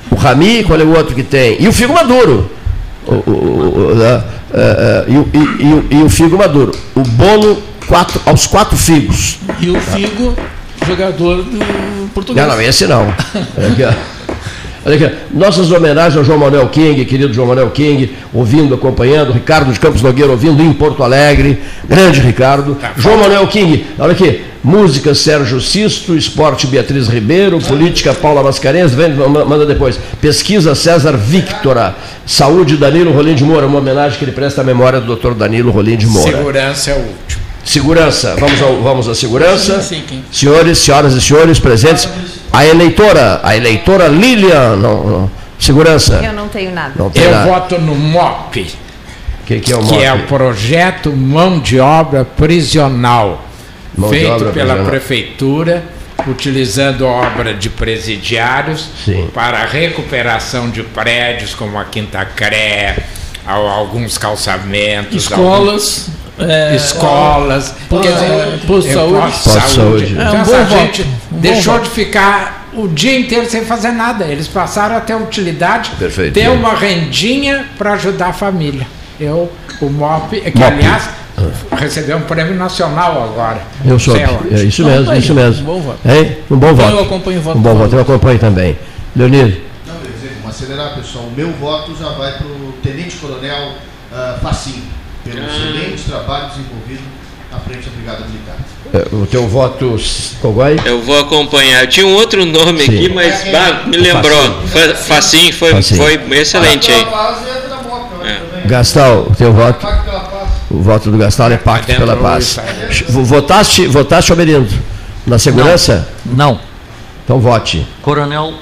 o rami, qual é o outro que tem? E o figo maduro. O, o- o- o- né? É, é, e, o- e- e o- e o figo maduro. O bolo quatro, aos quatro figos. E o Figo, jogador do Portugal. Não, não, esse não. Aqui, ó. Olha aqui. Nossas homenagens ao João Manuel King, querido João Manuel King, ouvindo, acompanhando, Ricardo de Campos Nogueira ouvindo em Porto Alegre, grande Ricardo. João Manuel King, olha aqui, Música Sérgio Sisto, Esporte Beatriz Ribeiro, Política Paula Mascarenhas, vem, ma- manda depois. Pesquisa César Victora, Saúde Danilo Rolim de Moura, uma homenagem que ele presta à memória do Dr. Danilo Rolim de Moura. Segurança é o último. Segurança, vamos, ao, vamos à segurança. Sim, sim, sim. Senhores, senhoras e senhores presentes, a eleitora, a eleitora Lilian, não, não. segurança. Eu não tenho nada. Não Eu nada. voto no MOP, O que, que é o que é o MOP? projeto Mão de Obra Prisional, Mão feito obra pela prisional. prefeitura, utilizando obra de presidiários Sim. para a recuperação de prédios como a Quinta Cré, al- alguns calçamentos, Escolas, alguns- é, escolas, posto- quer dizer, posto de eu- saúde. saúde. Então, É um essa bom voto, gente um deixou de ficar o dia inteiro sem fazer nada. Eles passaram a ter utilidade, Perfeito. ter uma rendinha para ajudar a família. Eu, o MOP, que MOP. aliás recebeu um prêmio nacional agora. Eu sou. É isso Não, mesmo, aí, isso mesmo. um bom voto. Hein? Um bom Então voto. eu acompanho o voto Um bom voto, eu acompanho também. Leonir, Não, dizer, vamos acelerar, pessoal. O meu voto já vai para o Tenente Coronel uh, Facim, pelo excelente trabalho desenvolvido à frente da Brigada Militar. é, o teu voto, Cogói? Eu vou acompanhar. Tinha um outro nome Sim. aqui, mas bah, me lembrou. Fa- Facinho foi, Facinho. foi excelente aí. Gastal, o teu voto? O voto do Gastal é Pacto Dentro pela Paz. Votaste, votaste Almerindo? Na segurança? Não. Então vote. Coronel,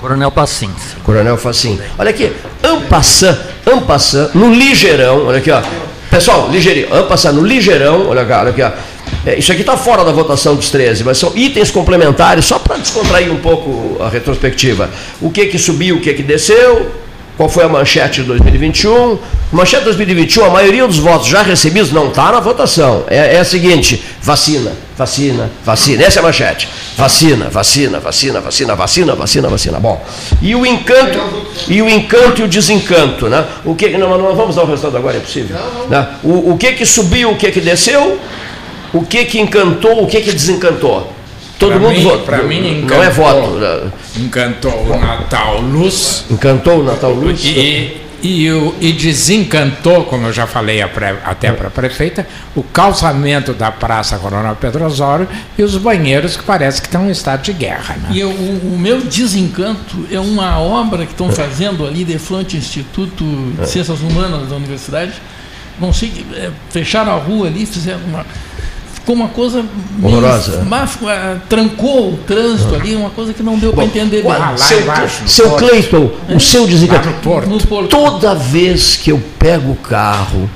Coronel Pacins. Coronel Facim. Olha aqui, Ampassan, Ampassan, no Ligeirão, olha aqui, ó. Pessoal, ligeirinho, Ampassan no Ligeirão, olha, olha aqui, ó. É, isso aqui está fora da votação dos 13, mas são itens complementares, só para descontrair um pouco a retrospectiva. O que que subiu, o que que desceu, qual foi a manchete de 2021. Manchete de 2021, a maioria dos votos já recebidos não está na votação. É, é a seguinte: vacina, vacina, vacina. Essa é a manchete. Vacina, vacina, vacina, vacina, vacina, vacina, vacina. Bom. E o encanto, e o encanto e o desencanto, né? O que, não, não vamos dar o resultado agora, é possível. Né? O, o que que subiu, o que que desceu, o que que encantou, o que que desencantou. Todo Pra mundo mim- votou. pra mim não é encantou. voto. Encantou o Natal Luz. Encantou o Natal Luz? E, e, o- e desencantou, como eu já falei a pré- até para a prefeita, o calçamento da Praça Coronel Pedro Osório e os banheiros que parece que estão em estado de guerra. Né? E eu- o, o meu desencanto é uma obra que estão fazendo ali, Deflante Instituto de Ciências Humanas da Universidade. Não sei, é, fecharam a rua ali, fizeram uma. Ficou uma coisa. meio- Horrorosa. mas, ah, trancou o trânsito ali, uma coisa que não deu para entender bem. Seu, seu Cleiton, o seu desencanto. Toda vez que eu pego o carro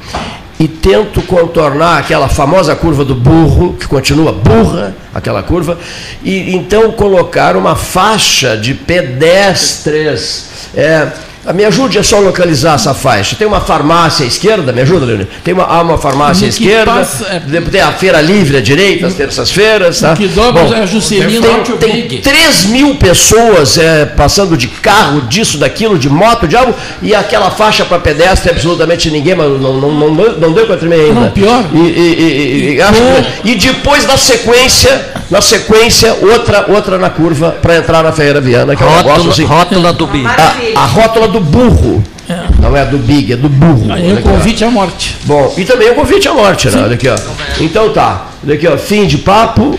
e tento contornar aquela famosa curva do burro, que continua burra, aquela curva, e então colocar uma faixa de pedestres. É, me ajude a só localizar essa faixa. Tem uma farmácia à esquerda, me ajuda, Leonir? Tem uma, há uma farmácia à esquerda, passa- é- tem a feira livre à direita, às terças-feiras. Tá? que dobra Bom, é a Juscelino tem, tem Big. 3 mil pessoas é, passando de carro, disso, daquilo, de moto, de algo, e aquela faixa para pedestre, absolutamente ninguém, mas não, não, não, não, não deu para tremer ainda. Não, pior. E, e- e- e- acho que- e depois na sequência, na sequência, outra, outra na curva para entrar na Ferreira Viana, que é um Rótula- negócio assim. rótula do Big. A, a rótula do burro. Não é do Big, é do burro. Aí o convite à morte. Bom, e também o convite à morte, né? Olha aqui, ó. Então tá. Olha aqui, ó. Fim de papo.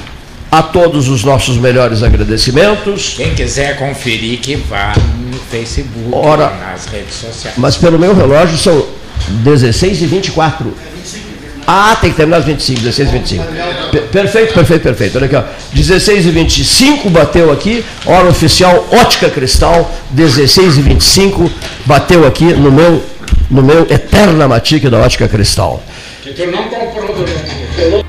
A todos os nossos melhores agradecimentos. Quem quiser conferir, que vá no Facebook, Ora. nas redes sociais. Mas pelo meu relógio são 16 e 24. Ah, tem que terminar às 25, 16 e 25. Per- perfeito, perfeito, perfeito. Olha aqui, ó. 16 e 25 bateu aqui. Hora oficial Ótica Cristal, 16 e 25 bateu aqui no meu, no meu Eterna Matique da Ótica Cristal. Que não comprou durante